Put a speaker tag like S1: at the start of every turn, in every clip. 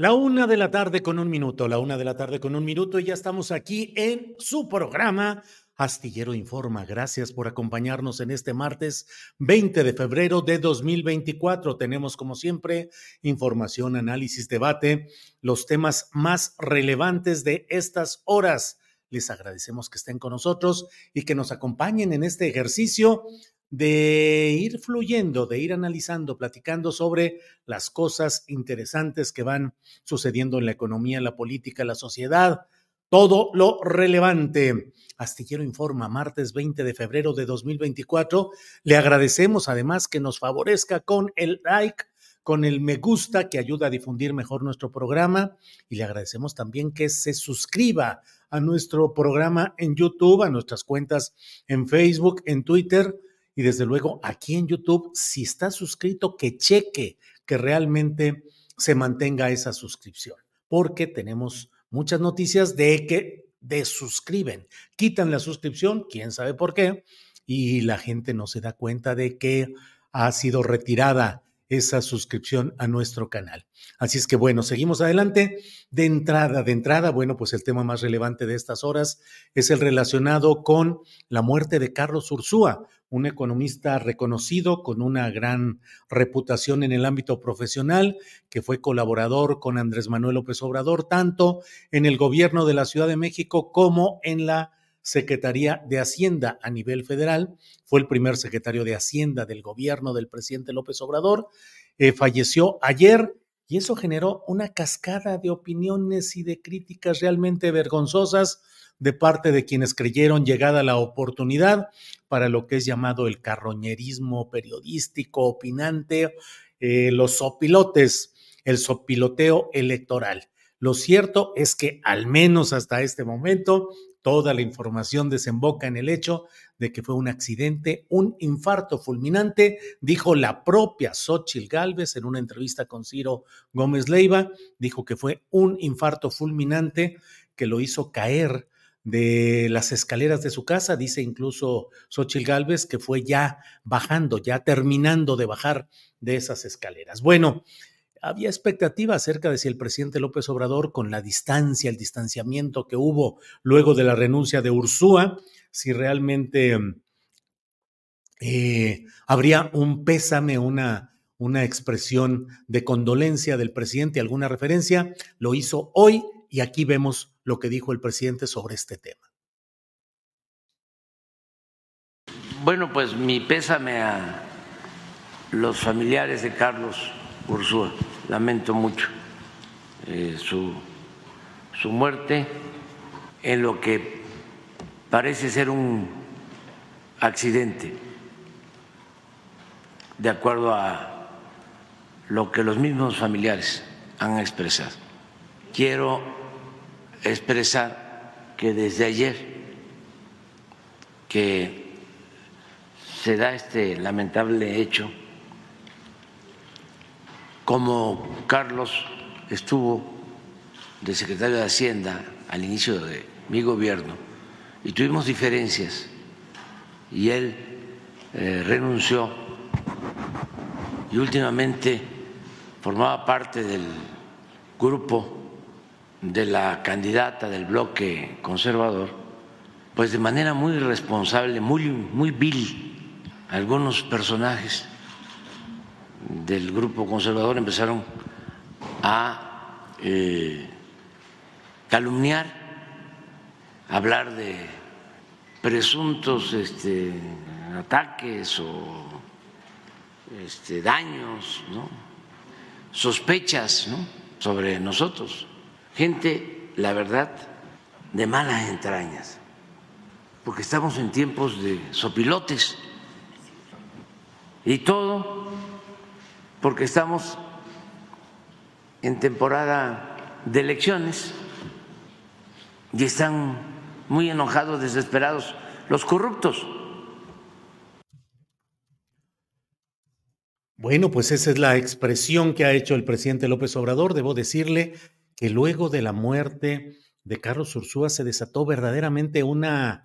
S1: La una de la tarde con un minuto, la una de la tarde con un minuto y ya estamos aquí en su programa Astillero Informa. Gracias por acompañarnos en este martes 20 de febrero de 2024. Tenemos como siempre información, análisis, debate, los temas más relevantes de estas horas. Les agradecemos que estén con nosotros y que nos acompañen en este ejercicio de ir fluyendo, de ir analizando, platicando sobre las cosas interesantes que van sucediendo en la economía, la política, la sociedad, todo lo relevante. Astillero Informa, martes 20 de febrero de 2024. Le agradecemos además que nos favorezca con el like, con el me gusta que ayuda a difundir mejor nuestro programa y le agradecemos también que se suscriba a nuestro programa en YouTube, a nuestras cuentas en Facebook, en Twitter y desde luego aquí en YouTube, si está suscrito, que cheque que realmente se mantenga esa suscripción, porque tenemos muchas noticias de que desuscriben, quitan la suscripción, quién sabe por qué, y la gente no se da cuenta de que ha sido retirada esa suscripción a nuestro canal. Así es que bueno, seguimos adelante. De entrada, de entrada, bueno, pues el tema más relevante de estas horas es el relacionado con la muerte de Carlos Ursúa, un economista reconocido con una gran reputación en el ámbito profesional, que fue colaborador con Andrés Manuel López Obrador, tanto en el gobierno de la Ciudad de México como en la Secretaría de Hacienda a nivel federal. Fue el primer secretario de Hacienda del gobierno del presidente López Obrador. Eh, falleció ayer y eso generó una cascada de opiniones y de críticas realmente vergonzosas de parte de quienes creyeron llegada la oportunidad para lo que es llamado el carroñerismo periodístico, opinante, eh, los sopilotes, el sopiloteo electoral. Lo cierto es que al menos hasta este momento toda la información desemboca en el hecho de que fue un accidente, un infarto fulminante, dijo la propia Xochil Gálvez en una entrevista con Ciro Gómez Leiva, dijo que fue un infarto fulminante que lo hizo caer de las escaleras de su casa, dice incluso Xochil Gálvez que fue ya bajando, ya terminando de bajar de esas escaleras. Bueno, había expectativa acerca de si el presidente López Obrador, con la distancia, el distanciamiento que hubo luego de la renuncia de Ursúa, si realmente eh, habría un pésame, una, una expresión de condolencia del presidente, alguna referencia, lo hizo hoy y aquí vemos lo que dijo el presidente sobre este tema.
S2: Bueno, pues mi pésame a los familiares de Carlos Ursúa. lamento mucho eh, su, su muerte en lo que parece ser un accidente, de acuerdo a lo que los mismos familiares han expresado. Quiero expresar que desde ayer que se da este lamentable hecho, como Carlos estuvo de secretario de Hacienda al inicio de mi gobierno y tuvimos diferencias y él eh, renunció y últimamente formaba parte del grupo de la candidata del bloque conservador, pues de manera muy irresponsable, muy, muy vil, algunos personajes del grupo conservador empezaron a eh, calumniar, hablar de presuntos este, ataques o este, daños, sospechas sobre nosotros. Gente, la verdad, de malas entrañas, porque estamos en tiempos de sopilotes. Y todo porque estamos en temporada de elecciones y están muy enojados, desesperados los corruptos.
S1: Bueno, pues esa es la expresión que ha hecho el presidente López Obrador. Debo decirle que luego de la muerte de Carlos Ursúa se desató verdaderamente una,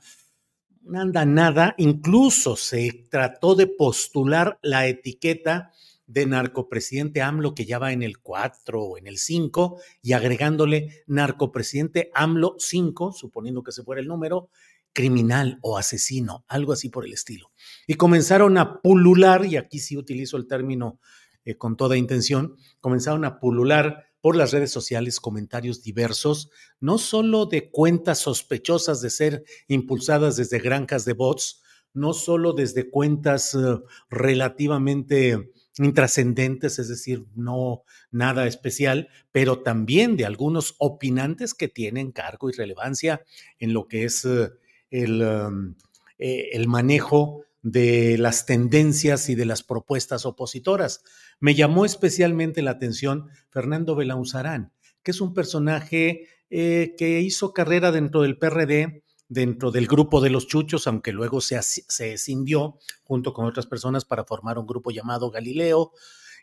S1: una andanada, incluso se trató de postular la etiqueta de narcopresidente AMLO, que ya va en el 4 o en el 5, y agregándole narcopresidente AMLO 5, suponiendo que se fuera el número, criminal o asesino, algo así por el estilo. Y comenzaron a pulular, y aquí sí utilizo el término eh, con toda intención, comenzaron a pulular por las redes sociales comentarios diversos, no solo de cuentas sospechosas de ser impulsadas desde granjas de bots, no solo desde cuentas eh, relativamente intrascendentes, es decir, no nada especial, pero también de algunos opinantes que tienen cargo y relevancia en lo que es eh, el, um, eh, el manejo de las tendencias y de las propuestas opositoras. Me llamó especialmente la atención Fernando Belauzarán, que es un personaje eh, que hizo carrera dentro del PRD, dentro del grupo de los chuchos, aunque luego se, se escindió junto con otras personas para formar un grupo llamado Galileo,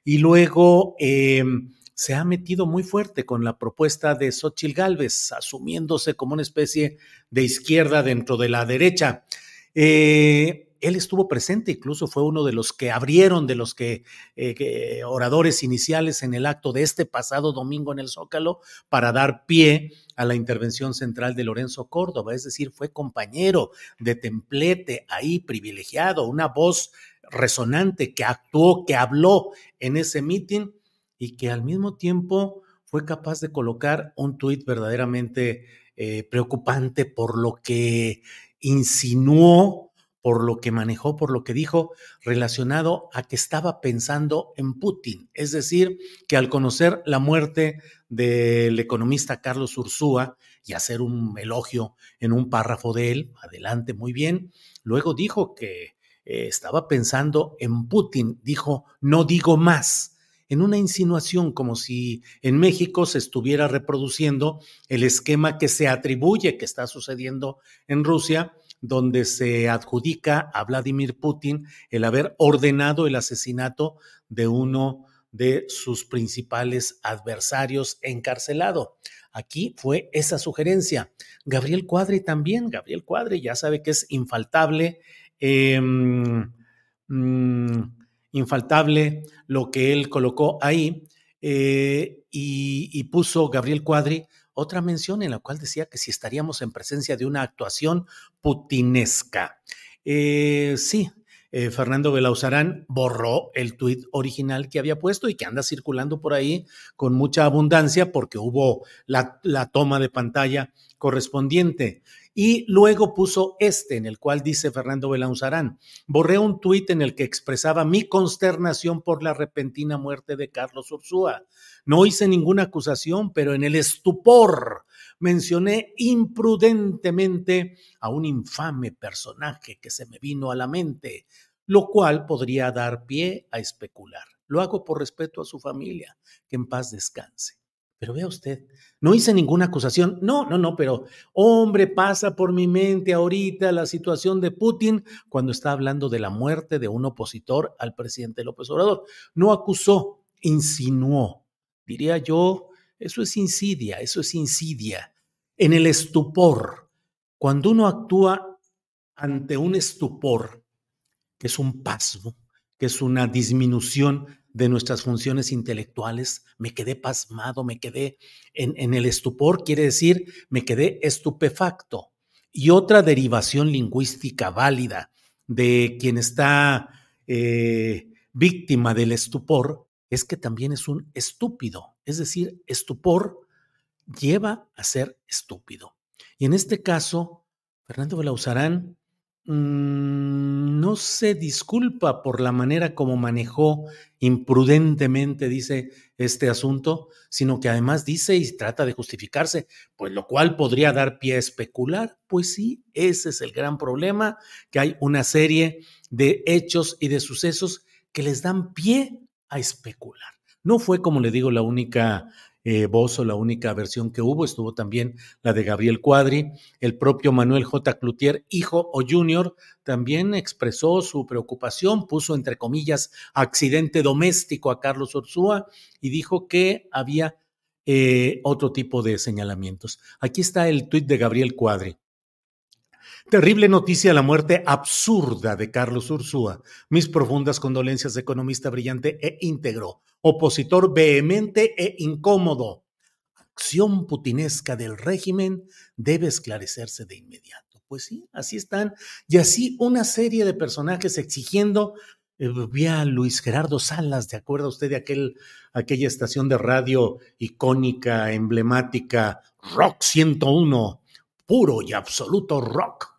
S1: y luego em, se ha metido muy fuerte con la propuesta de Xochitl Gálvez, asumiéndose como una especie de izquierda dentro de la derecha. Eh, él estuvo presente, incluso fue uno de los que abrieron, de los que, eh, oradores iniciales en el acto de este pasado domingo en el Zócalo para dar pie a la intervención central de Lorenzo Córdoba, es decir, fue compañero de templete ahí privilegiado, una voz resonante que actuó, que habló en ese mitin y que al mismo tiempo fue capaz de colocar un tuit verdaderamente eh, preocupante por lo que insinuó por lo que manejó, por lo que dijo, relacionado a que estaba pensando en Putin. Es decir, que al conocer la muerte del economista Carlos Ursúa y hacer un elogio en un párrafo de él, adelante, muy bien, luego dijo que eh, estaba pensando en Putin, dijo, no digo más en una insinuación como si en México se estuviera reproduciendo el esquema que se atribuye que está sucediendo en Rusia donde se adjudica a Vladimir Putin el haber ordenado el asesinato de uno de sus principales adversarios encarcelado. Aquí fue esa sugerencia. Gabriel Cuadri también, Gabriel Cuadri ya sabe que es infaltable, em, mm, infaltable lo que él colocó ahí eh, y, y puso Gabriel Cuadri otra mención en la cual decía que si estaríamos en presencia de una actuación putinesca. Eh, sí, eh, Fernando Belauzarán borró el tuit original que había puesto y que anda circulando por ahí con mucha abundancia porque hubo la, la toma de pantalla correspondiente. Y luego puso este, en el cual dice Fernando Belauzarán, borré un tuit en el que expresaba mi consternación por la repentina muerte de Carlos Ursúa. No hice ninguna acusación, pero en el estupor mencioné imprudentemente a un infame personaje que se me vino a la mente, lo cual podría dar pie a especular. Lo hago por respeto a su familia, que en paz descanse. Pero vea usted, no hice ninguna acusación. No, no, no, pero hombre, pasa por mi mente ahorita la situación de Putin cuando está hablando de la muerte de un opositor al presidente López Obrador. No acusó, insinuó. Diría yo, eso es insidia, eso es insidia. En el estupor, cuando uno actúa ante un estupor, que es un pasmo, que es una disminución de nuestras funciones intelectuales, me quedé pasmado, me quedé en, el estupor, quiere decir, me quedé estupefacto. Y otra derivación lingüística válida de quien está eh, víctima del estupor es que también es un estúpido, es decir, estupor lleva a ser estúpido. Y en este caso, Fernando Belauzarán Mm, no se disculpa por la manera como manejó imprudentemente, dice este asunto, sino que además dice y trata de justificarse, pues lo cual podría dar pie a especular. Pues sí, ese es el gran problema, que hay una serie de hechos y de sucesos que les dan pie a especular. No fue, como le digo, la única eh, voz o la única versión que hubo, estuvo también la de Gabriel Cuadri, el propio Manuel J. Cloutier, hijo o junior, también expresó su preocupación, puso entre comillas accidente doméstico a Carlos Ursúa y dijo que había eh, otro tipo de señalamientos. Aquí está el tuit de Gabriel Cuadri. Terrible noticia la muerte absurda de Carlos Ursúa. Mis profundas condolencias de economista brillante e íntegro, opositor vehemente e incómodo. Acción putinesca del régimen debe esclarecerse de inmediato. Pues sí, así están. Y así una serie de personajes exigiendo eh, vi a Luis Gerardo Salas, ¿de acuerdo usted de aquel, aquella estación de radio icónica, emblemática, Rock 101, puro y absoluto rock?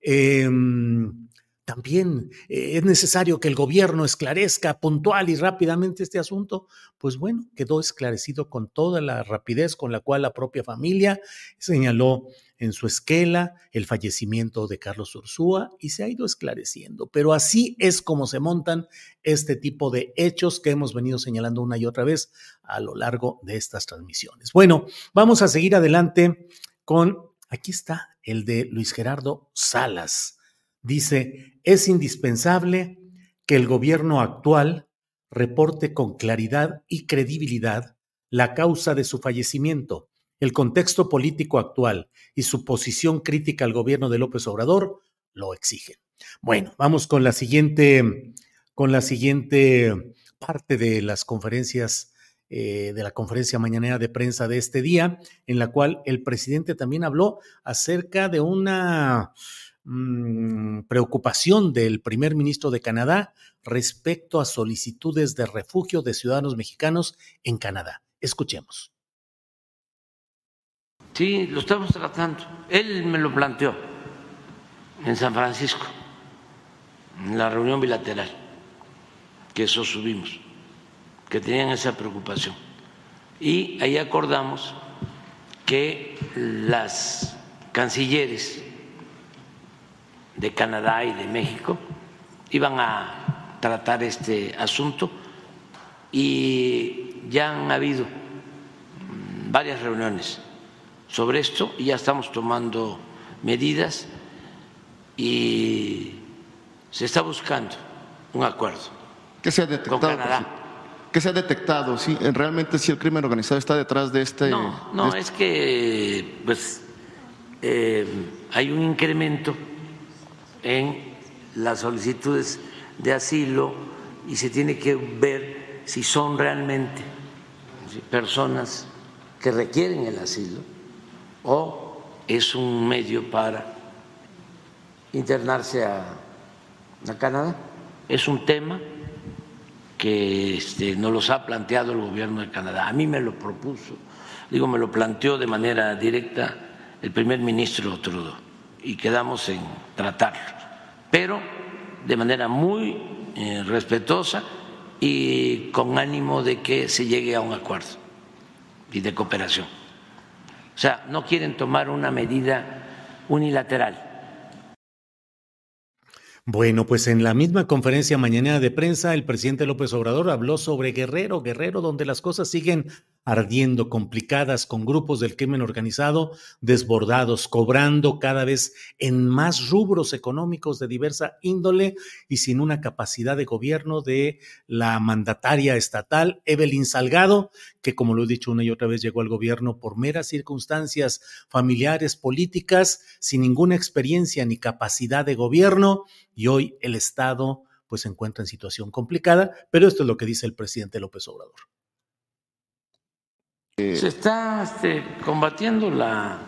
S1: Em, también eh, es necesario que el gobierno esclarezca puntual y rápidamente este asunto. Pues bueno, quedó esclarecido con toda la rapidez con la cual la propia familia señaló en su esquela el fallecimiento de Carlos Ursúa y se ha ido esclareciendo. Pero así es como se montan este tipo de hechos que hemos venido señalando una y otra vez a lo largo de estas transmisiones. Bueno, vamos a seguir adelante con Aquí está el de Luis Gerardo Salas. Dice, es indispensable que el gobierno actual reporte con claridad y credibilidad la causa de su fallecimiento, el contexto político actual y su posición crítica al gobierno de López Obrador lo exigen. Bueno, vamos con la siguiente, con la siguiente parte de las conferencias eh, de la conferencia mañanera de prensa de este día, en la cual el presidente también habló acerca de una mm, preocupación del primer ministro de Canadá respecto a solicitudes de refugio de ciudadanos mexicanos en Canadá. Escuchemos.
S2: Sí, lo estamos tratando. Él me lo planteó en San Francisco, en la reunión bilateral, que eso subimos que tenían esa preocupación. Y ahí acordamos que las cancilleres de Canadá y de México iban a tratar este asunto y ya han habido varias reuniones sobre esto y ya estamos tomando medidas y se está buscando un acuerdo
S3: ¿Qué se ha detectado,
S2: con Canadá.
S3: ¿Qué se ha detectado? ¿Sí? ¿Realmente si el crimen organizado está detrás de este...?
S2: No, no,
S3: este
S2: es que pues eh, hay un incremento en las solicitudes de asilo y se tiene que ver si son realmente personas que requieren el asilo o es un medio para internarse a, a Canadá. Es un tema que este, nos los ha planteado el gobierno de Canadá. A mí me lo propuso, digo, me lo planteó de manera directa el primer ministro Trudeau. y quedamos en tratarlo, pero de manera muy eh, respetuosa y con ánimo de que se llegue a un acuerdo y de cooperación. O sea, no quieren tomar una medida unilateral
S1: bueno, pues en la misma conferencia mañana de prensa, el presidente López Obrador habló sobre Guerrero, Guerrero, donde las cosas siguen ardiendo, complicadas, con grupos del crimen organizado desbordados, cobrando cada vez en más rubros económicos de diversa índole y sin una capacidad de gobierno de la mandataria estatal, Evelyn Salgado, que como lo he dicho una y otra vez llegó al gobierno por meras circunstancias familiares, políticas, sin ninguna experiencia ni capacidad de gobierno y hoy el Estado pues se encuentra en situación complicada, pero esto es lo que dice el presidente López Obrador.
S2: Se está este, combatiendo la,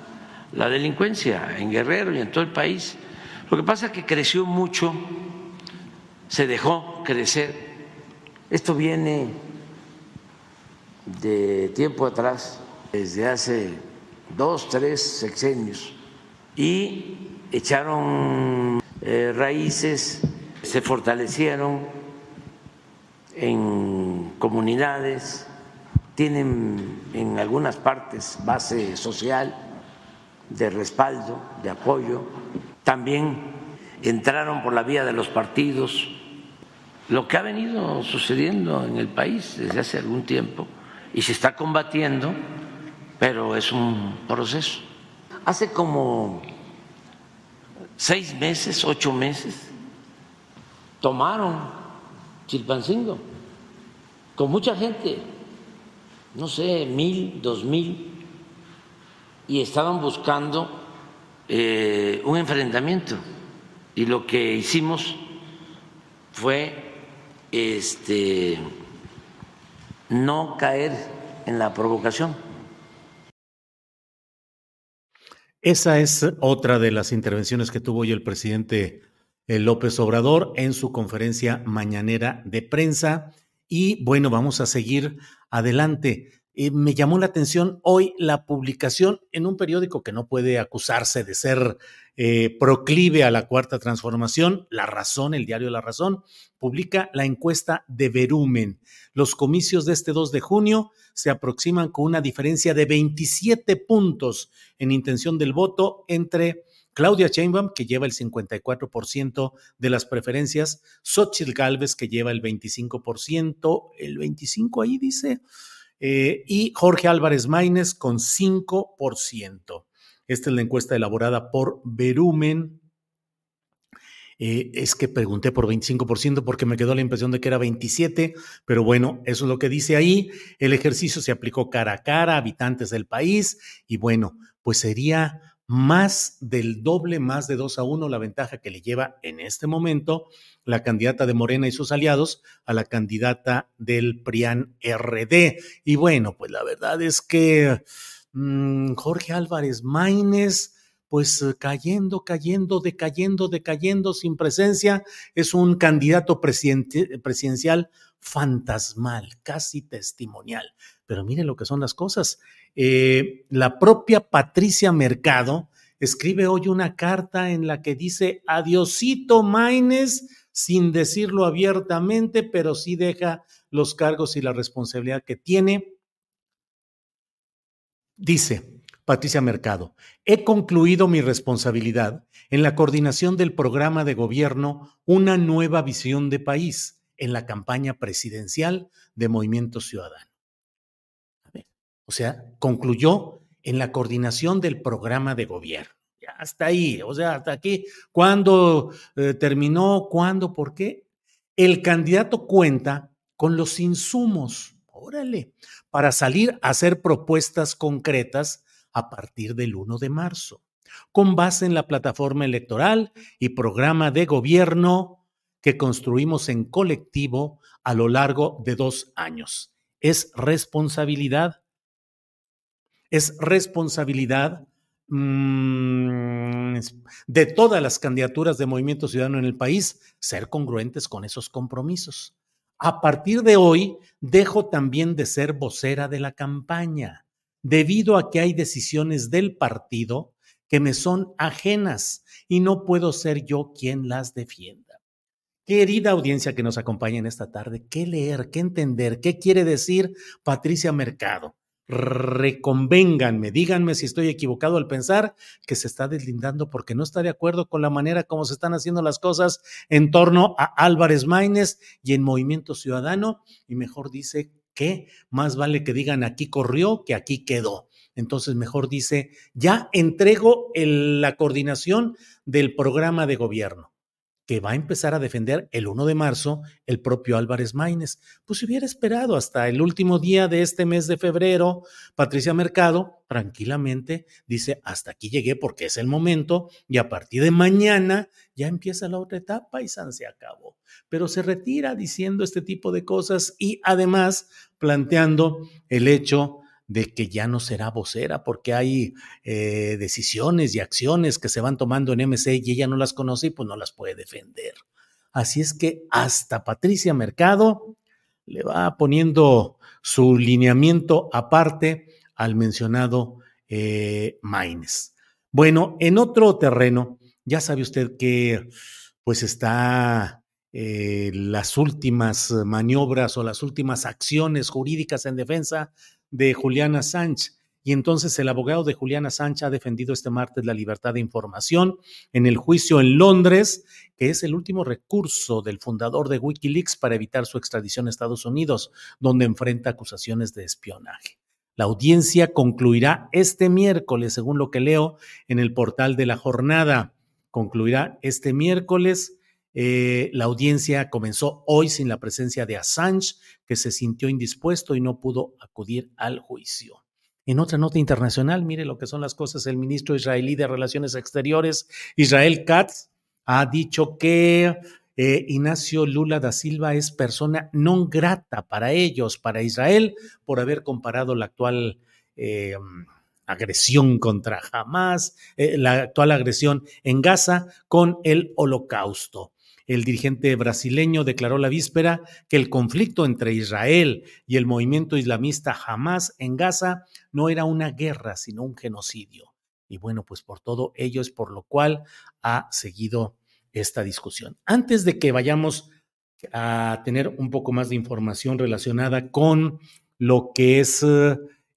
S2: la delincuencia en Guerrero y en todo el país. Lo que pasa es que creció mucho, se dejó crecer. Esto viene de tiempo atrás, desde hace dos, tres sexenios, y echaron eh, raíces, se fortalecieron en comunidades tienen en algunas partes base social de respaldo, de apoyo. También entraron por la vía de los partidos. Lo que ha venido sucediendo en el país desde hace algún tiempo y se está combatiendo, pero es un proceso. Hace como seis meses, ocho meses, tomaron Chilpancingo con mucha gente no sé, mil, dos mil, y estaban buscando eh, un enfrentamiento. Y lo que hicimos fue este, no caer en la provocación.
S1: Esa es otra de las intervenciones que tuvo hoy el presidente eh, López Obrador en su conferencia mañanera de prensa. Y bueno, vamos a seguir adelante. Eh, me llamó la atención hoy la publicación en un periódico que no puede acusarse de ser eh, proclive a la cuarta transformación, La Razón, el diario La Razón, publica la encuesta de Verumen. Los comicios de este 2 de junio se aproximan con una diferencia de 27 puntos en intención del voto entre Claudia Sheinbaum, que lleva el 54% de las preferencias, Xochitl Galvez, que lleva el 25%, el 25% ahí dice, eh, y Jorge Álvarez Maínez con 5%. Esta es la encuesta elaborada por Verumen. Eh, es que pregunté por 25% porque me quedó la impresión de que era 27, pero bueno, eso es lo que dice ahí. El ejercicio se aplicó cara a cara habitantes del país y bueno, pues sería más del doble, más de dos a uno, la ventaja que le lleva en este momento la candidata de Morena y sus aliados a la candidata del PRIAN RD. Y bueno, pues la verdad es que mm, Jorge Álvarez Maínez, pues cayendo, cayendo, decayendo, decayendo sin presencia, es un candidato presidencial fantasmal, casi testimonial. Pero miren lo que son las cosas. Eh, la propia Patricia Mercado escribe hoy una carta en la que dice adiosito Maines, sin decirlo abiertamente, pero sí deja los cargos y la responsabilidad que tiene. Dice Patricia Mercado, he concluido mi responsabilidad en la coordinación del programa de gobierno Una nueva visión de país en la campaña presidencial de Movimiento Ciudadano. O sea, concluyó en la coordinación del programa de gobierno. Ya hasta ahí, o sea, hasta aquí. ¿Cuándo eh, terminó? ¿Cuándo? ¿Por qué? El candidato cuenta con los insumos, órale, para salir a hacer propuestas concretas a partir del 1 de marzo, con base en la plataforma electoral y programa de gobierno que construimos en colectivo a lo largo de dos años. Es responsabilidad es responsabilidad mm, de todas las candidaturas de Movimiento Ciudadano en el país ser congruentes con esos compromisos. A partir de hoy, dejo también de ser vocera de la campaña, debido a que hay decisiones del partido que me son ajenas y no puedo ser yo quien las defienda. Querida audiencia que nos acompaña en esta tarde, ¿qué leer, qué entender, qué quiere decir Patricia Mercado? Reconvénganme, díganme si estoy equivocado al pensar que se está deslindando porque no está de acuerdo con la manera como se están haciendo las cosas en torno a Álvarez Maínez y en Movimiento Ciudadano, y mejor dice que más vale que digan aquí corrió que aquí quedó. Entonces mejor dice, ya entrego la coordinación del programa de gobierno que va a empezar a defender el 1 de marzo el propio Álvarez Maínez. Pues si hubiera esperado hasta el último día de este mes de febrero, Patricia Mercado tranquilamente dice, hasta aquí llegué porque es el momento y a partir de mañana ya empieza la otra etapa y San se acabó. Pero se retira diciendo este tipo de cosas y además planteando el hecho de que ya no será vocera porque hay eh, decisiones y acciones que se van tomando en MC y ella no las conoce y pues no las puede defender. Así es que hasta Patricia Mercado le va poniendo su lineamiento aparte al mencionado eh, Maines. Bueno, en otro terreno, ya sabe usted que pues está eh, las últimas maniobras o las últimas acciones jurídicas en defensa de Juliana Sánchez. Y entonces el abogado de Juliana Sánchez ha defendido este martes la libertad de información en el juicio en Londres, que es el último recurso del fundador de Wikileaks para evitar su extradición a Estados Unidos, donde enfrenta acusaciones de espionaje. La audiencia concluirá este miércoles, según lo que leo en el portal de la jornada. Concluirá este miércoles eh, la audiencia comenzó hoy sin la presencia de Assange, que se sintió indispuesto y no pudo acudir al juicio. En otra nota internacional, mire lo que son las cosas, el ministro israelí de Relaciones Exteriores, Israel Katz, ha dicho que eh, Ignacio Lula da Silva es persona non grata para ellos, para Israel, por haber comparado la actual eh, agresión contra Hamas, la actual agresión en Gaza con el holocausto. El dirigente brasileño declaró la víspera que el conflicto entre Israel y el movimiento islamista Hamas en Gaza no era una guerra, sino un genocidio. Y bueno, pues por todo ello es por lo cual ha seguido esta discusión. Antes de que vayamos a tener un poco más de información relacionada con lo que es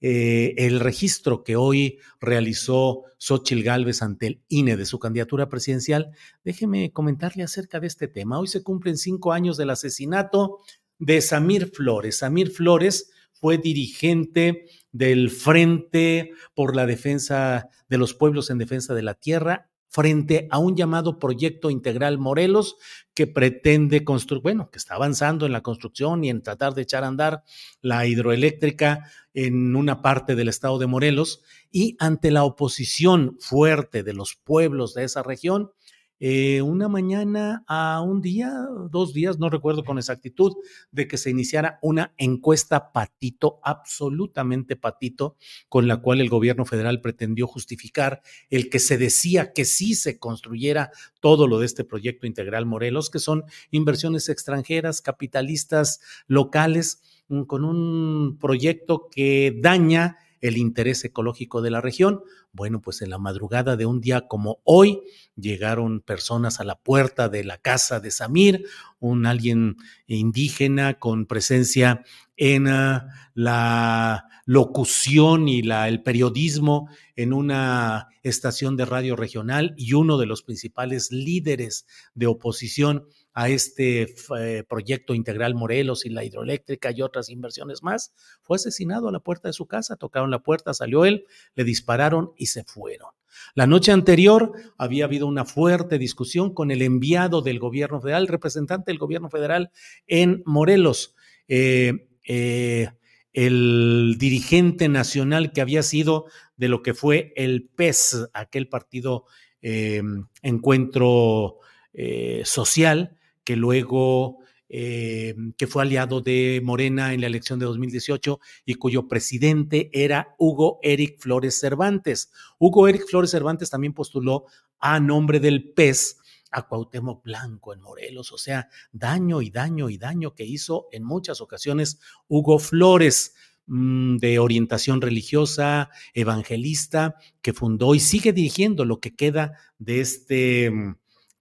S1: eh, el registro que hoy realizó Xochil Gálvez ante el INE de su candidatura presidencial, déjeme comentarle acerca de este tema. Hoy se cumplen cinco años del asesinato de Samir Flores. Samir Flores fue dirigente del Frente por la Defensa de los Pueblos en Defensa de la Tierra frente a un llamado Proyecto Integral Morelos que pretende construir, bueno, que está avanzando en la construcción y en tratar de echar a andar la hidroeléctrica en una parte del estado de Morelos y ante la oposición fuerte de los pueblos de esa región, eh, una mañana a un día, dos días, no recuerdo con exactitud, de que se iniciara una encuesta patito, absolutamente patito, con la cual el gobierno federal pretendió justificar el que se decía que sí se construyera todo lo de este proyecto integral Morelos, que son inversiones extranjeras, capitalistas locales, mm, con un proyecto que daña el interés ecológico de la región. Bueno, pues en la madrugada de un día como hoy llegaron personas a la puerta de la casa de Samir, un alguien indígena con presencia en ah, la locución y la, el periodismo en una estación de radio regional y uno de los principales líderes de oposición a este eh, proyecto integral Morelos y la hidroeléctrica y otras inversiones más, fue asesinado a la puerta de su casa, tocaron la puerta, salió él, le dispararon y se fueron. La noche anterior había habido una fuerte discusión con el enviado del gobierno federal, representante del gobierno federal en Morelos, eh, eh, el dirigente nacional que había sido de lo que fue el PES, aquel partido encuentro social, que luego eh, que fue aliado de Morena en la elección de 2018 y cuyo presidente era Hugo Eric Flores Cervantes. Hugo Eric Flores Cervantes también postuló a nombre del PES a Cuauhtémoc Blanco en Morelos, o sea, daño y daño y daño que hizo en muchas ocasiones Hugo Flores. mm, de orientación religiosa, evangelista, que fundó y sigue dirigiendo lo que queda de este mm,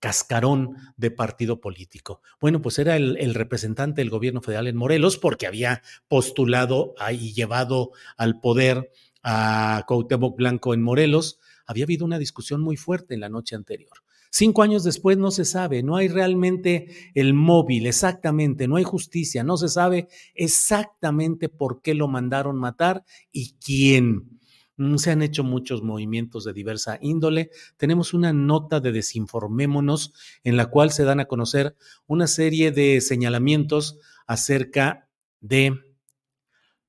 S1: cascarón de partido político. Bueno, pues era el, representante del gobierno federal en Morelos porque había postulado y llevado al poder a Cuauhtémoc Blanco en Morelos. Había habido una discusión muy fuerte en la noche anterior. Cinco años después no se sabe, no hay realmente el móvil, exactamente, no hay justicia, no se sabe exactamente por qué lo mandaron matar y quién. Mm, se han hecho muchos movimientos de diversa índole. Tenemos una nota de Desinformémonos en la cual se dan a conocer una serie de señalamientos acerca de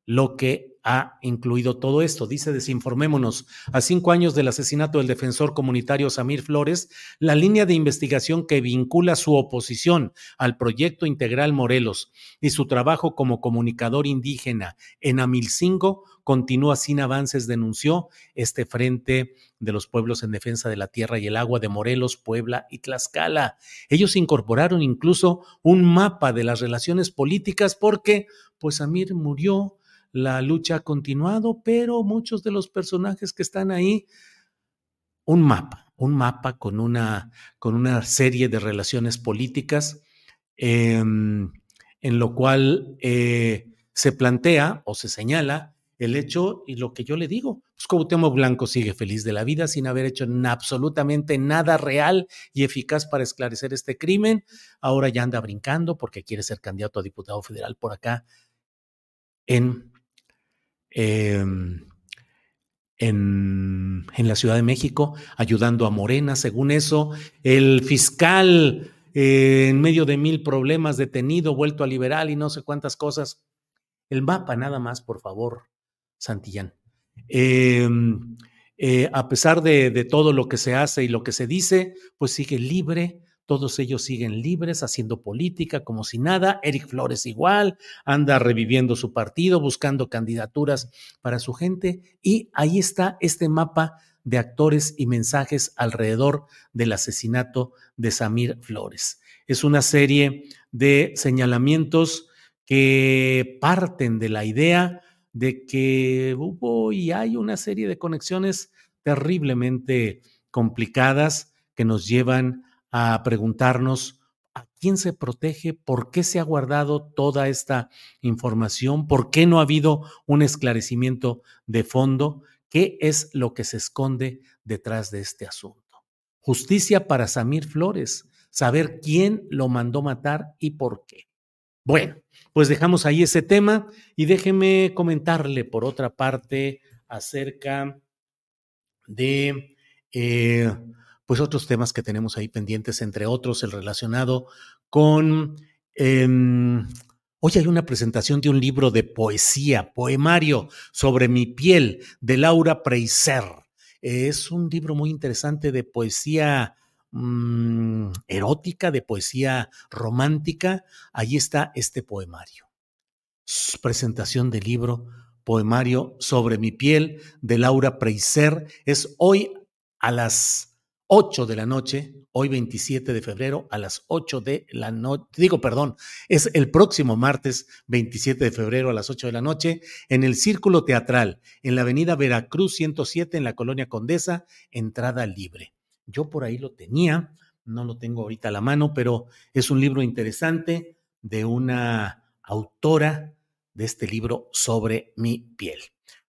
S1: lo que ha incluido todo esto. Dice, desinformémonos, a cinco años del asesinato del defensor comunitario Samir Flores, la línea de investigación que vincula su oposición al proyecto integral Morelos y su trabajo como comunicador indígena en Amilcingo continúa sin avances, denunció este Frente de los Pueblos en Defensa de la Tierra y el Agua de Morelos, Puebla y Tlaxcala. Ellos incorporaron incluso un mapa de las relaciones políticas porque, pues, Samir murió la lucha ha continuado, pero muchos de los personajes que están ahí, un mapa, un mapa con una, con una serie de relaciones políticas, em, en lo cual eh, se plantea o se señala el hecho y lo que yo le digo, pues Blanco sigue feliz de la vida sin haber hecho absolutamente nada real y eficaz para esclarecer este crimen. Ahora ya anda brincando porque quiere ser candidato a diputado federal por acá en Em, en, la Ciudad de México, ayudando a Morena, según eso, el fiscal eh, en medio de mil problemas, detenido, vuelto a liberal y no sé cuántas cosas. El mapa nada más, por favor, Santillán. Em, eh, a pesar de, de, todo lo que se hace y lo que se dice, pues sigue libre, todos ellos siguen libres, haciendo política como si nada. Eric Flores igual, anda reviviendo su partido, buscando candidaturas para su gente. Y ahí está este mapa de actores y mensajes alrededor del asesinato de Samir Flores. Es una serie de señalamientos que parten de la idea de que hubo y hay una serie de conexiones terriblemente complicadas que nos llevan a preguntarnos a quién se protege, por qué se ha guardado toda esta información, por qué no ha habido un esclarecimiento de fondo, qué es lo que se esconde detrás de este asunto. Justicia para Samir Flores, saber quién lo mandó matar y por qué. Bueno, pues dejamos ahí ese tema y déjeme comentarle por otra parte acerca de eh, pues otros temas que tenemos ahí pendientes, entre otros el relacionado con... Em, hoy hay una presentación de un libro de poesía, poemario sobre mi piel, de Laura Preiser. Es un libro muy interesante de poesía mm, erótica, de poesía romántica. Ahí está este poemario. Presentación del libro Poemario sobre mi piel de Laura Preiser. Es hoy a las 8 de la noche, hoy 27 de febrero, a las 8 de la noche, digo, perdón, es el próximo martes 27 de febrero a las 8 de la noche, en el Círculo Teatral, en la avenida Veracruz 107, en la Colonia Condesa, entrada libre. Yo por ahí lo tenía, no lo tengo ahorita a la mano, pero es un libro interesante de una autora de este libro sobre mi piel.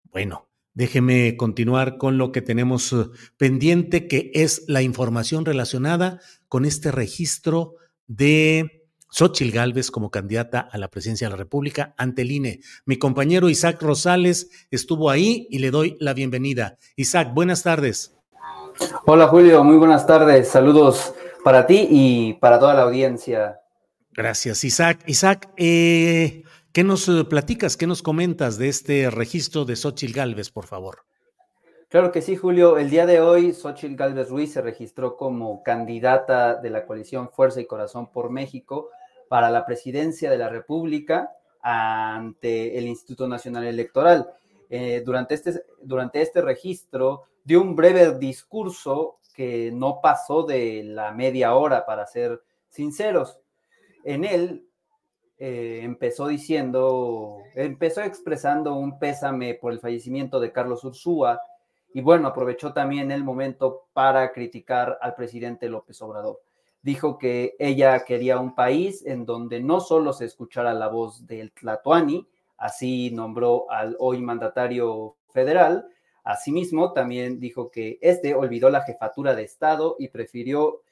S1: Bueno, Déjeme continuar con lo que tenemos eh, pendiente, que es la información relacionada con este registro de Xochil Gálvez como candidata a la presidencia de la República ante el INE. Mi compañero Isaac Rosales estuvo ahí y le doy la bienvenida. Isaac, buenas tardes.
S4: Hola Julio, muy buenas tardes. Saludos para ti y para toda la audiencia.
S1: Gracias, Isaac. Isaac, eh, ¿Qué nos eh, platicas, qué nos comentas de este registro de Xochil Gálvez, por favor?
S4: Claro que sí, Julio. El día de hoy, Xochil Gálvez Ruiz se registró como candidata de la coalición Fuerza y Corazón por México para la presidencia de la República ante el Instituto Nacional Electoral. Eh, durante, este, durante este registro dio un breve discurso que no pasó de la media hora, para ser sinceros. En él eh, empezó diciendo, empezó expresando un pésame por el fallecimiento de Carlos Ursúa y bueno, aprovechó también el momento para criticar al presidente López Obrador. Dijo que ella quería un país en donde no solo se escuchara la voz del Tlatoani, así nombró al hoy mandatario federal, asimismo también dijo que este olvidó la jefatura de Estado y prefirió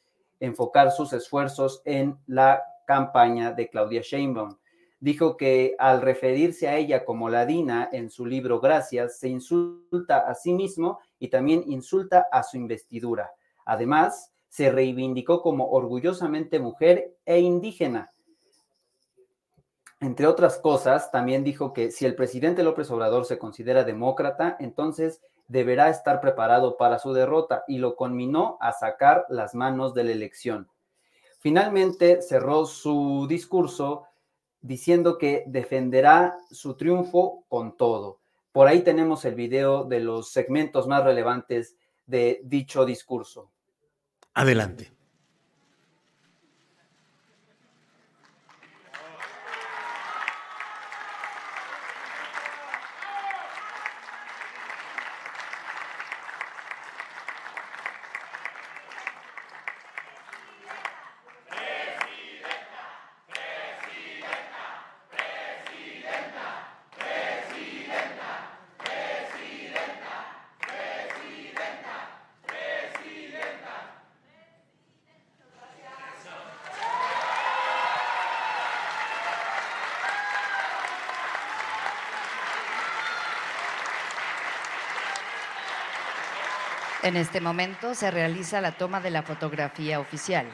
S4: enfocar sus esfuerzos en la campaña de Claudia Sheinbaum. Dijo que al referirse a ella como ladina en su libro Gracias, se insulta a sí mismo y también insulta a su investidura. Además, se reivindicó como orgullosamente mujer e indígena. Entre otras cosas, también dijo que si el presidente López Obrador se considera demócrata, entonces deberá estar preparado para su derrota y lo conminó a sacar las manos de la elección. Finalmente cerró su discurso diciendo que defenderá su triunfo con todo. Por ahí tenemos el video de los segmentos más relevantes de dicho discurso.
S1: Adelante.
S5: En este momento se realiza la toma de la fotografía oficial.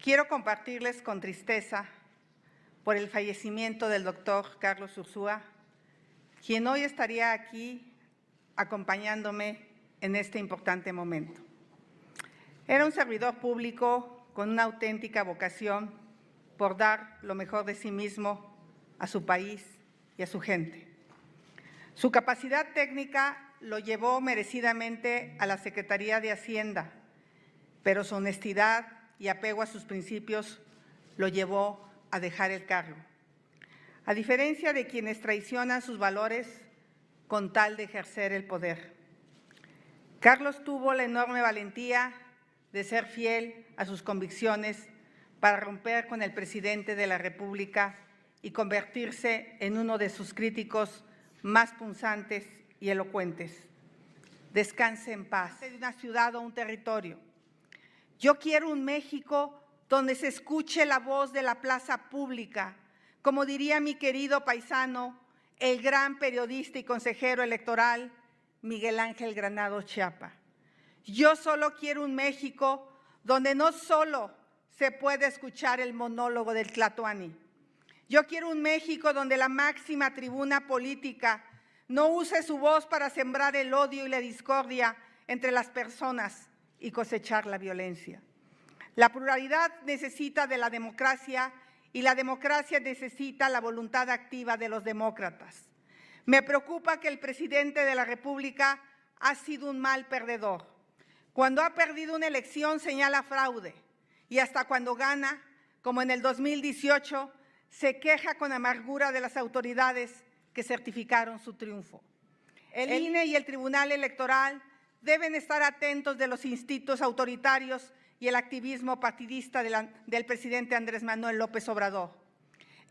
S6: Quiero compartirles con tristeza por el fallecimiento del doctor Carlos Ursúa, quien hoy estaría aquí acompañándome en este importante momento. Era un servidor público con una auténtica vocación por dar lo mejor de sí mismo a su país y a su gente. Su capacidad técnica lo llevó merecidamente a la Secretaría de Hacienda, pero su honestidad y apego a sus principios lo llevó a dejar el cargo. A diferencia de quienes traicionan sus valores con tal de ejercer el poder. Carlos tuvo la enorme valentía de ser fiel a sus convicciones para romper con el presidente de la República y convertirse en uno de sus críticos más punzantes y elocuentes. Descanse en paz. De una ciudad o un territorio. Yo quiero un México donde se escuche la voz de la plaza pública, como diría mi querido paisano, el gran periodista y consejero electoral Miguel Ángel Granado Chiapa. Yo solo quiero un México donde no solo se puede escuchar el monólogo del Tlatoani. Yo quiero un México donde la máxima tribuna política no use su voz para sembrar el odio y la discordia entre las personas y cosechar la violencia. La pluralidad necesita de la democracia y la democracia necesita la voluntad activa de los demócratas. Me preocupa que el presidente de la República ha sido un mal perdedor cuando ha perdido una elección señala fraude y hasta cuando gana, como en el 2018, se queja con amargura de las autoridades que certificaron su triunfo. El, INE y el Tribunal Electoral deben estar atentos de los instintos autoritarios y el activismo partidista del presidente Andrés Manuel López Obrador.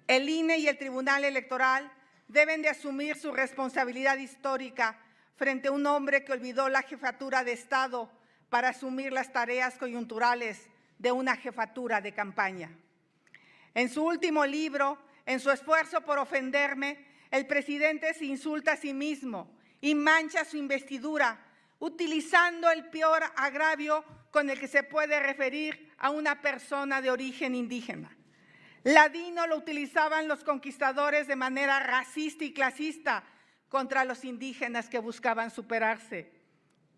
S6: El INE y el Tribunal Electoral deben de asumir su responsabilidad histórica frente a un hombre que olvidó la jefatura de Estado para asumir las tareas coyunturales de una jefatura de campaña. En su último libro, en su esfuerzo por ofenderme, el presidente se insulta a sí mismo y mancha su investidura, utilizando el peor agravio con el que se puede referir a una persona de origen indígena. Ladino lo utilizaban los conquistadores de manera racista y clasista contra los indígenas que buscaban superarse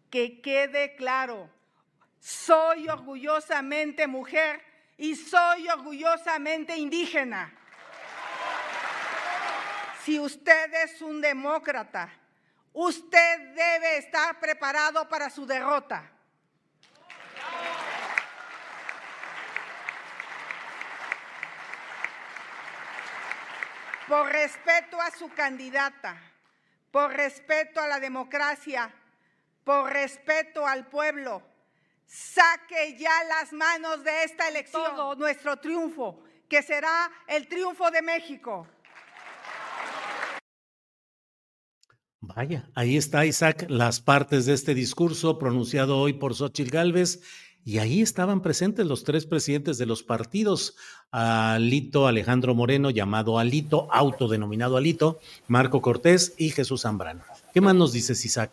S6: que quede claro, soy orgullosamente mujer y soy orgullosamente indígena. si usted es un demócrata, usted debe estar preparado para su derrota. Por respeto a su candidata, por respeto a la democracia, por respeto al pueblo, saque ya las manos de esta elección, nuestro triunfo, que será el triunfo de México.
S1: Vaya, ahí está Isaac, las partes de este discurso pronunciado hoy por Xochitl Gálvez, y ahí estaban presentes los tres presidentes de los partidos, Alito Alejandro Moreno, llamado Alito, autodenominado Alito, Marco Cortés y Jesús Zambrano. ¿Qué más nos dices, Isaac?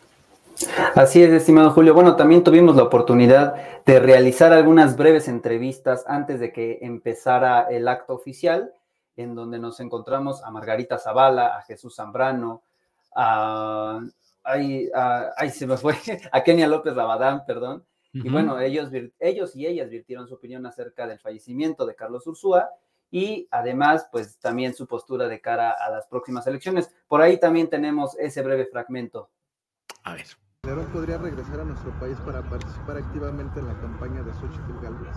S4: Así es, estimado Julio. Bueno, también tuvimos la oportunidad de realizar algunas breves entrevistas antes de que empezara el acto oficial, en donde nos encontramos a Margarita Zavala, a Jesús Zambrano, a, ay, se me fue, a Kenia López Rabadán, perdón. Y bueno, ellos, ellos y ellas virtieron su opinión acerca del fallecimiento de Carlos Ursúa y además, pues también su postura de cara a las próximas elecciones. Por ahí también tenemos ese breve fragmento.
S1: A ver.
S7: Calderón podría regresar a nuestro país para participar activamente en la campaña de Xochitl Galvez.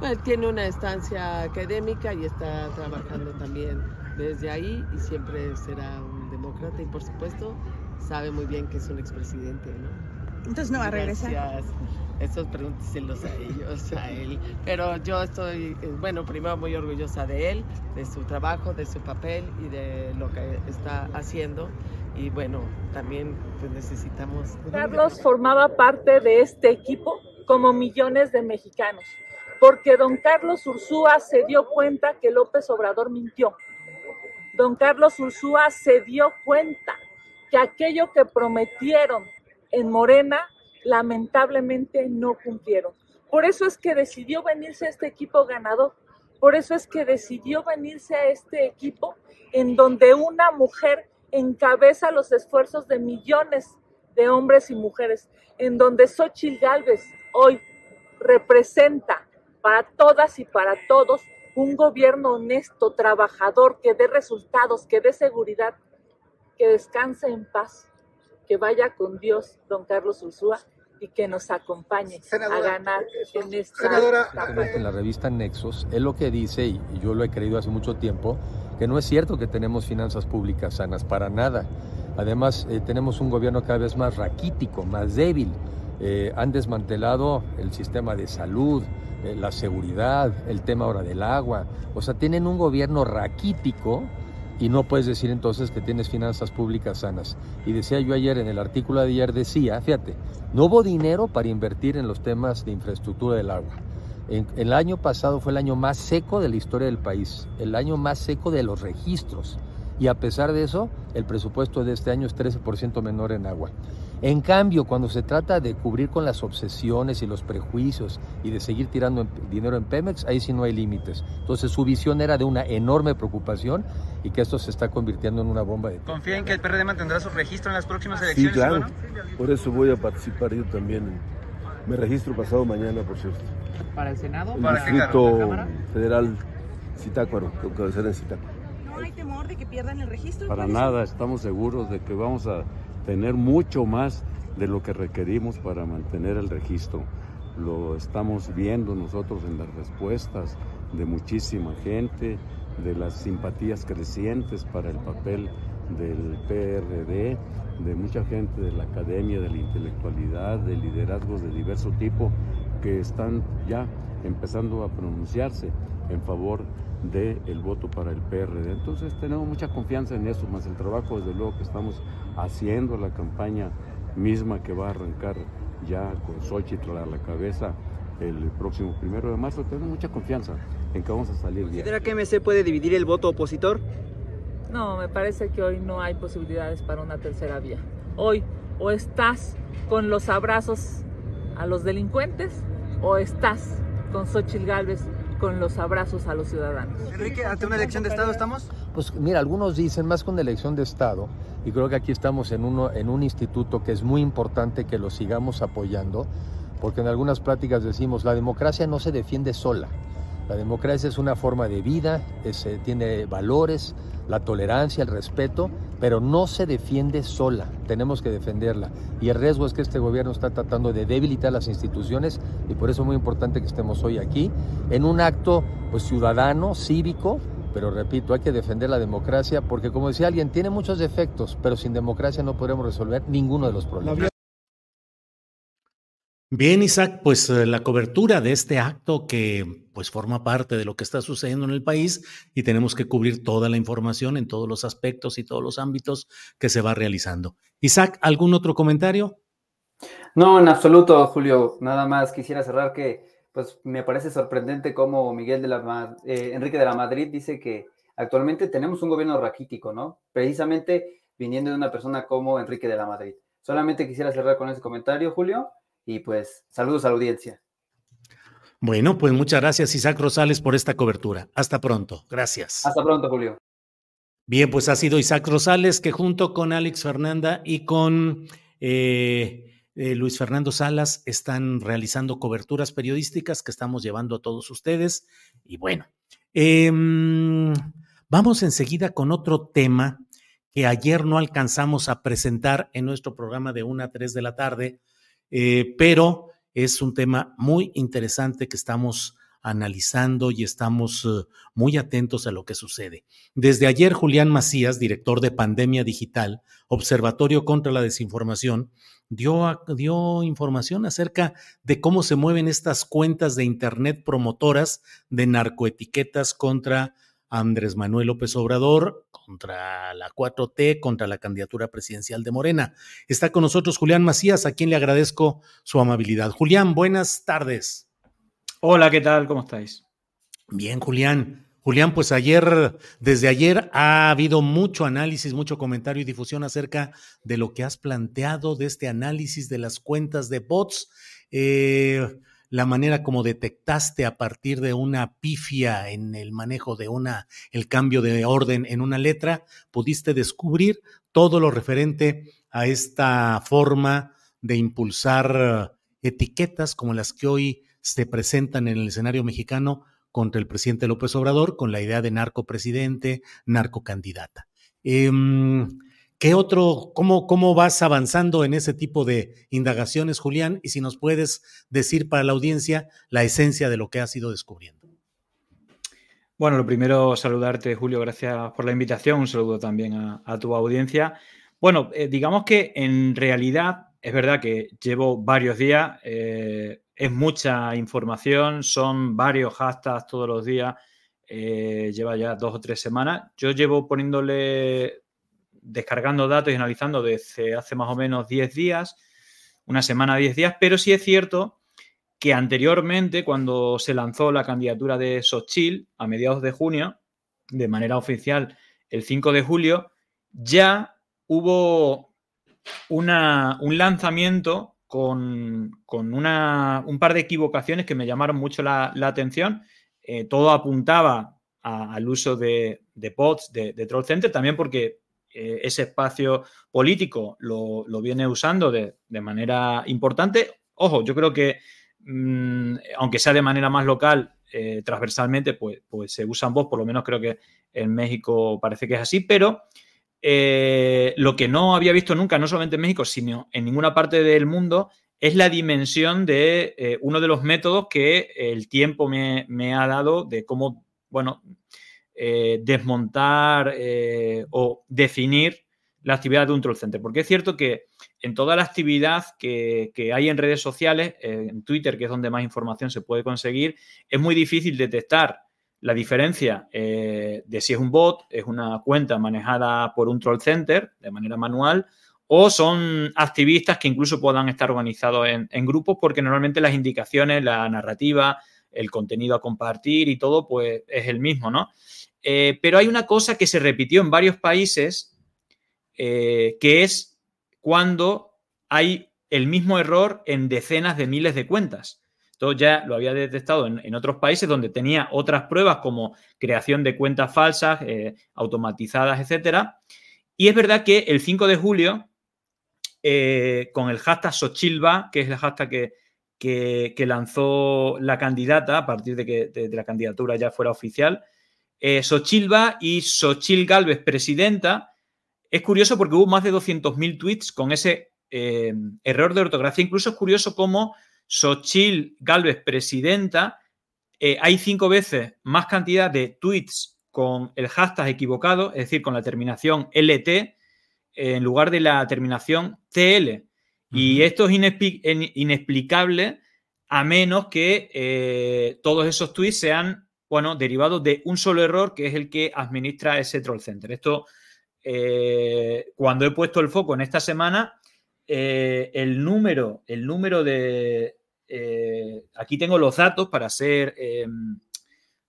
S8: Pues tiene una estancia académica y está trabajando también desde ahí y siempre será un demócrata y por supuesto sabe muy bien que es un expresidente, ¿no?
S9: Entonces no va a regresar.
S8: Gracias. Estos pregúnteselos a ellos, a él. Pero yo estoy, eh, bueno, primero muy orgullosa de él, de su trabajo, de su papel y de lo que está haciendo y bueno, también pues necesitamos...
S9: Carlos formaba parte de este equipo como millones de mexicanos, porque don Carlos Ursúa se dio cuenta que López Obrador mintió. Don Carlos Ursúa se dio cuenta que aquello que prometieron en Morena lamentablemente no cumplieron. Por eso es que decidió venirse a este equipo ganador. Por eso es que decidió venirse a este equipo en donde una mujer encabeza los esfuerzos de millones de hombres y mujeres, en donde Xochitl Gálvez hoy representa para todas y para todos un gobierno honesto, trabajador, que dé resultados, que dé seguridad, que descanse en paz, que vaya con Dios, don Carlos Ursúa, y que nos acompañe a ganar en esta
S10: En la revista Nexos, él lo que dice, y yo lo he creído hace mucho tiempo, que no es cierto que tenemos finanzas públicas sanas, para nada. Además, eh, tenemos un gobierno cada vez más raquítico, más débil. Eh, han desmantelado el sistema de salud, eh, la seguridad, el tema ahora del agua. O sea, tienen un gobierno raquítico y no puedes decir entonces que tienes finanzas públicas sanas. Y decía yo ayer en el artículo de ayer, decía, fíjate, no hubo dinero para invertir en los temas de infraestructura del agua el año pasado fue el año más seco de la historia del país, el año más seco de los registros. Y a pesar de eso, el presupuesto de este año es 13% menor en agua. En cambio, cuando se trata de cubrir con las obsesiones y los prejuicios y de seguir tirando dinero en Pemex, ahí sí no hay límites. Entonces su visión era de una enorme preocupación y que esto se está convirtiendo en una bomba de...
S11: ¿Confía en que el PRD mantendrá su registro en las próximas elecciones?
S12: Sí, claro. Por eso voy a participar yo también. Me registro pasado mañana, por cierto.
S11: ¿Para el Senado?
S12: El ¿Para Distrito Federal Citácuaro, que cabecera en Citácuaro.
S9: ¿No hay temor de que pierdan el registro?
S12: Para nada, estamos seguros de que vamos a tener mucho más de lo que requerimos para mantener el registro. Lo estamos viendo nosotros en las respuestas de muchísima gente, de las simpatías crecientes para el papel del PRD, de mucha gente de la academia, de la intelectualidad, de liderazgos de diverso tipo que están ya empezando a pronunciarse en favor del voto para el PRD. Entonces tenemos mucha confianza en eso, más el trabajo desde luego que estamos haciendo, la campaña misma que va a arrancar ya con Xochitl a la cabeza el próximo primero de marzo. Tenemos mucha confianza en que vamos a salir bien.
S11: ¿Considera que MC puede dividir el voto opositor?
S9: No, me parece que hoy no hay posibilidades para una tercera vía. Hoy o estás con los abrazos a los delincuentes o estás con Xochitl Gálvez con los abrazos a los ciudadanos.
S11: Enrique, ante una elección de Estado estamos.
S10: Pues mira, algunos dicen más con elección de Estado, y creo que aquí estamos en, uno, en un instituto que es muy importante que lo sigamos apoyando, porque en algunas pláticas decimos, la democracia no se defiende sola, La democracia es una forma de vida, eh, tiene valores, la tolerancia, el respeto, pero no se defiende sola, tenemos que defenderla. Y el riesgo es que este gobierno está tratando de debilitar las instituciones y por eso es muy importante que estemos hoy aquí en un acto pues, ciudadano, cívico, pero repito, hay que defender la democracia porque como decía alguien, tiene muchos defectos, pero sin democracia no podremos resolver ninguno de los problemas.
S1: Bien, Isaac, pues eh, la cobertura de este acto que pues forma parte de lo que está sucediendo en el país y tenemos que cubrir toda la información en todos los aspectos y todos los ámbitos que se va realizando. Isaac, ¿algún otro comentario?
S4: No, en absoluto, Julio. Nada más quisiera cerrar que pues me parece sorprendente cómo Miguel de la eh, Enrique de la Madrid dice que actualmente tenemos un gobierno raquítico, ¿no? Precisamente viniendo de una persona como Enrique de la Madrid. Solamente quisiera cerrar con ese comentario, Julio y pues saludos a la audiencia.
S1: Bueno, pues muchas gracias Isaac Rosales por esta cobertura. Hasta pronto. Gracias.
S4: Hasta pronto, Julio.
S1: Bien, pues ha sido Isaac Rosales que junto con Alex Fernanda y con eh, eh, Luis Fernando Salas están realizando coberturas periodísticas que estamos llevando a todos ustedes. Y bueno, em, vamos enseguida con otro tema que ayer no alcanzamos a presentar en nuestro programa de 1 a 3 de la tarde eh, pero es un tema muy interesante que estamos analizando y estamos eh, muy atentos a lo que sucede. Desde ayer, Julián Macías, director de Pandemia Digital, Observatorio contra la Desinformación, dio, dio información acerca de cómo se mueven estas cuentas de Internet promotoras de narcoetiquetas contra Andrés Manuel López Obrador contra la 4T, contra la candidatura presidencial de Morena. Está con nosotros Julián Macías, a quien le agradezco su amabilidad. Julián, buenas tardes.
S13: Hola, ¿qué tal? ¿Cómo estáis?
S1: Bien, Julián. Julián, pues ayer, desde ayer ha habido mucho análisis, mucho comentario y difusión acerca de lo que has planteado, de este análisis de las cuentas de bots. Eh, la manera como detectaste a partir de una pifia en el manejo de una, el cambio de orden en una letra, pudiste descubrir todo lo referente a esta forma de impulsar etiquetas como las que hoy se presentan en el escenario mexicano contra el presidente López Obrador con la idea de narcopresidente, narcocandidata. Eh, ¿Qué otro, cómo, cómo vas avanzando en ese tipo de indagaciones, Julián? Y si nos puedes decir para la audiencia la esencia de lo que has ido descubriendo.
S13: Bueno, lo primero, saludarte, Julio, gracias por la invitación. Un saludo también a, tu audiencia. Bueno, eh, digamos que en realidad es verdad que llevo varios días, eh, es mucha información, son varios hashtags todos los días, eh, lleva ya dos o tres semanas. Yo llevo poniéndole descargando datos y analizando desde hace más o menos 10 días, una semana, 10 días, pero sí es cierto que anteriormente, cuando se lanzó la candidatura de Xochitl a mediados de junio, de manera oficial el 5 de julio, ya hubo una, un lanzamiento con, un par de equivocaciones que me llamaron mucho la, atención. Eh, todo apuntaba al uso de, bots, de, de Troll Center, también porque eh, ese espacio político lo, viene usando de, manera importante. Ojo, yo creo que, mm, aunque sea de manera más local, eh, transversalmente, pues, pues se usan voz, por lo menos creo que en México parece que es así, pero eh, lo que no había visto nunca, no solamente en México, sino en ninguna parte del mundo, es la dimensión de uno de los métodos que el tiempo me, me ha dado de cómo, bueno, eh, desmontar eh, o definir la actividad de un troll center. Porque es cierto que en toda la actividad que, hay en redes sociales, eh, en Twitter, que es donde más información se puede conseguir, es muy difícil detectar la diferencia de si es un bot, es una cuenta manejada por un troll center de manera manual, o son activistas que incluso puedan estar organizados en, en grupos, porque normalmente las indicaciones, la narrativa, el contenido a compartir y todo, pues es el mismo, ¿no? Eh, pero hay una cosa que se repitió en varios países, eh, que es cuando hay el mismo error en decenas de miles de cuentas. Esto ya lo había detectado en, otros países donde tenía otras pruebas como creación de cuentas falsas, eh, automatizadas, etc. Y es verdad que el 5 de julio, con el hashtag Sochilva, que es el hashtag que, lanzó la candidata a partir de que la candidatura ya fuera oficial. Eh, Sochilva y Sochil Galvez, presidenta. Es curioso porque hubo más de 200.000 tweets con ese eh, error de ortografía. Incluso es curioso cómo Sochil Galvez, presidenta, eh, hay cinco veces más cantidad de tweets con el hashtag equivocado, es decir, con la terminación LT, en lugar de la terminación TL. Y esto es inexplicable a menos que eh, todos esos tweets sean, bueno, derivados de un solo error que es el que administra ese troll center. Esto, eh, cuando he puesto el foco en esta semana, eh, el número, el número de... aquí tengo los datos para hacer,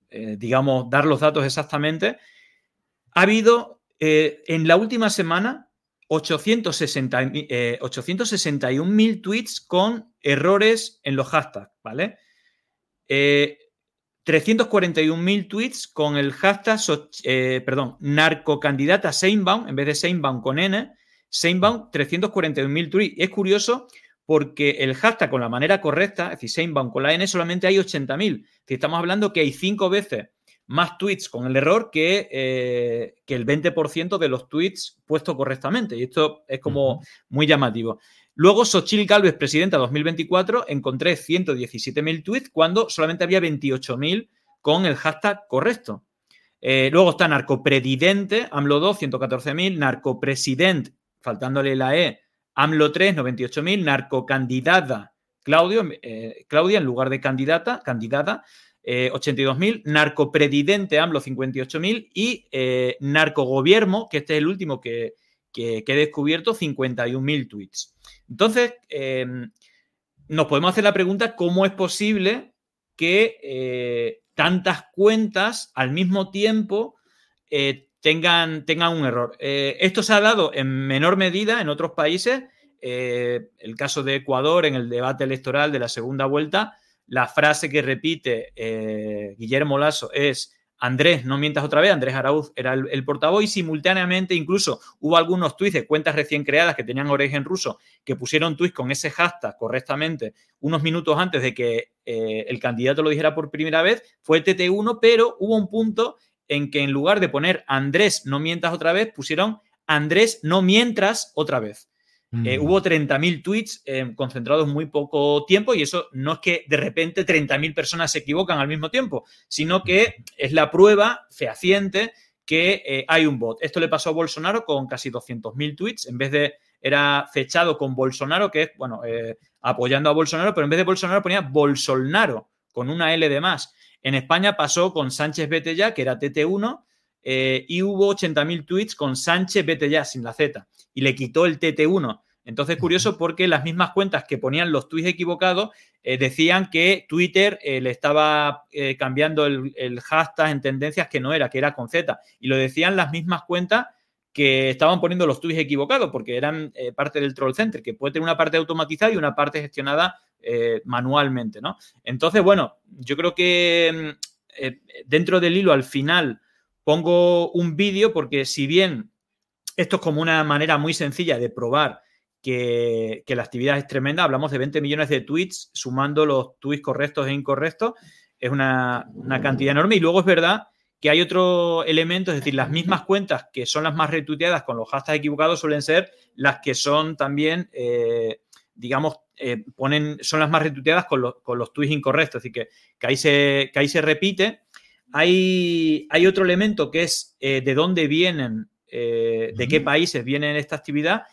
S13: digamos, dar los datos exactamente. Ha habido en la última semana 861.000 eh, tweets con errores en los hashtags, ¿vale? 341.000 eh, tweets con el hashtag, eh, perdón, narcocandidata Seinbaum, en vez de Seinbaum con N, Seinbaum 341.000 tweets. Es curioso porque el hashtag con la manera correcta, es decir, Seinbaum con la N, solamente hay 80.000. Si estamos hablando que hay cinco veces más tweets con el error que, eh, que el 20% de los tweets puestos correctamente. Y esto es como muy llamativo. Luego, Xochitl Galvez, presidenta 2024, encontré 117.000 tweets cuando solamente había 28.000 con el hashtag correcto. Eh, luego está narcopredidente, AMLO 2, 114.000, narcopresident, faltándole la E, AMLO 3, 98.000, narcocandidata, eh, Claudia en lugar de candidata, candidata, 82.000, eh, narcopredidente AMLO 58.000 y eh, narcogobierno, que este es el último que, he descubierto, 51.000 tweets. Entonces, em, nos podemos hacer la pregunta, ¿cómo es posible que eh, tantas cuentas al mismo tiempo tengan, tengan, un error? esto se ha dado en menor medida en otros países. el caso de Ecuador en el debate electoral de la segunda vuelta, la frase que repite eh, Guillermo Lasso es Andrés, no mientas otra vez, Andrés Arauz era el, portavoz y simultáneamente incluso hubo algunos tuits de cuentas recién creadas que tenían origen ruso que pusieron tuits con ese hashtag correctamente unos minutos antes de que eh, el candidato lo dijera por primera vez, fue el TT1, pero hubo un punto en que en lugar de poner Andrés, no mientas otra vez, pusieron Andrés, no mientras otra vez. Eh, hubo 30.000 tweets eh, concentrados en muy poco tiempo y eso no es que de repente 30.000 personas se equivocan al mismo tiempo, sino que es la prueba fehaciente que eh, hay un bot. Esto le pasó a Bolsonaro con casi 200.000 tweets, en vez de era fechado con Bolsonaro, que es, bueno, apoyando a Bolsonaro, pero en vez de Bolsonaro ponía Bolsonaro, con una L de más. En España pasó con Sánchez Vete Ya, que era TT1, y hubo 80.000 tweets con Sánchez Vete Ya, sin la Z, y le quitó el TT1. Entonces, curioso porque las mismas cuentas que ponían los tweets equivocados eh, decían que Twitter eh, le estaba eh, cambiando el, hashtag en tendencias que no era, que era con Z. Y lo decían las mismas cuentas que estaban poniendo los tweets equivocados porque eran parte del troll center, que puede tener una parte automatizada y una parte gestionada manualmente, ¿no? Entonces, bueno, yo creo que mm, dentro del hilo al final pongo un vídeo porque si bien esto es como una manera muy sencilla de probar que, la actividad es tremenda. Hablamos de 20 millones de tweets, sumando los tweets correctos e incorrectos. Es una, cantidad enorme. Y luego es verdad que hay otro elemento, es decir, las mismas cuentas que son las más retuiteadas con los hashtags equivocados suelen ser las que son también, eh, digamos, eh, ponen, son las más retuiteadas con, los tweets incorrectos. Es decir, que, ahí, se, ahí se repite. Hay, hay otro elemento que es eh, de dónde vienen, de qué países viene esta actividad.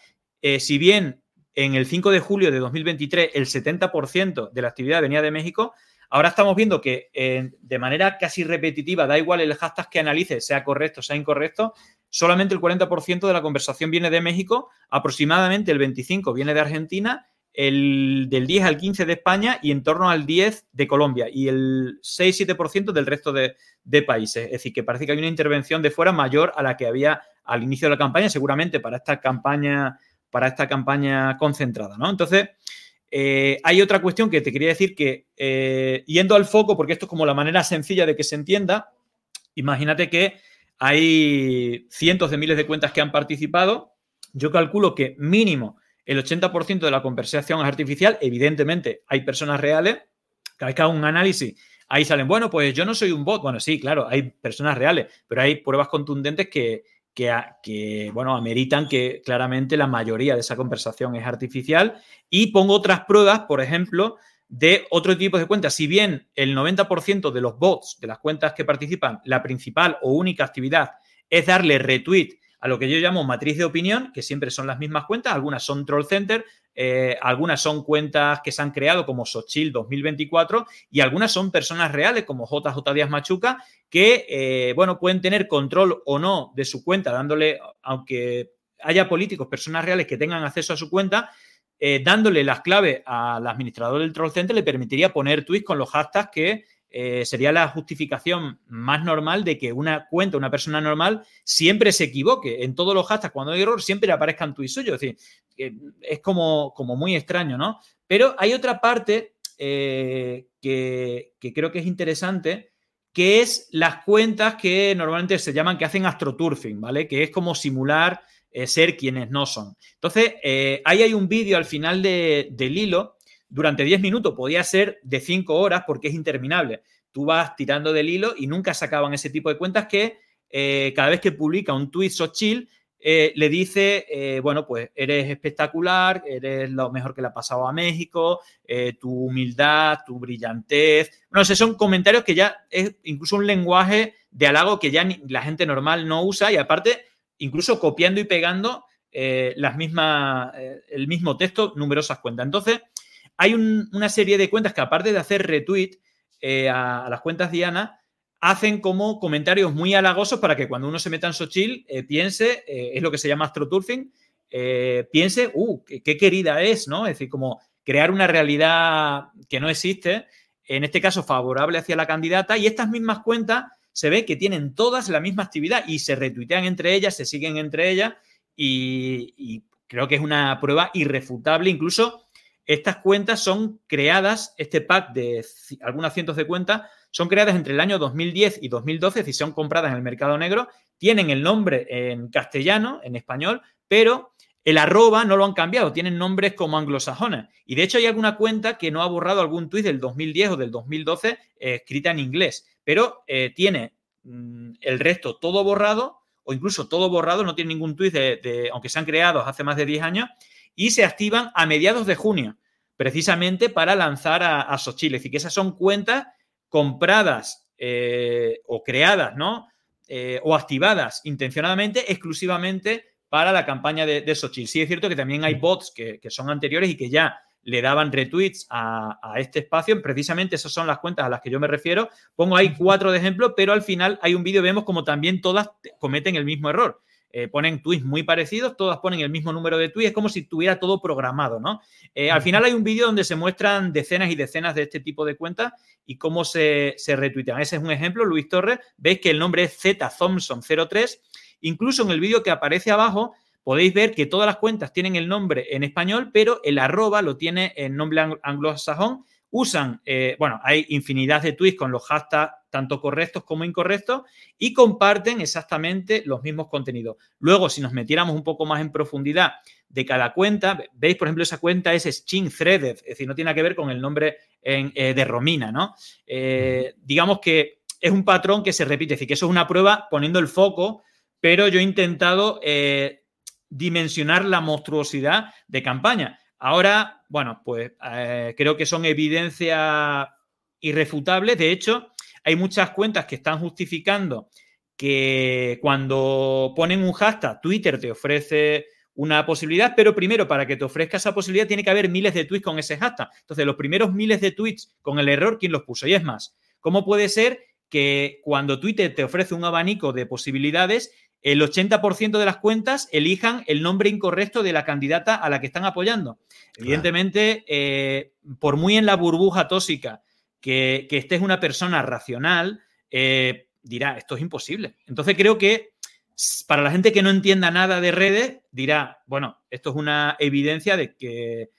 S13: Eh, si bien en el 5 de julio de 2023 el 70% de la actividad venía de México, ahora estamos viendo que eh, de manera casi repetitiva, da igual el hashtag que analice, sea correcto, sea incorrecto, solamente el 40% de la conversación viene de México, aproximadamente el 25% viene de Argentina, el del 10 al 15 de España y en torno al 10 de Colombia y el 6-7% del resto de, países. Es decir, que parece que hay una intervención de fuera mayor a la que había al inicio de la campaña, seguramente para esta campaña para esta campaña concentrada, ¿no? Entonces, eh, hay otra cuestión que te quería decir que, eh, yendo al foco, porque esto es como la manera sencilla de que se entienda, imagínate que hay cientos de miles de cuentas que han participado, yo calculo que mínimo el 80% de la conversación es artificial, evidentemente hay personas reales, cada vez que hago un análisis, ahí salen, bueno, pues yo no soy un bot, bueno, sí, claro, hay personas reales, pero hay pruebas contundentes que, que, que, bueno, ameritan que claramente la mayoría de esa conversación es artificial. Y pongo otras pruebas, por ejemplo, de otro tipo de cuentas. Si bien el 90% de los bots, de las cuentas que participan, la principal o única actividad es darle retweet a lo que yo llamo matriz de opinión, que siempre son las mismas cuentas, algunas son troll center, eh, algunas son cuentas que se han creado como Sochil 2024 y algunas son personas reales como JJ Díaz Machuca que, eh, bueno, pueden tener control o no de su cuenta, dándole, aunque haya políticos, personas reales que tengan acceso a su cuenta, eh, dándole las claves al administrador del Troll Center le permitiría poner tweets con los hashtags que eh, sería la justificación más normal de que una cuenta, una persona normal, siempre se equivoque. En todos los hashtags, cuando hay error, siempre aparezcan tweets suyos. Es decir, es como, como muy extraño, ¿no? Pero hay otra parte eh, que, que creo que es interesante, que es las cuentas que normalmente se llaman que hacen astroturfing, ¿vale? Que es como simular eh, ser quienes no son. Entonces, ahí hay un vídeo al final de, del hilo, durante 10 minutos, podía ser de 5 horas porque es interminable. Tú vas tirando del hilo y nunca sacaban ese tipo de cuentas que eh, cada vez que publica un tweet Sochil, eh, le dice, bueno, pues eres espectacular, eres lo mejor que le ha pasado a México, tu humildad, tu brillantez. No sé, son comentarios que ya es incluso un lenguaje de halago que ya la gente normal no usa y aparte incluso copiando y pegando eh, las mismas, eh, el mismo texto, numerosas cuentas. Entonces, hay una serie de cuentas que aparte de hacer retweet eh, a, las cuentas Diana, hacen como comentarios muy halagosos para que cuando uno se meta en Sochil piense, es lo que se llama astroturfing, piense, uh, qué, qué, querida es, ¿no? Es decir, como crear una realidad que no existe, en este caso favorable hacia la candidata, y estas mismas cuentas se ve que tienen todas la misma actividad y se retuitean entre ellas, se siguen entre ellas y, creo que es una prueba irrefutable. Incluso estas cuentas son creadas, este pack de algunas cientos de cuentas, son creadas entre el año 2010 y 2012, si son compradas en el mercado negro, tienen el nombre en castellano, en español, pero el arroba no lo han cambiado, tienen nombres como anglosajones. Y de hecho hay alguna cuenta que no ha borrado algún tuit del 2010 o del 2012 eh, escrita en inglés pero eh, tiene mm, el resto todo borrado o incluso todo borrado, no tiene ningún tweet de, aunque se han creado hace más de 10 años, y se activan a mediados de junio, precisamente para lanzar a, a Xochitl. Es decir, que esas son cuentas compradas eh, o creadas, ¿no? Eh, o activadas intencionadamente, exclusivamente para la campaña de, de Xochitl. Sí es cierto que también hay bots que, que son anteriores y que ya le daban retweets a, este espacio. Precisamente esas son las cuentas a las que yo me refiero. Pongo ahí cuatro de ejemplo, pero al final hay un vídeo, vemos como también todas cometen el mismo error. Eh, ponen tweets muy parecidos, todas ponen el mismo número de tweets, es como si tuviera todo programado, ¿no? Eh, al final hay un vídeo donde se muestran decenas y decenas de este tipo de cuentas y cómo se, se retuitean. Ese es un ejemplo, Luis Torres, veis que el nombre es Z Thompson 03, incluso en el vídeo que aparece abajo podéis ver que todas las cuentas tienen el nombre en español, pero el arroba lo tiene en nombre anglosajón. Usan, eh, bueno, hay infinidad de tweets con los hashtags tanto correctos como incorrectos y comparten exactamente los mismos contenidos. Luego, si nos metiéramos un poco más en profundidad de cada cuenta, veis, por ejemplo, esa cuenta es String Threaded, es decir, no tiene que ver con el nombre eh, de Romina, ¿no? Eh, digamos que es un patrón que se repite, es decir, que eso es una prueba poniendo el foco, pero yo he intentado dimensionar la monstruosidad de campaña. Ahora, bueno, pues eh, creo que son evidencias irrefutables. De hecho, hay muchas cuentas que están justificando que cuando ponen un hashtag, Twitter te ofrece una posibilidad, pero primero para que te ofrezca esa posibilidad tiene que haber miles de tweets con ese hashtag. Entonces, los primeros miles de tweets con el error, ¿quién los puso? Y es más, ¿cómo puede ser que cuando Twitter te ofrece un abanico de posibilidades, el 80% de las cuentas elijan el nombre incorrecto de la candidata a la que están apoyando. Evidentemente, eh, por muy en la burbuja tóxica que, que estés una persona racional, eh, dirá, esto es imposible. Entonces creo que para la gente que no entienda nada de redes, dirá, bueno, esto es una evidencia de que...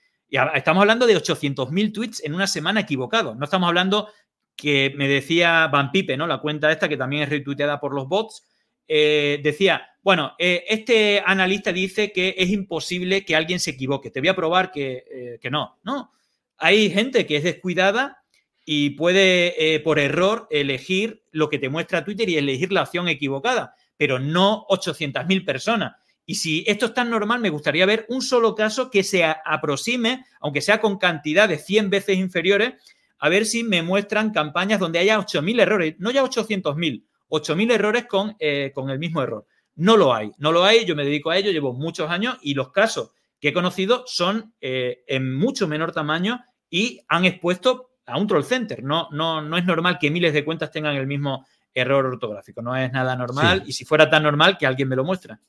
S13: estamos hablando de 800.000 tweets en una semana equivocado. No estamos hablando que me decía Van Pipe, ¿no? La cuenta esta que también es retuiteada por los bots, eh, decía, bueno, eh, este analista dice que es imposible que alguien se equivoque. Te voy a probar que, eh, que no. No, hay gente que es descuidada y puede por error elegir lo que te muestra Twitter y elegir la opción equivocada, pero no 800.000 personas. Y si esto es tan normal, me gustaría ver un solo caso que se aproxime, aunque sea con cantidades 100 veces inferiores, a ver si me muestran campañas donde haya 8.000 errores, no ya 800.000, 8.000 errores con, eh, con el mismo error. No lo hay, no lo hay, yo me dedico a ello, llevo muchos años y los casos que he conocido son eh, en mucho menor tamaño y han expuesto a un troll center. No, no, no es normal que miles de cuentas tengan el mismo error ortográfico, no es nada normal y si fuera tan normal que alguien me lo muestra.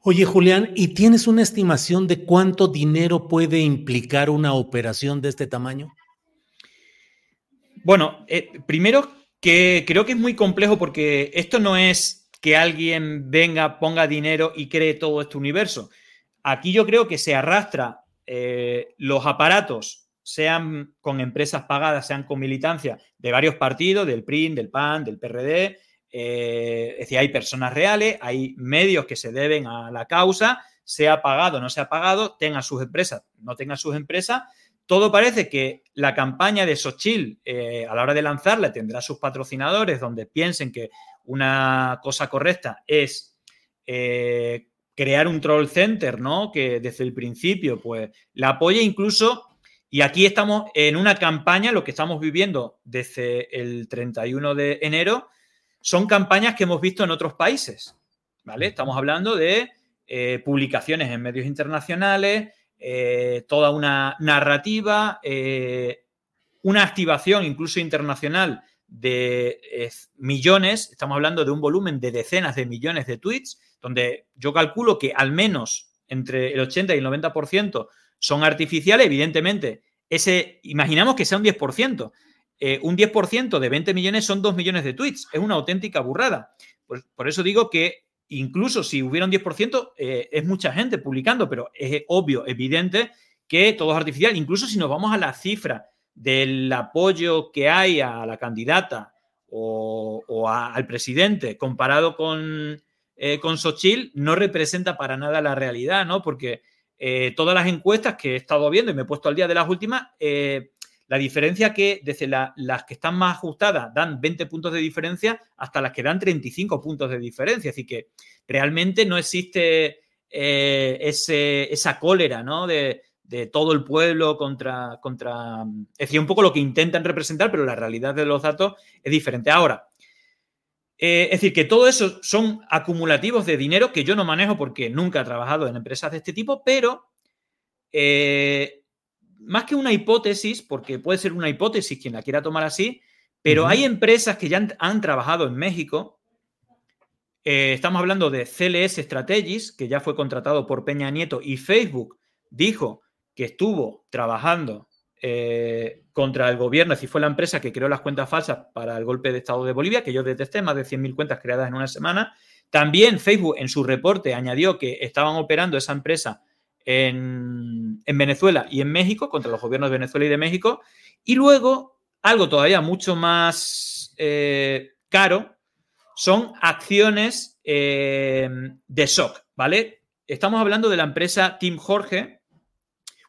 S1: Oye, Julián, ¿y tienes una estimación de cuánto dinero puede implicar una operación de este tamaño?
S13: Bueno, eh, primero que creo que es muy complejo porque esto no es que alguien venga, ponga dinero y cree todo este universo. Aquí yo creo que se arrastra eh, los aparatos, sean con empresas pagadas, sean con militancia de varios partidos, del PRI, del PAN, del PRD, eh, es decir, hay personas reales, hay medios que se deben a la causa, sea pagado o no sea pagado, tenga sus empresas, no tenga sus empresas. Todo parece que la campaña de Sochil eh, a la hora de lanzarla tendrá sus patrocinadores donde piensen que una cosa correcta es eh, crear un troll center, ¿no? Que desde el principio, pues, la apoye incluso. Y aquí estamos en una campaña, lo que estamos viviendo desde el 31 de enero, son campañas que hemos visto en otros países, ¿vale? Estamos hablando de eh, publicaciones en medios internacionales, eh, toda una narrativa, eh, una activación incluso internacional de millones, estamos hablando de un volumen de decenas de millones de tweets, donde yo calculo que al menos entre el 80 y el 90% son artificiales, evidentemente, ese, imaginamos que sea un 10%, eh, un 10% de 20 millones son 2 millones de tweets. Es una auténtica burrada. Por eso digo que incluso si hubiera un 10%, eh, es mucha gente publicando, pero es obvio, evidente que todo es artificial. Incluso si nos vamos a la cifra del apoyo que hay a la candidata o, al presidente comparado con, eh, con Xochitl, no representa para nada la realidad, ¿no? Porque todas las encuestas que he estado viendo y me he puesto al día de las últimas, la diferencia que desde las que están más ajustadas dan 20 puntos de diferencia hasta las que dan 35 puntos de diferencia. Así que realmente no existe eh, esa cólera ¿no? de, todo el pueblo contra, contra... Es decir, un poco lo que intentan representar, pero la realidad de los datos es diferente. Ahora, eh, es decir, que todo eso son acumulativos de dinero que yo no manejo porque nunca he trabajado en empresas de este tipo, pero eh, más que una hipótesis, porque puede ser una hipótesis quien la quiera tomar así, pero hay empresas que ya han, trabajado en México. Eh, estamos hablando de CLS Strategies, que ya fue contratado por Peña Nieto, y Facebook dijo que estuvo trabajando eh, contra el gobierno, si fue la empresa que creó las cuentas falsas para el golpe de Estado de Bolivia, que yo detesté, más de 100.000 cuentas creadas en una semana. También Facebook en su reporte añadió que estaban operando esa empresa en, Venezuela y en México, contra los gobiernos de Venezuela y de México. Y luego, algo todavía mucho más eh, caro, son acciones eh, de SOC, ¿vale? Estamos hablando de la empresa Team Jorge,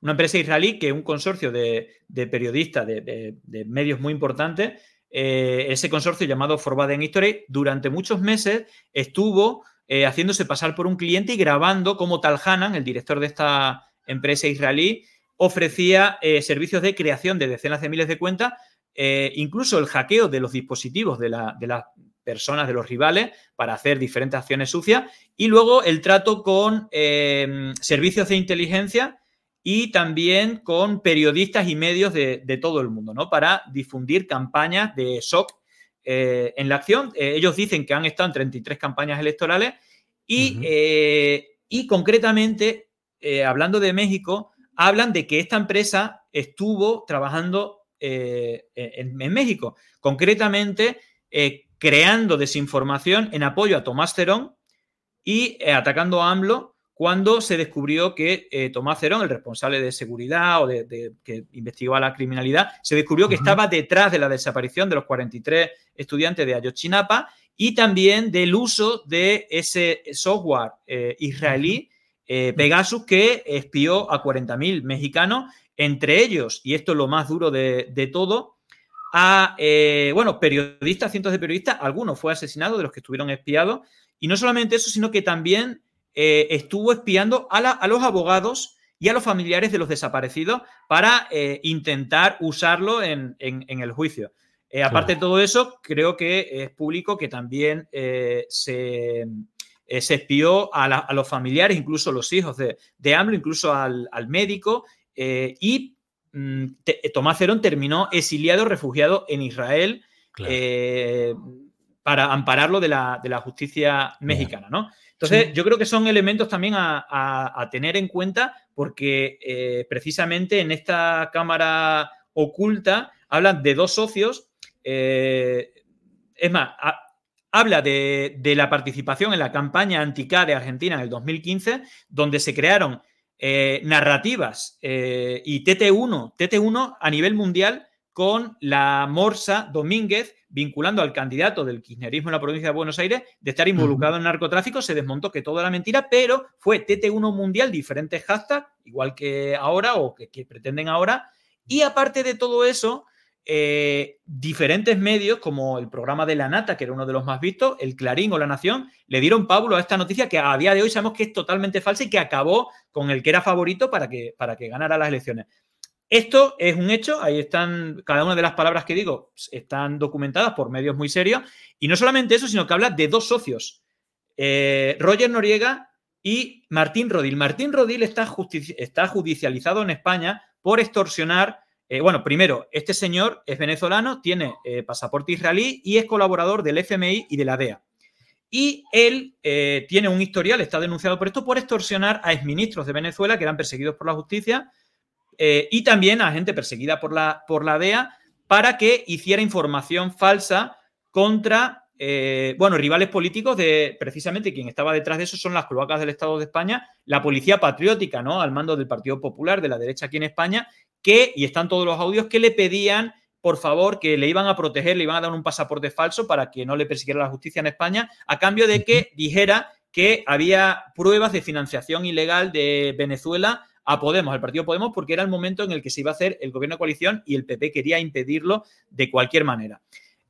S13: una empresa israelí que un consorcio de, periodistas, de, medios muy importantes. Eh, ese consorcio llamado Forbidden History, durante muchos meses estuvo eh, haciéndose pasar por un cliente y grabando cómo Tal Hanan, el director de esta empresa israelí, ofrecía eh, servicios de creación de decenas de miles de cuentas, eh, incluso el hackeo de los dispositivos de, las personas, de los rivales, para hacer diferentes acciones sucias, y luego el trato con servicios de inteligencia y también con periodistas y medios de, de, todo el mundo, ¿no? Para difundir campañas de shock eh, en la acción. Eh, ellos dicen que han estado en 33 campañas electorales y, eh, y concretamente, hablando de México, hablan de que esta empresa estuvo trabajando en, México, concretamente creando desinformación en apoyo a Tomás Cerón y atacando a AMLO cuando se descubrió que eh, Tomás Cerón, el responsable de seguridad o de, que investigaba la criminalidad, se descubrió que estaba detrás de la desaparición de los 43 estudiantes de Ayotzinapa y también del uso de ese software eh, israelí eh, Pegasus que espió a 40.000 mexicanos, entre ellos, y esto es lo más duro de, de todo, a, bueno, periodistas, cientos de periodistas, algunos fue asesinado de los que estuvieron espiados, y no solamente eso, sino que también eh, estuvo espiando a, los abogados y a los familiares de los desaparecidos para eh, intentar usarlo en, el juicio. Eh, aparte de todo eso, creo que es público que también se, espió a, los familiares, incluso los hijos de, de AMLO, incluso al, médico, y mm, Tomás Cerón terminó exiliado, refugiado en Israel. para ampararlo de la, de la justicia mexicana, ¿no? Entonces, yo creo que son elementos también a, tener en cuenta porque eh, precisamente en esta Cámara oculta hablan de dos socios. Eh, es más, habla de, la participación en la campaña anti-K de Argentina en el 2015, donde se crearon eh, narrativas y TT1, TT1 a nivel mundial con la Morsa Domínguez vinculando al candidato del kirchnerismo en la provincia de Buenos Aires de estar involucrado en narcotráfico, se desmontó que todo era mentira, pero fue TT1 Mundial, diferentes hashtags, igual que ahora o que, pretenden ahora. Y aparte de todo eso, eh, diferentes medios, como el programa de La Nata, que era uno de los más vistos, el Clarín o La Nación, le dieron Pablo a esta noticia que a día de hoy sabemos que es totalmente falsa y que acabó con el que era favorito para que, para que ganara las elecciones. Esto es un hecho, ahí están, cada una de las palabras que digo están documentadas por medios muy serios, y no solamente eso, sino que habla de dos socios, eh, Roger Noriega y Martín Rodil. Martín Rodil está, judicializado en España por extorsionar, eh, bueno, primero, este señor es venezolano, tiene eh, pasaporte israelí y es colaborador del FMI y de la DEA. Y él tiene un historial, está denunciado por esto, por extorsionar a exministros de Venezuela que eran perseguidos por la justicia eh, y también a gente perseguida por la, por la DEA para que hiciera información falsa contra, eh, bueno, rivales políticos de precisamente quien estaba detrás de eso son las cloacas del Estado de España, la policía patriótica, ¿no? Al mando del Partido Popular, de la derecha aquí en España, que, y están todos los audios, que le pedían por favor, que le iban a proteger, le iban a dar un pasaporte falso para que no le persiguiera la justicia en España, a cambio de que dijera que había pruebas de financiación ilegal de Venezuela a Podemos, al partido Podemos, porque era el momento en el que se iba a hacer el gobierno de coalición y el PP quería impedirlo de cualquier manera.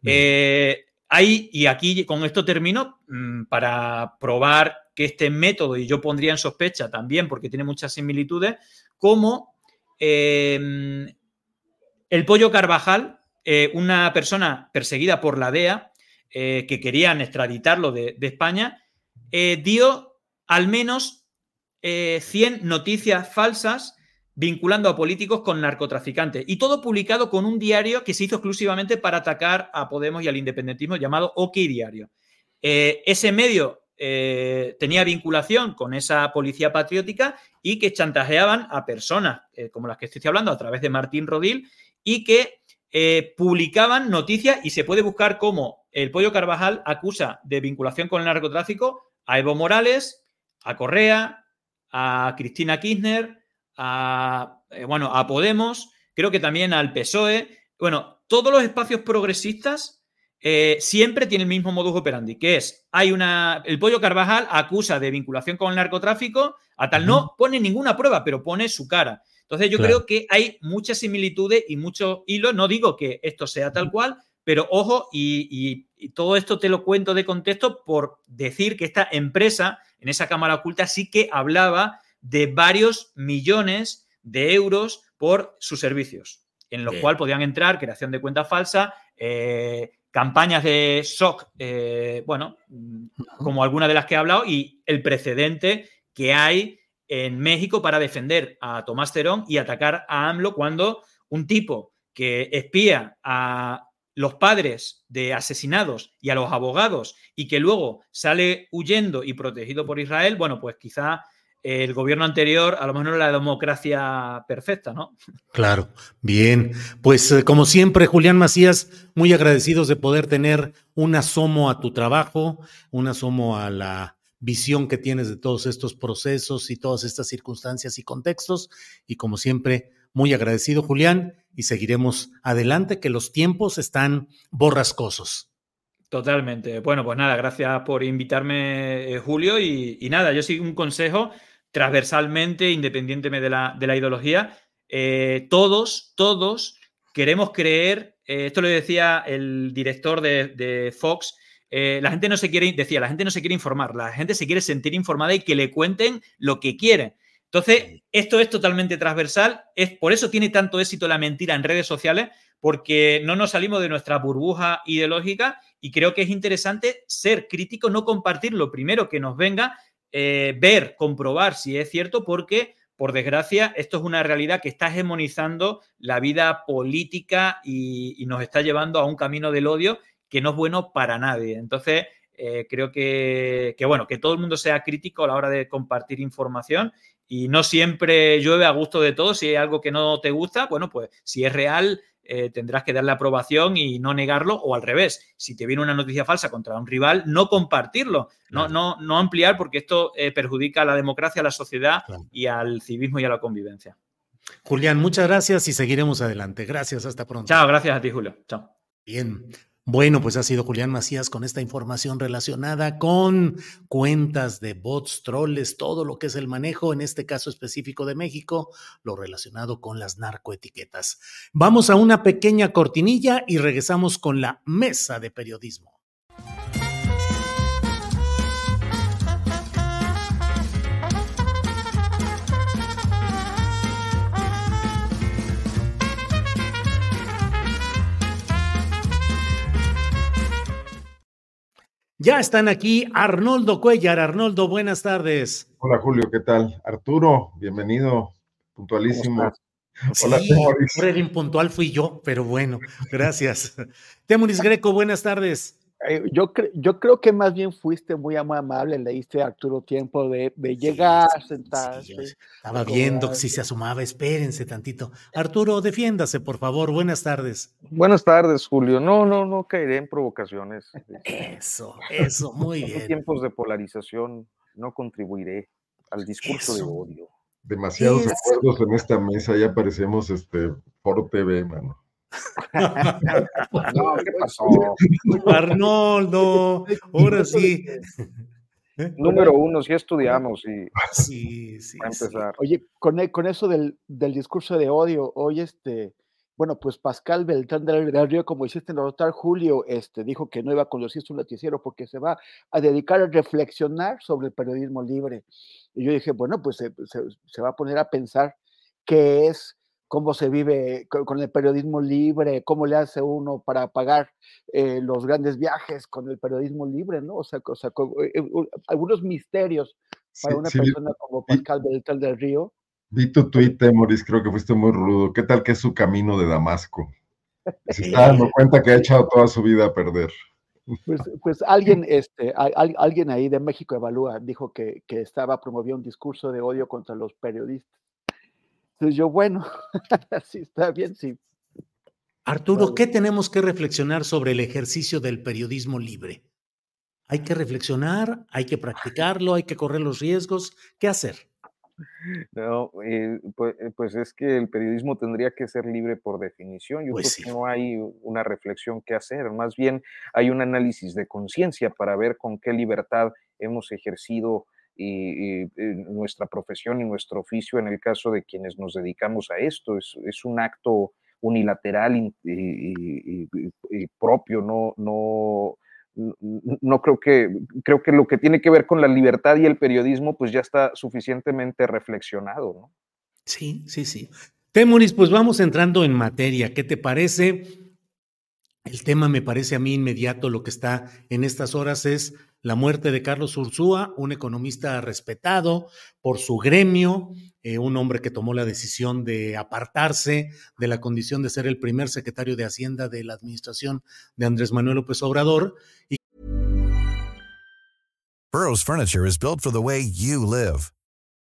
S13: Eh, ahí, y aquí con esto termino, mm, para probar que este método, y yo pondría en sospecha también, porque tiene muchas similitudes, como em, el pollo Carvajal, eh, una persona perseguida por la DEA, eh, que querían extraditarlo de, de España, dio al menos 100 eh, noticias falsas vinculando a políticos con narcotraficantes. Y todo publicado con un diario que se hizo exclusivamente para atacar a Podemos y al independentismo llamado OK Diario. Eh, ese medio eh, tenía vinculación con esa policía patriótica y que chantajeaban a personas como las que estoy hablando a través de Martín Rodil y que publicaban noticias y se puede buscar cómo el Pollo Carvajal acusa de vinculación con el narcotráfico a Evo Morales, a Correa, a Cristina Kirchner, a, eh, bueno, a Podemos, creo que también al PSOE. Bueno, todos los espacios progresistas eh, siempre tienen el mismo modus operandi, que es, hay una, el Pollo Carvajal acusa de vinculación con el narcotráfico, a tal no pone ninguna prueba, pero pone su cara. Entonces yo creo que hay muchas similitudes y muchos hilos, no digo que esto sea tal cual, pero ojo, y, todo esto te lo cuento de contexto por decir que esta empresa en esa cámara oculta sí que hablaba de varios millones de euros por sus servicios, en los cuales podían entrar creación de cuenta falsa, eh, campañas de shock, eh, bueno, como algunas de las que he hablado, y el precedente que hay en México para defender a Tomás Terón y atacar a AMLO cuando un tipo que espía a los padres de asesinados y a los abogados y que luego sale huyendo y protegido por Israel, bueno, pues quizá el gobierno anterior a lo mejor la democracia perfecta, ¿no?
S1: Claro, bien. Pues eh, como siempre, Julián Macías, muy agradecidos de poder tener un asomo a tu trabajo, un asomo a la visión que tienes de todos estos procesos y todas estas circunstancias y contextos. Y como siempre, muy agradecido, Julián, y seguiremos adelante, que los tiempos están borrascosos.
S13: Totalmente. Bueno, pues nada, gracias por invitarme, eh, Julio. Y, nada, yo sigo un consejo transversalmente, independientemente de la, de la ideología. Eh, todos, todos queremos creer, eh, esto lo decía el director de, Fox, la gente no se quiere, decía, la gente no se quiere informar, la gente se quiere sentir informada y que le cuenten lo que quieren. Entonces, esto es totalmente transversal, es, por eso tiene tanto éxito la mentira en redes sociales, porque no nos salimos de nuestra burbuja ideológica y creo que es interesante ser crítico, no compartir lo primero que nos venga, eh, ver, comprobar si es cierto, porque por desgracia, esto es una realidad que está hegemonizando la vida política y, nos está llevando a un camino del odio que no es bueno para nadie. Entonces, eh, creo que, que, bueno, que todo el mundo sea crítico a la hora de compartir información y no siempre llueve a gusto de todos. Si hay algo que no te gusta, bueno, pues si es real, eh, tendrás que darle aprobación y no negarlo, o al revés, si te viene una noticia falsa contra un rival, no compartirlo, no, no, no ampliar, porque esto eh, perjudica a la democracia, a la sociedad y al civismo y a la convivencia.
S1: Julián, muchas gracias y seguiremos adelante. Gracias, hasta pronto.
S13: Chao, gracias a ti, Julio. Chao.
S1: Bien. Bueno, pues ha sido Julián Macías con esta información relacionada con cuentas de bots, troles, todo lo que es el manejo, en este caso específico de México, lo relacionado con las narcoetiquetas. Vamos a una pequeña cortinilla y regresamos con la mesa de periodismo. Ya están aquí Arnoldo Cuellar. Arnoldo, buenas tardes.
S14: Hola Julio, ¿qué tal? Arturo, bienvenido, puntualísimo.
S1: Hola, Temoris. el impuntual fui yo, pero bueno, gracias. Temoris Greco, buenas tardes.
S15: Eh, yo, yo creo que más bien fuiste muy amable, le diste a Arturo tiempo de, llegar, sentarse.
S1: estaba viendo si se asomaba, espérense tantito. Arturo, defiéndase, por favor, buenas tardes.
S16: Buenas tardes, Julio. No, no, no caeré en provocaciones.
S1: Eso, eso, muy bien.
S16: En tiempos de polarización no contribuiré al discurso de odio.
S14: Demasiados acuerdos en esta mesa, ya parecemos este, por TV, mano.
S15: No, ¿qué pasó?
S1: Arnoldo, ahora sí.
S16: Número uno, sí estudiamos y
S1: sí, sí,
S15: empezar. Oye, con, e, con eso del, del, discurso de odio, hoy este, bueno, pues Pascal Beltrán del Río, como hiciste notar, Julio, este, dijo que no iba a conducir su noticiero porque se va a dedicar a reflexionar sobre el periodismo libre. Y yo dije, bueno, pues se, se, se va a poner a pensar qué es cómo se vive con el periodismo libre, cómo le hace uno para pagar eh, los grandes viajes con el periodismo libre, ¿no? O sea, eh, eh, algunos misterios para una persona como Pascal Beltrán del Río.
S14: Vi tu tweet, Moris, creo que fuiste muy rudo. ¿Qué tal que es su camino de Damasco? Se está dando cuenta que ha echado toda su vida a perder.
S15: Pues, pues alguien, este, alguien ahí de México Evalúa dijo que, que estaba promoviendo un discurso de odio contra los periodistas. Entonces yo, bueno, sí, está bien, sí.
S1: Arturo, ¿qué tenemos que reflexionar sobre el ejercicio del periodismo libre? Hay que reflexionar, hay que practicarlo, hay que correr los riesgos. ¿Qué hacer?
S16: No, eh, pues, eh, pues, es que el periodismo tendría que ser libre por definición. Yo pues creo que no hay una reflexión que hacer, más bien hay un análisis de conciencia para ver con qué libertad hemos ejercido y, eh, nuestra profesión y nuestro oficio en el caso de quienes nos dedicamos a esto. Es, es un acto unilateral y, propio, no, no, no creo que, creo que lo que tiene que ver con la libertad y el periodismo, pues ya está suficientemente reflexionado.
S1: Sí, sí, sí. Temoris, pues vamos entrando en materia. ¿Qué te parece? El tema me parece a mí inmediato, lo que está en estas horas es la muerte de Carlos Ursúa, un economista respetado por su gremio, eh, un hombre que tomó la decisión de apartarse de la condición de ser el primer secretario de Hacienda de la administración de Andrés Manuel López Obrador.
S17: Burroughs Furniture is built for the way you live.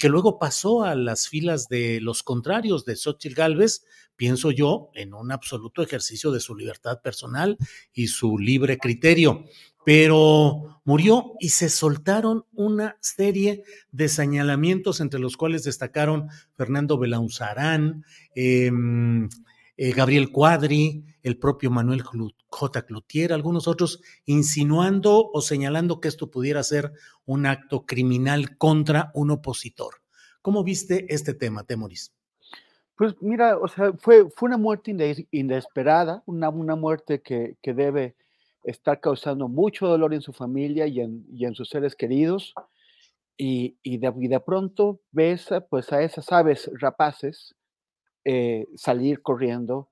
S1: Que luego pasó a las filas de los contrarios de Xochitl Gálvez, pienso yo, en un absoluto ejercicio de su libertad personal y su libre criterio. Pero murió y se soltaron una serie de señalamientos, entre los cuales destacaron Fernando Belauzarán, eh, eh, Gabriel Cuadri, el propio Manuel J. Cloutier, algunos otros, insinuando o señalando que esto pudiera ser un acto criminal contra un opositor. ¿Cómo viste este tema, Temoris?
S15: Pues mira, o sea, fue, fue una muerte inesperada, una, una muerte que, que, debe estar causando mucho dolor en su familia y en, y en sus seres queridos. Y, y, de, y, pronto ves pues, a esas aves rapaces eh, salir corriendo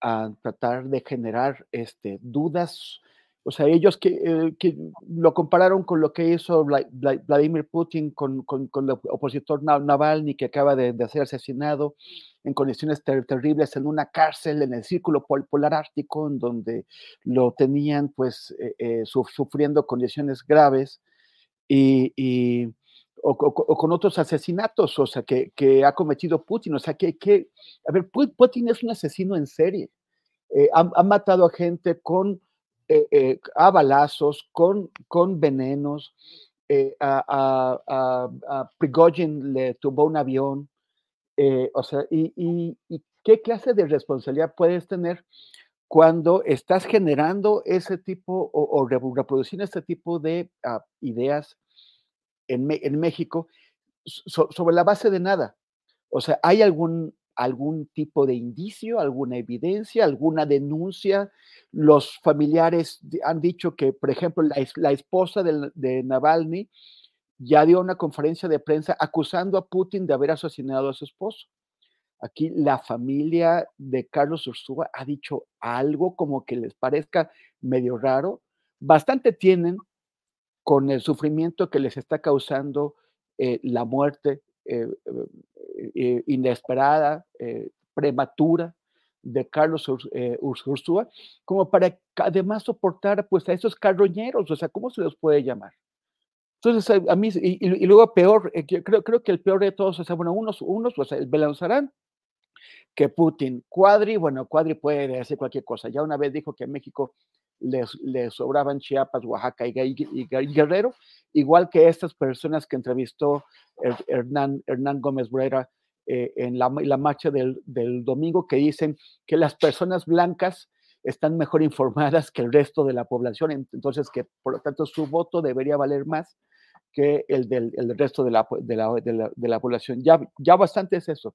S15: a tratar de generar este, dudas. O sea, ellos que, eh, que, lo compararon con lo que hizo Vladimir Putin con, con, con el opositor Navalny, que acaba de, de ser asesinado en condiciones ter terribles en una cárcel en el círculo polar ártico, en donde lo tenían pues eh, eh, sufriendo condiciones graves. Y, y o, o, o, con otros asesinatos, o sea, que, que, ha cometido Putin. O sea, que, que a ver, Putin es un asesino en serie. Eh, ha, ha, matado a gente con, eh, eh, a balazos, con, con venenos. Eh, a, a, a, Prigozhin le tumbó un avión. o sea, y, y, y, qué clase de responsabilidad puedes tener cuando estás generando ese tipo o, o reproduciendo este tipo de uh, ideas en, México so, sobre la base de nada. O sea, ¿hay algún, algún tipo de indicio, alguna evidencia, alguna denuncia? Los familiares han dicho que, por ejemplo, la, esposa de, de, Navalny ya dio una conferencia de prensa acusando a Putin de haber asesinado a su esposo. Aquí la familia de Carlos Ursúa ha dicho algo como que les parezca medio raro. Bastante tienen con el sufrimiento que les está causando eh, la muerte eh, eh, inesperada, prematura de Carlos Ursúa, como para además soportar pues a esos carroñeros, o sea, ¿cómo se los puede llamar? Entonces, a mí, y, y luego peor, creo, creo que el peor de todos, o sea, bueno, unos, unos, o sea, el Belanzarán, que Putin, Cuadri, bueno, Cuadri puede decir cualquier cosa, ya una vez dijo que México les sobraban Chiapas, Oaxaca y, Guerrero, igual que estas personas que entrevistó Hernán, Hernán Gómez Brera eh, en la, la marcha del, del, domingo, que dicen que las personas blancas están mejor informadas que el resto de la población, entonces que por lo tanto su voto debería valer más que el del el resto de la, de la, de la, de la población. Ya, ya bastante es eso.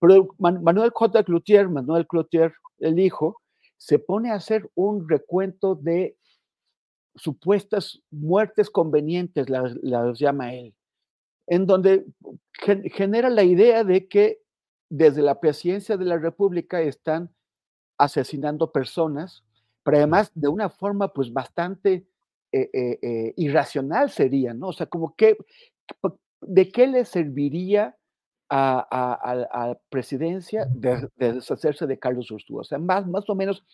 S15: Pero Manuel J. Cloutier, Manuel Cloutier, el hijo, se pone a hacer un recuento de supuestas muertes convenientes, las, las llama él, en donde genera la idea de que desde la presidencia de la República están asesinando personas, pero además de una forma pues bastante eh, eh, eh, irracional sería, ¿no? O sea, como que, ¿de qué le serviría a, a, presidencia de, de, deshacerse de Carlos Ursúa. O sea, más, más o menos,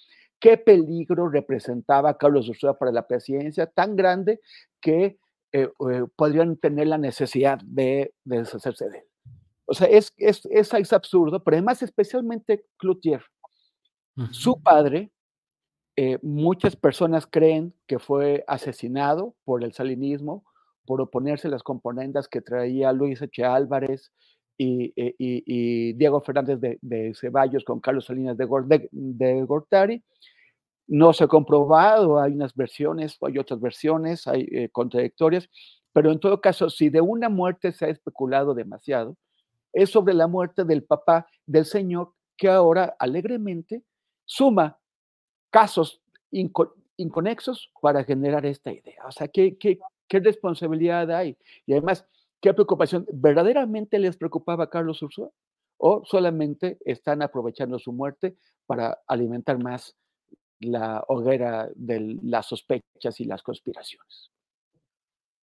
S15: ¿qué peligro representaba Carlos Ursúa para la presidencia tan grande que eh, eh, podrían tener la necesidad de, de, deshacerse de él? O sea, es, es, es, es absurdo, pero además especialmente Cloutier. Uh -huh. Su padre, eh, muchas personas creen que fue asesinado por el salinismo, por oponerse a las componendas que traía Luis H. Álvarez, y, y, Diego Fernández de, Ceballos con Carlos Salinas de, Gortari. No se ha comprobado, hay unas versiones, hay otras versiones, hay eh, contradictorias, pero en todo caso, si de una muerte se ha especulado demasiado, es sobre la muerte del papá del señor que ahora alegremente suma casos inconexos para generar esta idea. O sea, ¿qué, qué, qué responsabilidad hay? Y además, ¿qué preocupación? ¿Verdaderamente les preocupaba a Carlos Ursula? ¿O solamente están aprovechando su muerte para alimentar más la hoguera de las sospechas y las conspiraciones?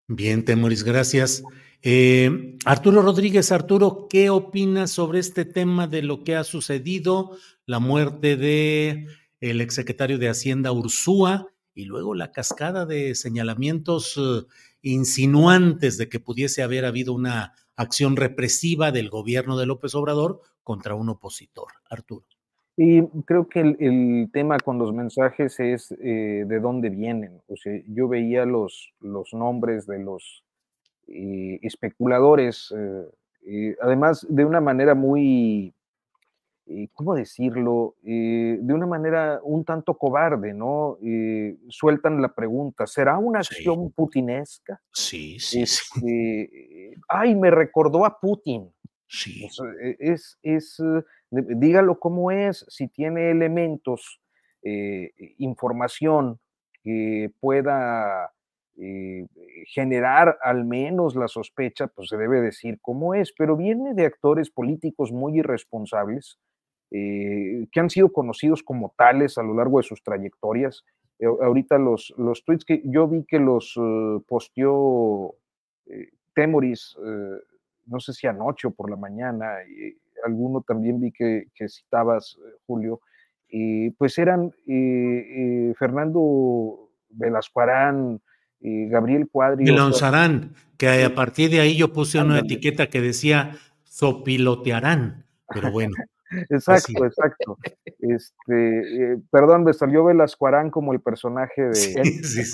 S1: Bien, Temoris, gracias. Eh, Arturo Rodríguez, Arturo, ¿qué opinas sobre este tema de lo que ha sucedido, la muerte de el exsecretario de Hacienda Ursúa y luego la cascada de señalamientos eh, insinuantes de que pudiese haber habido una acción represiva del gobierno de López Obrador contra un opositor? Arturo.
S16: Y creo que el, tema con los mensajes es eh, de dónde vienen. O sea, yo veía los, los nombres de los eh, especuladores, además de una manera muy, ¿cómo decirlo? de una manera un tanto cobarde, ¿no? sueltan la pregunta, ¿será una acción putinesca?
S1: Sí, sí, sí.
S16: Este, ay, me recordó a Putin.
S1: Sí.
S16: E, es, es dígalo cómo es, si tiene elementos, eh, información que pueda eh, generar al menos la sospecha, pues se debe decir cómo es, pero viene de actores políticos muy irresponsables, eh, que han sido conocidos como tales a lo largo de sus trayectorias. ahorita los, los tweets que yo vi que los posteó Temoris, no sé si anoche o por la mañana, alguno también vi que, citabas, eh, Julio, pues eran eh, eh, Fernando Velascuarán, Gabriel Cuadri.
S1: Belonzarán, que a partir de ahí yo puse una etiqueta que decía zopilotearán, pero bueno.
S16: Exacto, exacto. Este, perdón, me salió Velascuarán como el personaje de,
S15: sí,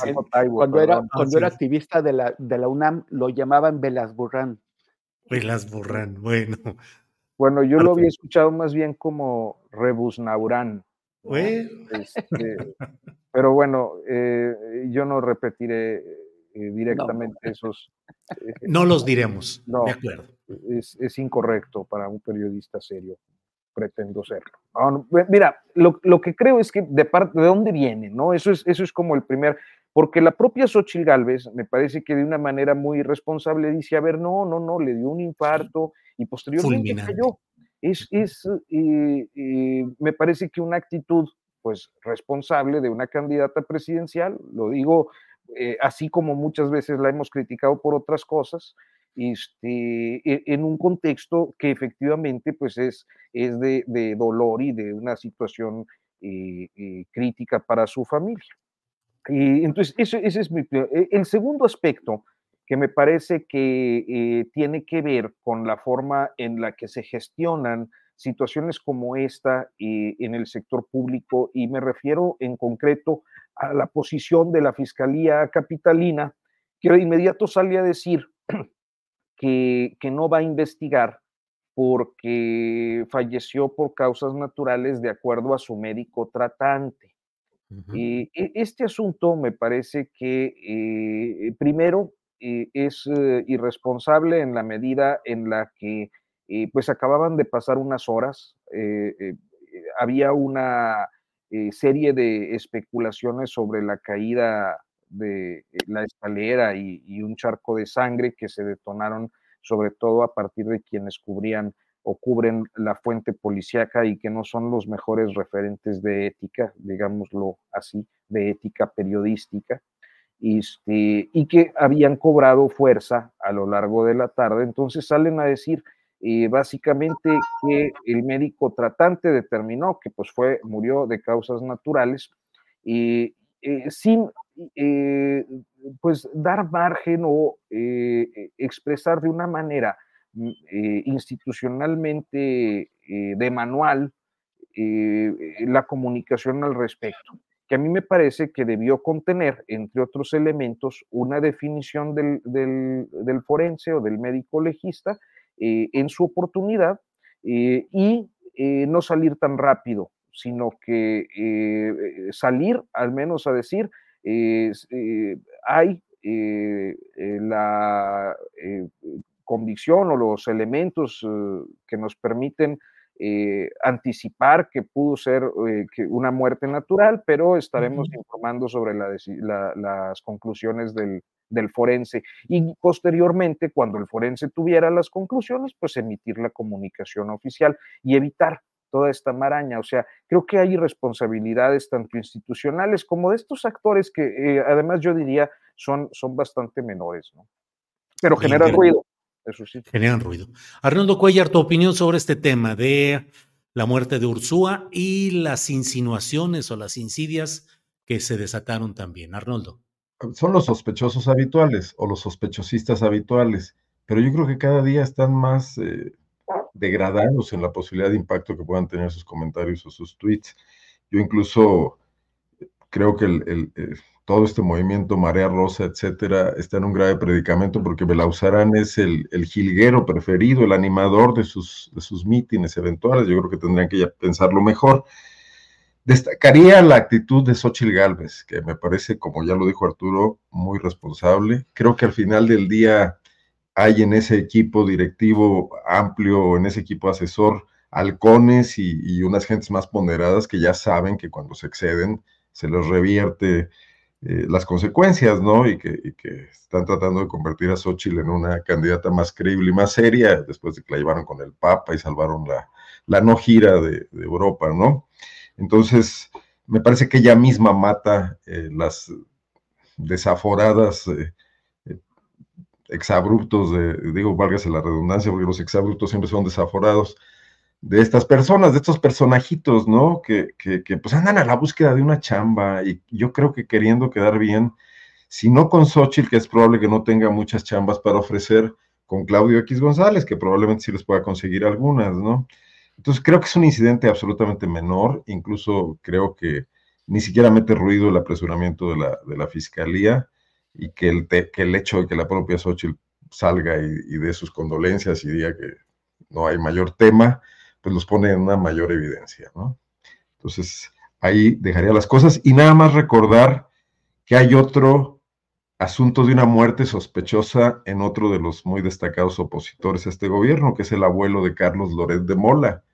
S15: cuando, era, cuando era activista de la, de la UNAM lo llamaban Velasburrán.
S1: Velasburrán, bueno.
S16: Bueno, yo lo había escuchado más bien como Rebusnaurán. Este, pero bueno, eh, yo no repetiré eh, directamente esos.
S1: Eh, no los diremos.
S16: No,
S1: de acuerdo.
S16: Es, incorrecto para un periodista serio. Pretendo serlo. mira, lo, lo, que creo es que de parte de dónde viene, ¿no? Eso es, eso es como el primer. Porque la propia Xochil Gálvez, me parece que de una manera muy responsable dice: a ver, no, no, no, le dio un infarto y posteriormente cayó. Es, es eh, eh, me parece que una actitud pues responsable de una candidata presidencial, lo digo eh, así como muchas veces la hemos criticado por otras cosas, este, e, en un contexto que efectivamente pues es, es de, de dolor y de una situación crítica para su familia. Y entonces, ese, ese es mi... El segundo aspecto que me parece que eh, tiene que ver con la forma en la que se gestionan situaciones como esta eh, en el sector público y me refiero en concreto a la posición de la Fiscalía Capitalina, que de inmediato sale a decir que, que no va a investigar porque falleció por causas naturales de acuerdo a su médico tratante. y e, este asunto me parece que, eh, primero, eh, es eh, irresponsable en la medida en la que eh, pues acababan de pasar unas horas, había una serie de especulaciones sobre la caída de la escalera y, un charco de sangre que se detonaron sobre todo a partir de quienes cubrían o cubren la fuente policíaca y que no son los mejores referentes de ética, digámoslo así, de ética periodística este, y que habían cobrado fuerza a lo largo de la tarde. Entonces salen a decir eh, básicamente que el médico tratante determinó que pues fue, murió de causas naturales y eh, sin eh, pues dar margen o expresar de una manera mm, institucionalmente de manual la comunicación al respecto que a mí me parece que debió contener, entre otros elementos, una definición del, del, forense o del médico legista eh, en su oportunidad eh, y eh, no salir tan rápido, sino que salir al menos a decir, hay eh, eh, la eh, convicción o los elementos que nos permiten anticipar que pudo ser que una muerte natural, pero estaremos informando sobre las conclusiones del, del forense. Y posteriormente, cuando el forense tuviera las conclusiones, pues emitir la comunicación oficial y evitar toda esta maraña. O sea, creo que hay responsabilidades tanto institucionales como de estos actores que eh, además yo diría son, son bastante menores, ¿no? Pero generan ruido, eso sí.
S1: Generan ruido. Arnoldo Cuellar, tu opinión sobre este tema de la muerte de Ursúa y las insinuaciones o las insidias que se desataron también. Arnoldo.
S14: Son los sospechosos habituales o los sospechosistas habituales, pero yo creo que cada día están más eh, degradados en la posibilidad de impacto que puedan tener sus comentarios o sus tweets. Yo incluso creo que el, todo este movimiento Marea Rosa, etcétera, está en un grave predicamento porque Belauzarán es el, jilguero preferido, el animador de sus, mítines eventuales. Yo creo que tendrían que ya pensarlo mejor. Destacaría la actitud de Xochitl Galvez, que me parece, como ya lo dijo Arturo, muy responsable. Creo que al final del día hay en ese equipo directivo amplio, en ese equipo asesor, halcones y, unas gentes más ponderadas que ya saben que cuando se exceden se les revierte eh, las consecuencias, ¿no? Y que, están tratando de convertir a Xochitl en una candidata más creíble y más seria después de que la llevaron con el Papa y salvaron la, la no gira de, Europa, ¿no? Entonces, me parece que ella misma mata eh, las desaforadas eh, exabruptos, de, digo, válgase la redundancia, porque los exabruptos siempre son desaforados, de estas personas, de estos personajitos, ¿no? Que, que, que, pues andan a la búsqueda de una chamba y yo creo que queriendo quedar bien, si no con Xochitl, que es probable que no tenga muchas chambas para ofrecer, con Claudio X González, que probablemente sí les pueda conseguir algunas, ¿no? Entonces creo que es un incidente absolutamente menor, incluso creo que ni siquiera mete ruido el apresuramiento de la, de la fiscalía y que el, que el hecho de que la propia Xochitl salga y, dé sus condolencias y diga que no hay mayor tema, pues los pone en una mayor evidencia, ¿no? Entonces, ahí dejaría las cosas y nada más recordar que hay otro asunto de una muerte sospechosa en otro de los muy destacados opositores a este gobierno, que es el abuelo de Carlos Loret de Mola,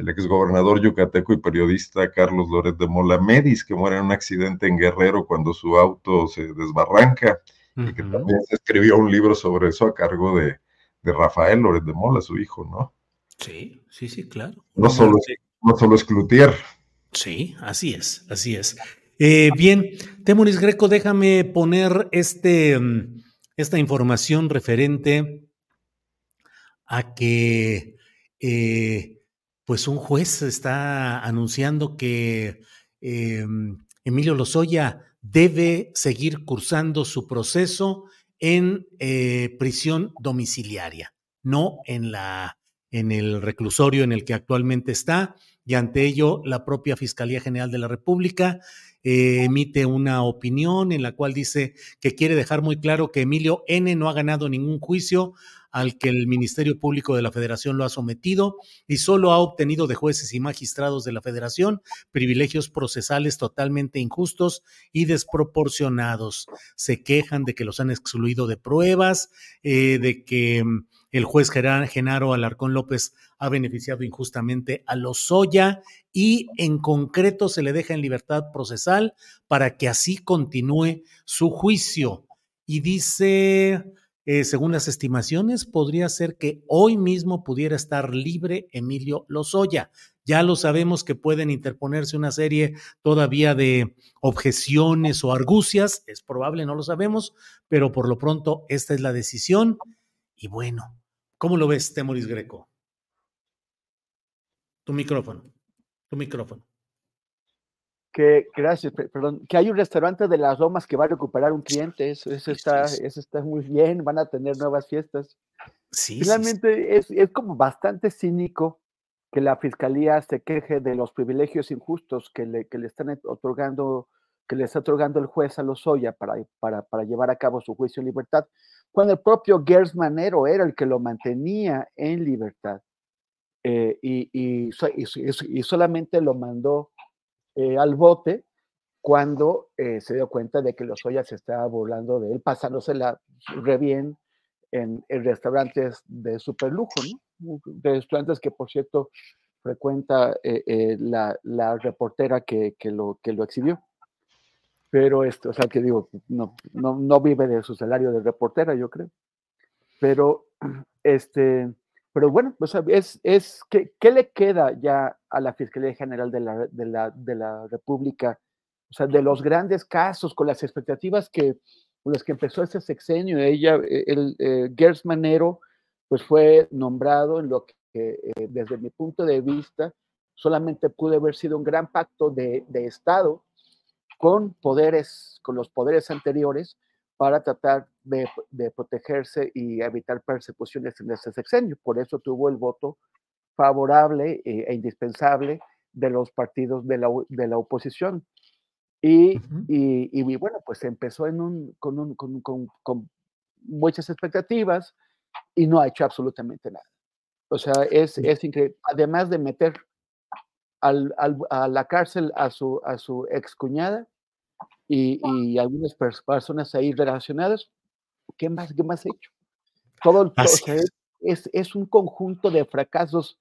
S14: el exgobernador yucateco y periodista Carlos Loret de Mola Medis, que muere en un accidente en Guerrero cuando su auto se desbarranca, y que también se escribió un libro sobre eso a cargo de, Rafael Loret de Mola, su hijo, ¿no?
S1: Sí, sí, sí, claro.
S14: No solo, no solo es Cloutier.
S1: Sí, así es, así es. Eh, bien, Temoris Greco, déjame poner este, mm, esta información referente a que eh, pues un juez está anunciando que em, Emilio Lozoya debe seguir cursando su proceso en eh, prisión domiciliaria, no en la en el reclusorio en el que actualmente está, y ante ello la propia Fiscalía General de la República eh, emite una opinión en la cual dice que quiere dejar muy claro que Emilio N no ha ganado ningún juicio al que el Ministerio Público de la Federación lo ha sometido y solo ha obtenido de jueces y magistrados de la Federación privilegios procesales totalmente injustos y desproporcionados. Se quejan de que los han excluido de pruebas, eh, de que mm, el juez Genaro Alarcón López ha beneficiado injustamente a Lozoya y en concreto se le deja en libertad procesal para que así continúe su juicio. Y dice eh, según las estimaciones, podría ser que hoy mismo pudiera estar libre Emilio Lozoya. Ya lo sabemos que pueden interponerse una serie todavía de objeciones o argucias, es probable, no lo sabemos, pero por lo pronto esta es la decisión. Y bueno, ¿cómo lo ves, Temoris Greco? Tu micrófono, tu micrófono
S15: que, gracias, perdón, que hay un restaurante de las Lomas que va a recuperar un cliente, eso, está, eso está muy bien, van a tener nuevas fiestas.
S1: Sí,
S15: Finalmente Es, es, como bastante cínico que la fiscalía se queje de los privilegios injustos que le, que le están otorgando, que le está otorgando el juez a Lozoya para, para, para llevar a cabo su juicio en libertad, cuando el propio Gers Manero era el que lo mantenía en libertad. Eh, y, y, y, y solamente lo mandó eh, al bote cuando eh, se dio cuenta de que los Lozoya se estaba burlando de él, pasándosela re bien en, restaurantes de super lujo, ¿no? Restaurantes que, por cierto, frecuenta eh, la, la, reportera que, que, lo, que lo exhibió. Pero esto, o sea, que digo, no, no, no vive de su salario de reportera, yo creo. Pero, este, pero bueno, o sea, es, es ¿qué, ¿qué, le queda ya a la Fiscalía General de la, de la, de la República? O sea, de los grandes casos, con las expectativas que, con las que empezó este sexenio, ella, eh, el, eh, Gers Manero, pues fue nombrado en lo que, eh, desde mi punto de vista, solamente pudo haber sido un gran pacto de, de Estado con poderes, con los poderes anteriores, para tratar de, de, protegerse y evitar persecuciones en ese sexenio. Por eso tuvo el voto favorable e, e indispensable de los partidos de la, de la oposición. Y, y, y, bueno, pues empezó en un, con, un, con, con, con, muchas expectativas y no ha hecho absolutamente nada. O sea, es, es increíble. Además de meter al, al, a la cárcel a su, a su excuñada, y, y algunas personas ahí relacionadas, ¿qué más, qué más he hecho? Todo, el, o sea, es, es, un conjunto de fracasos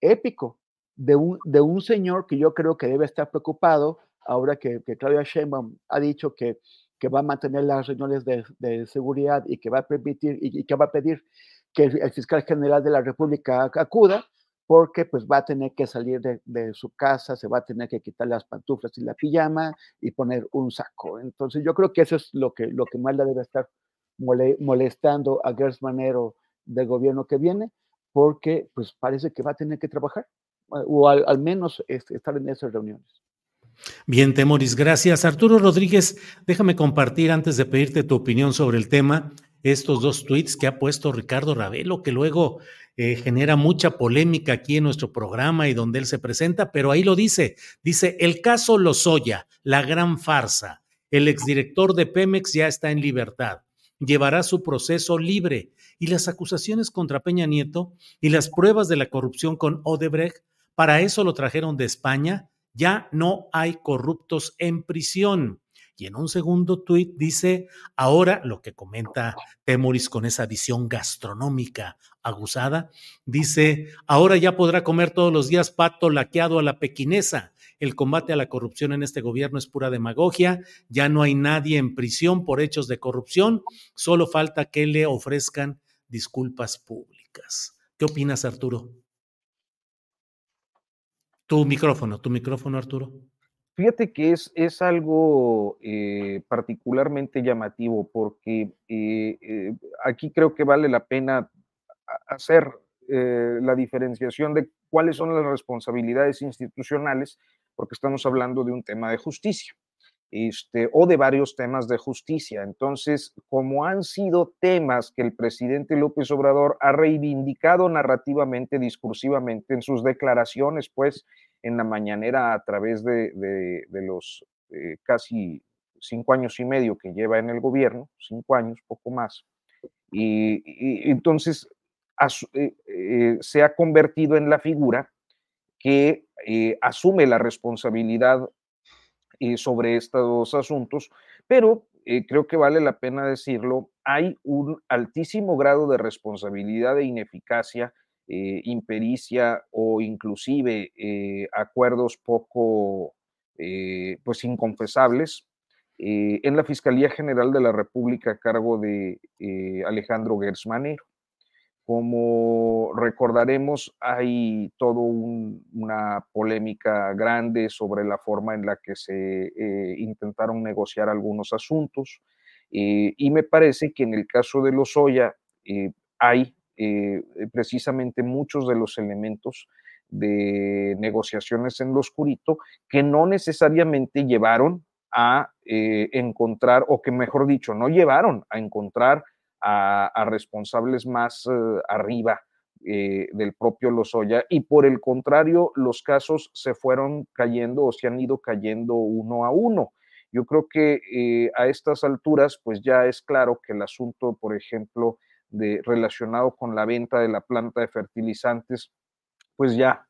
S15: épico de un, de un señor que yo creo que debe estar preocupado ahora que, que Claudia Sheinbaum ha dicho que, que va a mantener las reuniones de, de, seguridad y que va a permitir y, y que va a pedir que el, el, fiscal general de la República acuda, porque pues va a tener que salir de, de, su casa, se va a tener que quitar las pantuflas y la pijama y poner un saco. Entonces yo creo que eso es lo que, lo que más le debe estar molestando a Gers Manero del gobierno que viene, porque pues parece que va a tener que trabajar, o al, menos estar en esas reuniones.
S1: Bien, Temoris, gracias. Arturo Rodríguez, déjame compartir antes de pedirte tu opinión sobre el tema estos dos tweets que ha puesto Ricardo Ravelo, que luego eh, genera mucha polémica aquí en nuestro programa y donde él se presenta, pero ahí lo dice, dice, el caso Lozoya, la gran farsa, el exdirector de Pemex ya está en libertad, llevará su proceso libre y las acusaciones contra Peña Nieto y las pruebas de la corrupción con Odebrecht, para eso lo trajeron de España, ya no hay corruptos en prisión. Y en un segundo tuit dice, ahora lo que comenta Temoris con esa visión gastronómica aguzada, dice, ahora ya podrá comer todos los días pato laqueado a la pequinesa. El combate a la corrupción en este gobierno es pura demagogia, ya no hay nadie en prisión por hechos de corrupción, solo falta que le ofrezcan disculpas públicas. ¿Qué opinas, Arturo? Tu micrófono, tu micrófono, Arturo.
S16: Fíjate que es, es algo eh, particularmente llamativo porque eh, eh, aquí creo que vale la pena hacer la diferenciación de cuáles son las responsabilidades institucionales, porque estamos hablando de un tema de justicia. Este, o de varios temas de justicia. Entonces, como han sido temas que el presidente López Obrador ha reivindicado narrativamente, discursivamente en sus declaraciones, pues en la mañanera a través de, de, de los eh, casi cinco años y medio que lleva en el gobierno, cinco años, poco más. Y, y entonces as, eh, eh, se ha convertido en la figura que eh, asume la responsabilidad eh, sobre estos asuntos, pero creo que vale la pena decirlo, hay un altísimo grado de responsabilidad e ineficacia eh, impericia o inclusive eh, acuerdos poco eh, pues inconfesables en la Fiscalía General de la República a cargo de Alejandro Gersmanero. Como recordaremos, hay toda un, una polémica grande sobre la forma en la que se intentaron negociar algunos asuntos y me parece que en el caso de los Oya hay eh, precisamente muchos de los elementos de negociaciones en lo oscurito que no necesariamente llevaron a eh, encontrar, o que mejor dicho, no llevaron a encontrar a, responsables más eh, arriba eh, del propio Lozoya y por el contrario, los casos se fueron cayendo o se han ido cayendo uno a uno. Yo creo que eh, a estas alturas, pues ya es claro que el asunto, por ejemplo, de, relacionado con la venta de la planta de fertilizantes, pues ya,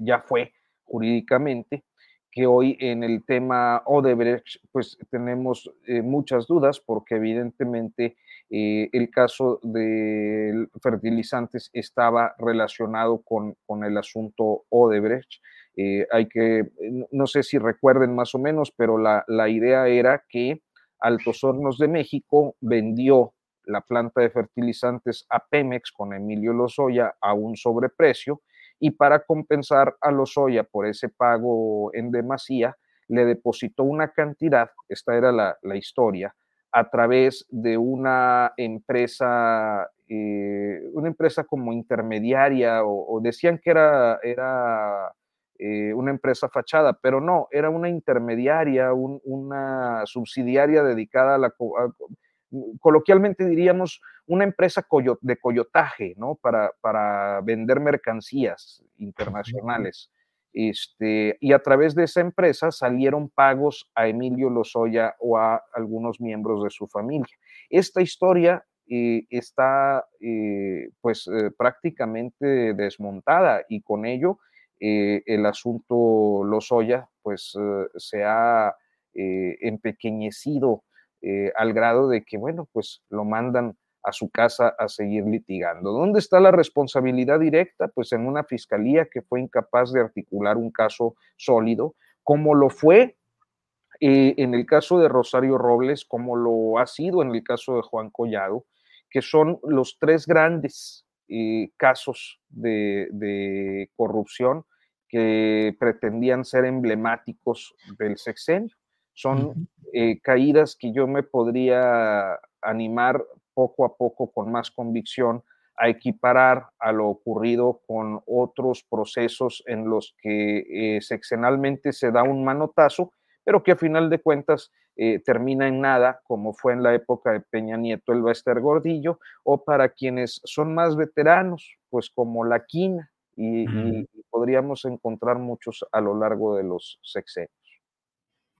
S16: ya fue jurídicamente, que hoy en el tema Odebrecht, pues tenemos muchas dudas porque evidentemente eh, el caso de fertilizantes estaba relacionado con, el asunto Odebrecht. Eh, hay que, no sé si recuerden más o menos, pero la, la idea era que Altos Hornos de México vendió la planta de fertilizantes a Pemex con Emilio Lozoya a un sobreprecio y para compensar a Lozoya por ese pago en demasía, le depositó una cantidad, esta era la, historia, a través de una empresa, eh, una empresa como intermediaria, o, decían que era, era eh, una empresa fachada, pero no, era una intermediaria, una subsidiaria dedicada a la, coloquialmente diríamos, una empresa de coyotaje, ¿no? Para, para vender mercancías internacionales. Este, y a través de esa empresa salieron pagos a Emilio Lozoya o a algunos miembros de su familia. Esta historia eh, está eh, pues eh, prácticamente desmontada y con ello el asunto Lozoya pues se ha empequeñecido al grado de que, bueno, pues lo mandan a su casa a seguir litigando. ¿Dónde está la responsabilidad directa? Pues en una fiscalía que fue incapaz de articular un caso sólido, como lo fue eh, en el caso de Rosario Robles, como lo ha sido en el caso de Juan Collado, que son los tres grandes eh, casos de corrupción que pretendían ser emblemáticos del sexenio. Son eh, caídas que yo me podría animar poco a poco con más convicción a equiparar a lo ocurrido con otros procesos en los que eh, sexenalmente se da un manotazo, pero que a final de cuentas eh, termina en nada, como fue en la época de Peña Nieto el Bester Gordillo, o para quienes son más veteranos, pues como la Quina, y podríamos encontrar muchos a lo largo de los sexenios.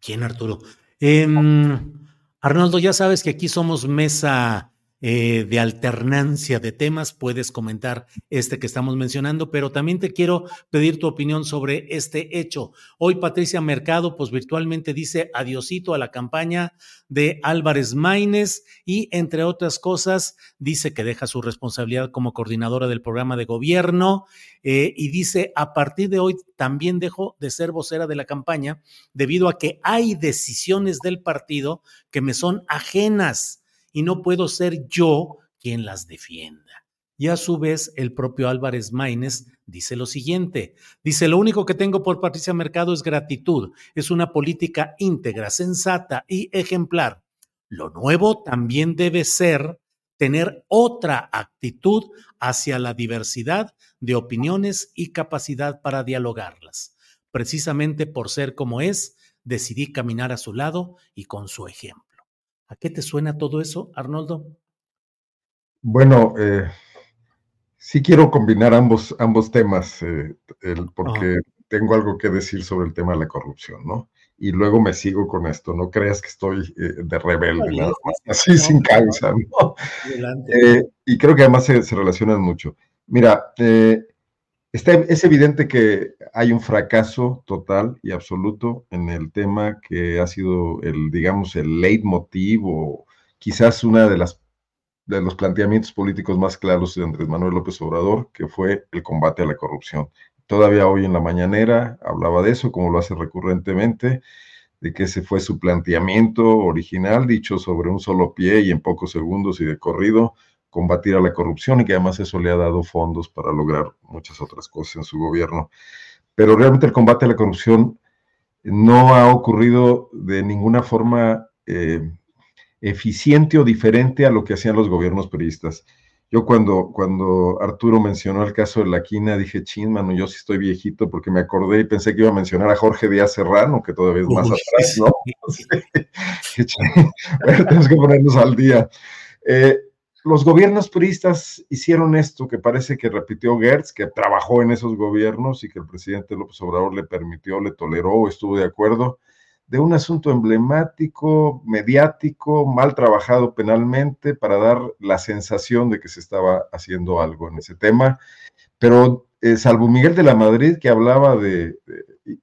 S1: ¿Quién, Arturo? Em, Arnoldo, ya sabes que aquí somos mesa eh, de alternancia de temas, puedes comentar este que estamos mencionando, pero también te quiero pedir tu opinión sobre este hecho. Hoy Patricia Mercado, pues virtualmente dice adiosito a la campaña de Álvarez Maínez y entre otras cosas dice que deja su responsabilidad como coordinadora del programa de gobierno eh, y dice a partir de hoy también dejo de ser vocera de la campaña debido a que hay decisiones del partido que me son ajenas y no puedo ser yo quien las defienda. Y a su vez, el propio Álvarez Maínez dice lo siguiente. Dice, lo único que tengo por Patricia Mercado es gratitud. Es una política íntegra, sensata y ejemplar. Lo nuevo también debe ser tener otra actitud hacia la diversidad de opiniones y capacidad para dialogarlas. Precisamente por ser como es, decidí caminar a su lado y con su ejemplo. ¿A qué te suena todo eso, Arnoldo?
S14: Bueno, eh, sí quiero combinar ambos, ambos temas, eh, porque tengo algo que decir sobre el tema de la corrupción, ¿no? Y luego me sigo con esto, no creas que estoy eh, de rebelde, nada así sin causa, ¿no? y creo que además se, se relacionan mucho. Mira, es evidente que hay un fracaso total y absoluto en el tema que ha sido el, digamos, el leitmotiv o quizás una de las de los planteamientos políticos más claros de Andrés Manuel López Obrador, que fue el combate a la corrupción. Todavía hoy en la mañanera hablaba de eso, como lo hace recurrentemente, de que ese fue su planteamiento original, dicho sobre un solo pie y en pocos segundos y de corrido, combatir a la corrupción y que además eso le ha dado fondos para lograr muchas otras cosas en su gobierno. Pero realmente el combate a la corrupción no ha ocurrido de ninguna forma eh, eficiente o diferente a lo que hacían los gobiernos periodistas. Yo cuando, cuando Arturo mencionó el caso de la quina, dije, chin, mano, yo sí estoy viejito porque me acordé y pensé que iba a mencionar a Jorge Díaz Serrano, que todavía es más atrás, ¿no? bueno, tenemos que ponernos al día. Eh, los gobiernos puristas hicieron esto que parece que repitió Gertz, que trabajó en esos gobiernos y que el presidente López Obrador le permitió, le toleró, estuvo de acuerdo, de un asunto emblemático, mediático, mal trabajado penalmente para dar la sensación de que se estaba haciendo algo en ese tema. Pero eh, salvo Miguel de la Madrid, que hablaba de,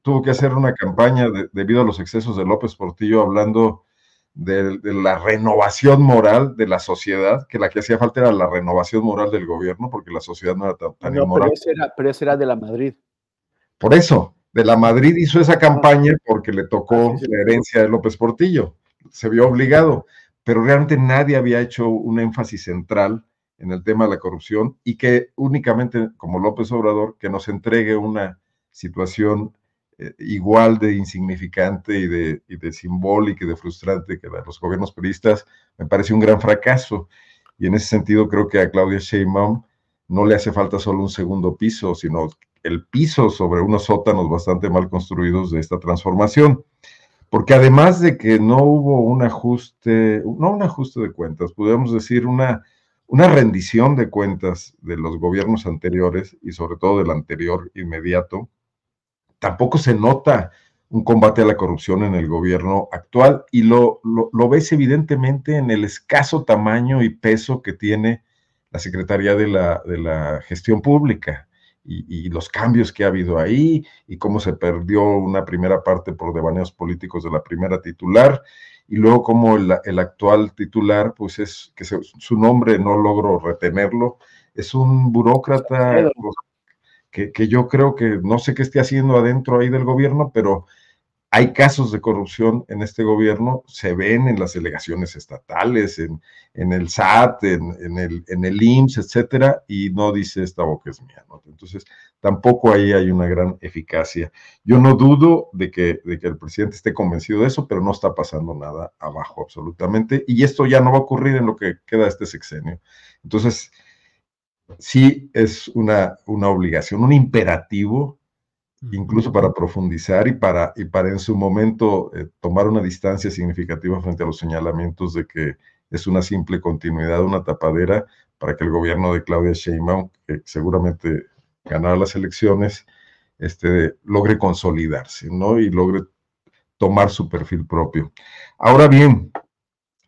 S14: tuvo que hacer una campaña de, debido a los excesos de López Portillo, hablando de, de, la renovación moral de la sociedad, que la que hacía falta era la renovación moral del gobierno, porque la sociedad no era tan, tan
S15: no,
S14: inmoral.
S15: Pero ese, era, pero ese era de la Madrid.
S14: Por eso, de la Madrid hizo esa campaña porque le tocó ah, la herencia de López Portillo, se vio obligado, pero realmente nadie había hecho un énfasis central en el tema de la corrupción y que únicamente, como López Obrador, que nos entregue una situación eh, igual de insignificante y de, y de, simbólica y de frustrante que la los gobiernos periodistas, me parece un gran fracaso. Y en ese sentido creo que a Claudia Sheinbaum no le hace falta solo un segundo piso, sino el piso sobre unos sótanos bastante mal construidos de esta transformación. Porque además de que no hubo un ajuste, no un ajuste de cuentas, podemos decir una, una rendición de cuentas de los gobiernos anteriores y sobre todo del anterior inmediato, tampoco se nota un combate a la corrupción en el gobierno actual y lo, lo, lo, ves evidentemente en el escaso tamaño y peso que tiene la Secretaría de la, de la Gestión Pública y, y, los cambios que ha habido ahí y cómo se perdió una primera parte por devaneos políticos de la primera titular y luego como el, el actual titular, pues es que se, su nombre no logro retenerlo, es un burócrata que, yo creo que no sé qué esté haciendo adentro ahí del gobierno, pero hay casos de corrupción en este gobierno, se ven en las delegaciones estatales, en, en el SAT, en, en, el, en el IMSS, etcétera, y no dice esta boca es mía. ¿no? Entonces, tampoco ahí hay una gran eficacia. Yo no dudo de que, de que el presidente esté convencido de eso, pero no está pasando nada abajo absolutamente, y esto ya no va a ocurrir en lo que queda este sexenio. Entonces, sí es una, una obligación, un imperativo, incluso para profundizar y para, y para en su momento eh, tomar una distancia significativa frente a los señalamientos de que es una simple continuidad, una tapadera para que el gobierno de Claudia Sheinbaum, que seguramente ganará las elecciones, este, logre consolidarse, ¿no? Y logre tomar su perfil propio. Ahora bien,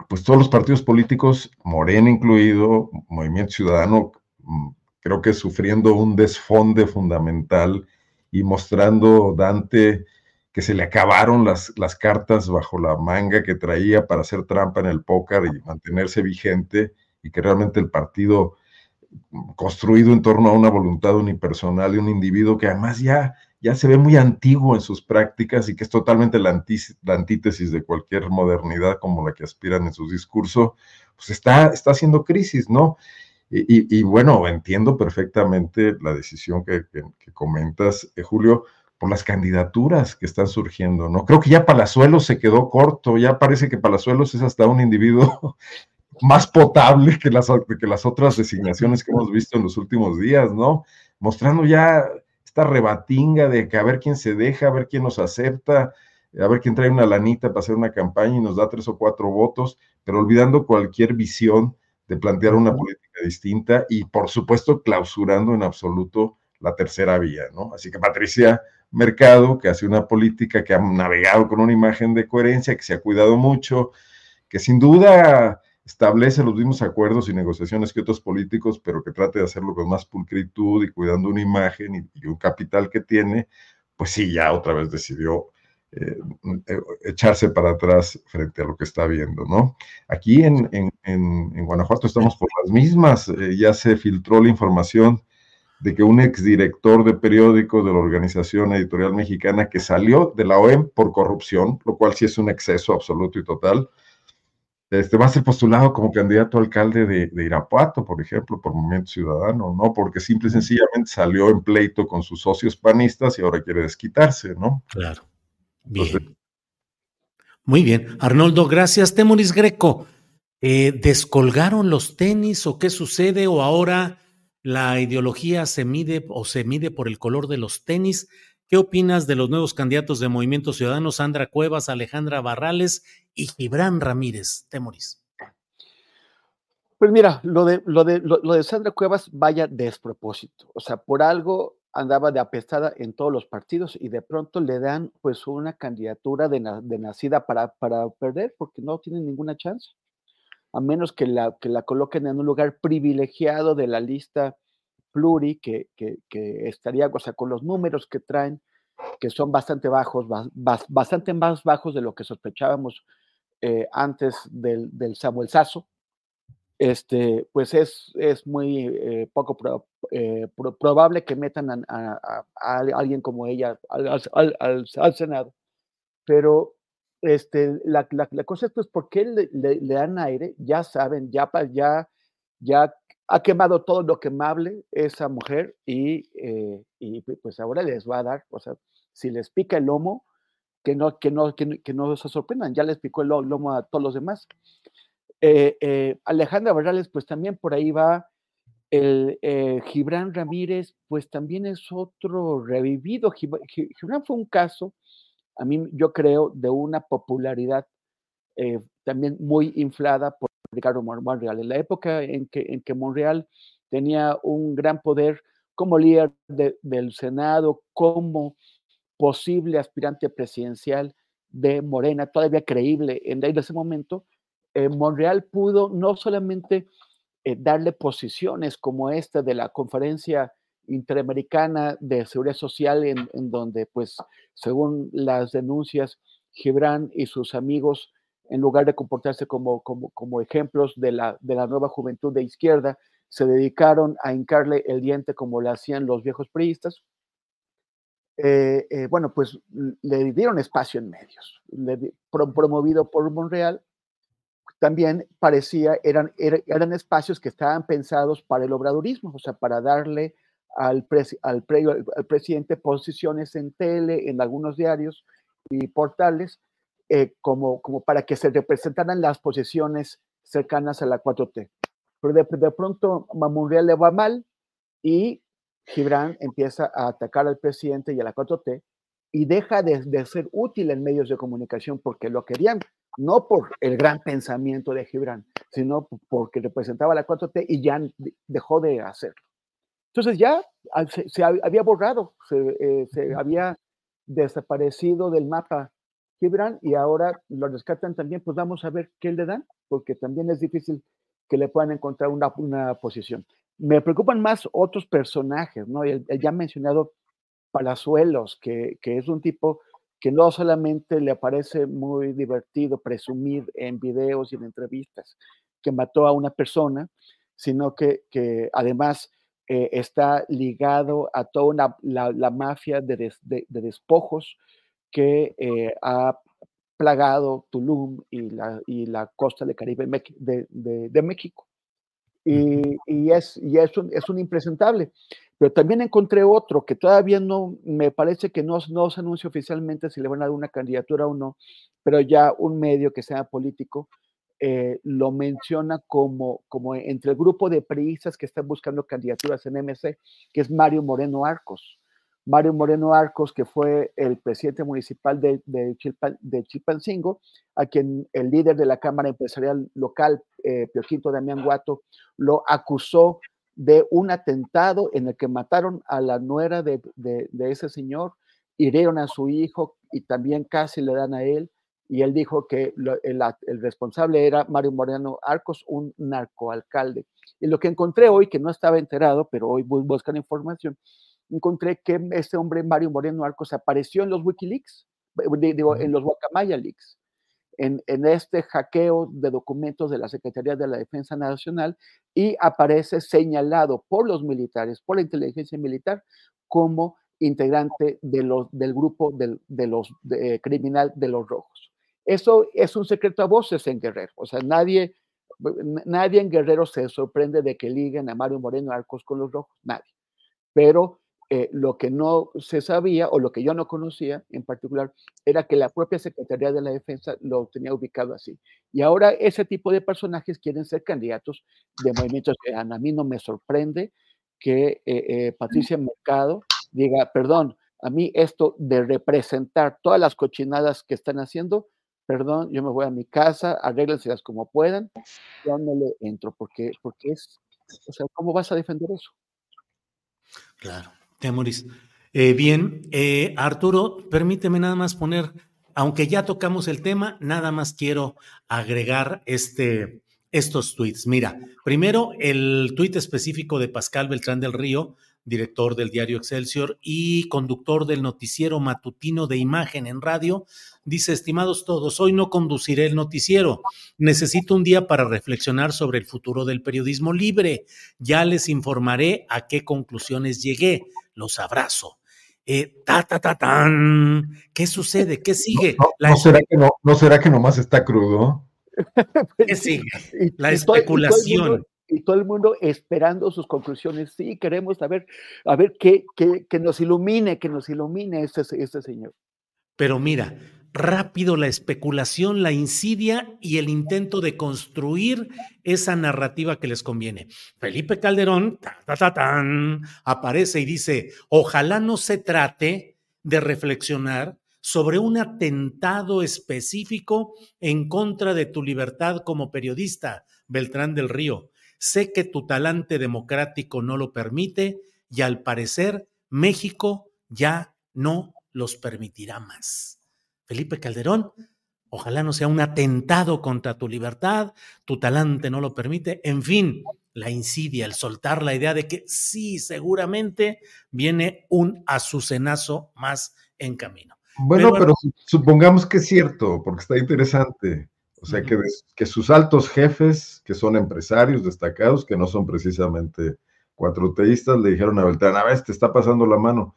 S14: pues todos los partidos políticos, Morena incluido, Movimiento Ciudadano, creo que sufriendo un desfonde fundamental y mostrando Dante que se le acabaron las, las cartas bajo la manga que traía para hacer trampa en el póker y mantenerse vigente y que realmente el partido construido en torno a una voluntad unipersonal de un individuo que además ya, ya se ve muy antiguo en sus prácticas y que es totalmente la antítesis de cualquier modernidad como la que aspiran en su discurso, pues está, está haciendo crisis, ¿no? Y, bueno, entiendo perfectamente la decisión que comentas, eh, Julio, por las candidaturas que están surgiendo, ¿no? Creo que ya Palazuelos se quedó corto, ya parece que Palazuelos es hasta un individuo más potable que las, que las otras designaciones que hemos visto en los últimos días, ¿no? Mostrando ya esta rebatinga de que a ver quién se deja, a ver quién nos acepta, a ver quién trae una lanita para hacer una campaña y nos da tres o cuatro votos, pero olvidando cualquier visión de plantear una política distinta y, por supuesto, clausurando en absoluto la tercera vía, ¿no? Así que Patricia Mercado, que hace una política que ha navegado con una imagen de coherencia, que se ha cuidado mucho, que sin duda establece los mismos acuerdos y negociaciones que otros políticos, pero que trate de hacerlo con más pulcritud y cuidando una imagen y, y un capital que tiene, pues sí, ya otra vez decidió eh, echarse para atrás frente a lo que está viendo, ¿no? Aquí en, en, en, en Guanajuato estamos por las mismas, eh, ya se filtró la información de que un exdirector de periódico de la Organización Editorial Mexicana que salió de la OEM por corrupción, lo cual sí es un exceso absoluto y total, este, va a ser postulado como candidato a alcalde de, de, Irapuato, por ejemplo, por Movimiento Ciudadano, ¿no? Porque simple y sencillamente salió en pleito con sus socios panistas y ahora quiere desquitarse, ¿no?
S1: Claro. Bien. Muy bien. Arnoldo, gracias. Temoris Greco, eh, ¿descolgaron los tenis o qué sucede? ¿O ahora la ideología se mide o se mide por el color de los tenis? ¿Qué opinas de los nuevos candidatos de Movimiento Ciudadano, Sandra Cuevas, Alejandra Barrales y Gibran Ramírez? Temoris.
S15: Pues mira, lo de, lo, de, lo, lo de Sandra Cuevas vaya despropósito. O sea, por algo andaba de apestada en todos los partidos y de pronto le dan pues una candidatura de, na, de nacida para, para, perder porque no tiene ninguna chance, a menos que la, que la coloquen en un lugar privilegiado de la lista pluri que, que, estaría, o sea, con los números que traen, que son bastante bajos, bastante más bajos de lo que sospechábamos eh, antes del, del Samuel Sasso, este, pues es, es muy eh, poco eh, probable que metan a, alguien como ella al, al, Senado. Pero este, la, la, la, cosa es, pues, ¿por qué le, le, dan aire? Ya saben, ya, ya, ya ha quemado todo lo quemable esa mujer y, eh, y, pues ahora les va a dar, o sea, si les pica el lomo, que no, que no, que, que no se sorprendan, ya les picó el lomo a todos los demás. Eh, eh, Alejandra Barrales, pues también por ahí va. El eh, Gibran Ramírez, pues también es otro revivido. Gibran fue un caso, a mí yo creo, de una popularidad también muy inflada por Ricardo Monreal. En la época en que Monreal tenía un gran poder como líder del Senado, como posible aspirante presidencial de Morena, todavía creíble en ese momento, eh, Monreal pudo no solamente eh, darle posiciones como esta de la conferencia interamericana de seguridad social, en, donde, pues, según las denuncias, Gibran y sus amigos, en lugar de comportarse como, como, como ejemplos de la, de la nueva juventud de izquierda, se dedicaron a hincarle el diente como lo hacían los viejos priistas. Eh, bueno, pues le dieron espacio en medios, promovido por Monreal, también parecía, eran, eran espacios que estaban pensados para el obradorismo, o sea, para darle al, al, presidente posiciones en tele, en algunos diarios y portales, eh, como, como para que se representaran las posiciones cercanas a la 4T. Pero de, de pronto Mamurriel le va mal y Gibran empieza a atacar al presidente y a la 4T y deja de, de ser útil en medios de comunicación porque lo querían no por el gran pensamiento de Gibran, sino porque representaba la 4T y ya dejó de hacerlo. Entonces ya se, había borrado, eh, se, había desaparecido del mapa Gibran y ahora lo rescatan también, pues vamos a ver qué le dan, porque también es difícil que le puedan encontrar una, una posición. Me preocupan más otros personajes, ¿no? El, ya mencionado Palazuelos, que, que es un tipo que no solamente le parece muy divertido presumir en videos y en entrevistas que mató a una persona, sino que, además eh, está ligado a toda la, mafia de, despojos que eh, ha plagado Tulum y la, y la costa del Caribe de, México. Y, es, y es, un, es un impresentable. Pero también encontré otro que todavía no, me parece que no, no se anuncia oficialmente si le van a dar una candidatura o no, pero ya un medio que sea político eh, lo menciona como, como entre el grupo de priistas que están buscando candidaturas en MC, que es Mario Moreno Arcos. Mario Moreno Arcos, que fue el presidente municipal de, de, de Chilpancingo, a quien el líder de la Cámara Empresarial Local, eh, Pio Quinto Damián Guato, lo acusó de un atentado en el que mataron a la nuera de, ese señor, hirieron a su hijo y también casi le dan a él. Y él dijo que el, responsable era Mario Moreno Arcos, un narcoalcalde. Y lo que encontré hoy, que no estaba enterado, pero hoy buscando información, encontré que este hombre, Mario Moreno Arcos, apareció en los Wikileaks, digo, en los Guacamaya Leaks en, este hackeo de documentos de la Secretaría de la Defensa Nacional y aparece señalado por los militares, por la inteligencia militar, como integrante de los, del grupo de los criminal de los rojos. Eso es un secreto a voces en Guerrero. O sea, nadie, nadie en Guerrero se sorprende de que liguen a Mario Moreno Arcos con los rojos, nadie. Pero eh, lo que no se sabía o lo que yo no conocía en particular era que la propia Secretaría de la Defensa lo tenía ubicado así. Y ahora ese tipo de personajes quieren ser candidatos de movimientos. A mí no me sorprende que eh, eh, Patricia Mercado diga, perdón, a mí esto de representar todas las cochinadas que están haciendo, perdón, yo me voy a mi casa, arréglenselas como puedan, yo no le entro, porque, porque es, o sea, ¿cómo vas a defender eso?
S1: Claro. Temoris. Eh, bien, eh, Arturo, permíteme nada más poner, aunque ya tocamos el tema, nada más quiero agregar este estos tweets. Mira, primero el tuit específico de Pascal Beltrán del Río, director del diario Excelsior y conductor del noticiero matutino de imagen en radio, dice, estimados todos, hoy no conduciré el noticiero. Necesito un día para reflexionar sobre el futuro del periodismo libre. Ya les informaré a qué conclusiones llegué. Los abrazo. Eh, ta, ta, ta, tan. ¿Qué sucede? ¿Qué sigue?
S14: No, no, será, que no, ¿no será que nomás está crudo?
S1: ¿Qué sigue? La especulación
S15: y todo el mundo esperando sus conclusiones. Sí, queremos saber, a ver, qué, qué, que nos ilumine, que nos ilumine este, este señor.
S1: Pero mira, rápido la especulación, la insidia y el intento de construir esa narrativa que les conviene. Felipe Calderón aparece y dice, ojalá no se trate de reflexionar sobre un atentado específico en contra de tu libertad como periodista, Beltrán del Río. Sé que tu talante democrático no lo permite y al parecer México ya no los permitirá más. Felipe Calderón, ojalá no sea un atentado contra tu libertad, tu talante no lo permite, en fin, la insidia, el soltar la idea de que sí, seguramente viene un azucenazo más en camino.
S14: Bueno, pero, pero supongamos que es cierto, porque está interesante. O sea, que, que, sus altos jefes, que son empresarios destacados, que no son precisamente cuatroteístas, le dijeron a Beltrán, a ver, te está pasando la mano.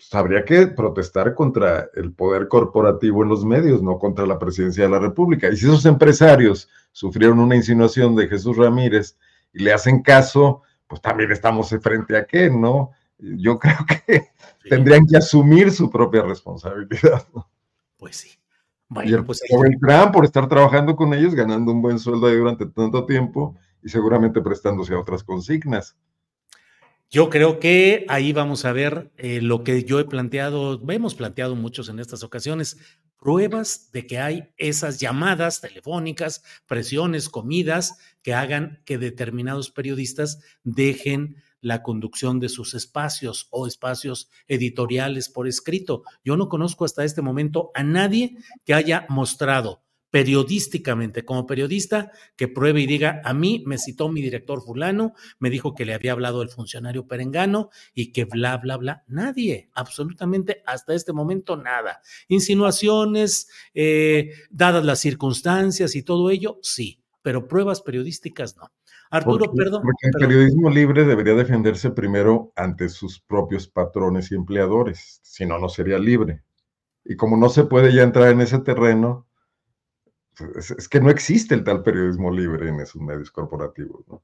S14: Pues habría que protestar contra el poder corporativo en los medios, no contra la presidencia de la República. Y si esos empresarios sufrieron una insinuación de Jesús Ramírez y le hacen caso, pues también estamos frente a qué, ¿no? Yo creo que tendrían que asumir su propia responsabilidad. ¿no?
S1: Pues sí.
S14: Bueno, y el, pues Beltrán por estar trabajando con ellos, ganando un buen sueldo ahí durante tanto tiempo y seguramente prestándose a otras consignas.
S1: Yo creo que ahí vamos a ver eh, lo que yo he planteado, hemos planteado muchos en estas ocasiones, pruebas de que hay esas llamadas telefónicas, presiones, comidas que hagan que determinados periodistas dejen la conducción de sus espacios o espacios editoriales por escrito. Yo no conozco hasta este momento a nadie que haya mostrado periodísticamente, como periodista, que pruebe y diga, a mí me citó mi director fulano, me dijo que le había hablado el funcionario perengano y que bla, bla, bla. Nadie, absolutamente hasta este momento nada. Insinuaciones, eh, dadas las circunstancias y todo ello, sí, pero pruebas periodísticas no. Arturo,
S14: porque,
S1: perdón.
S14: Porque el
S1: perdón.
S14: periodismo libre debería defenderse primero ante sus propios patrones y empleadores, si no, no sería libre. Y como no se puede ya entrar en ese terreno, es, es que no existe el tal periodismo libre en esos medios corporativos. ¿no?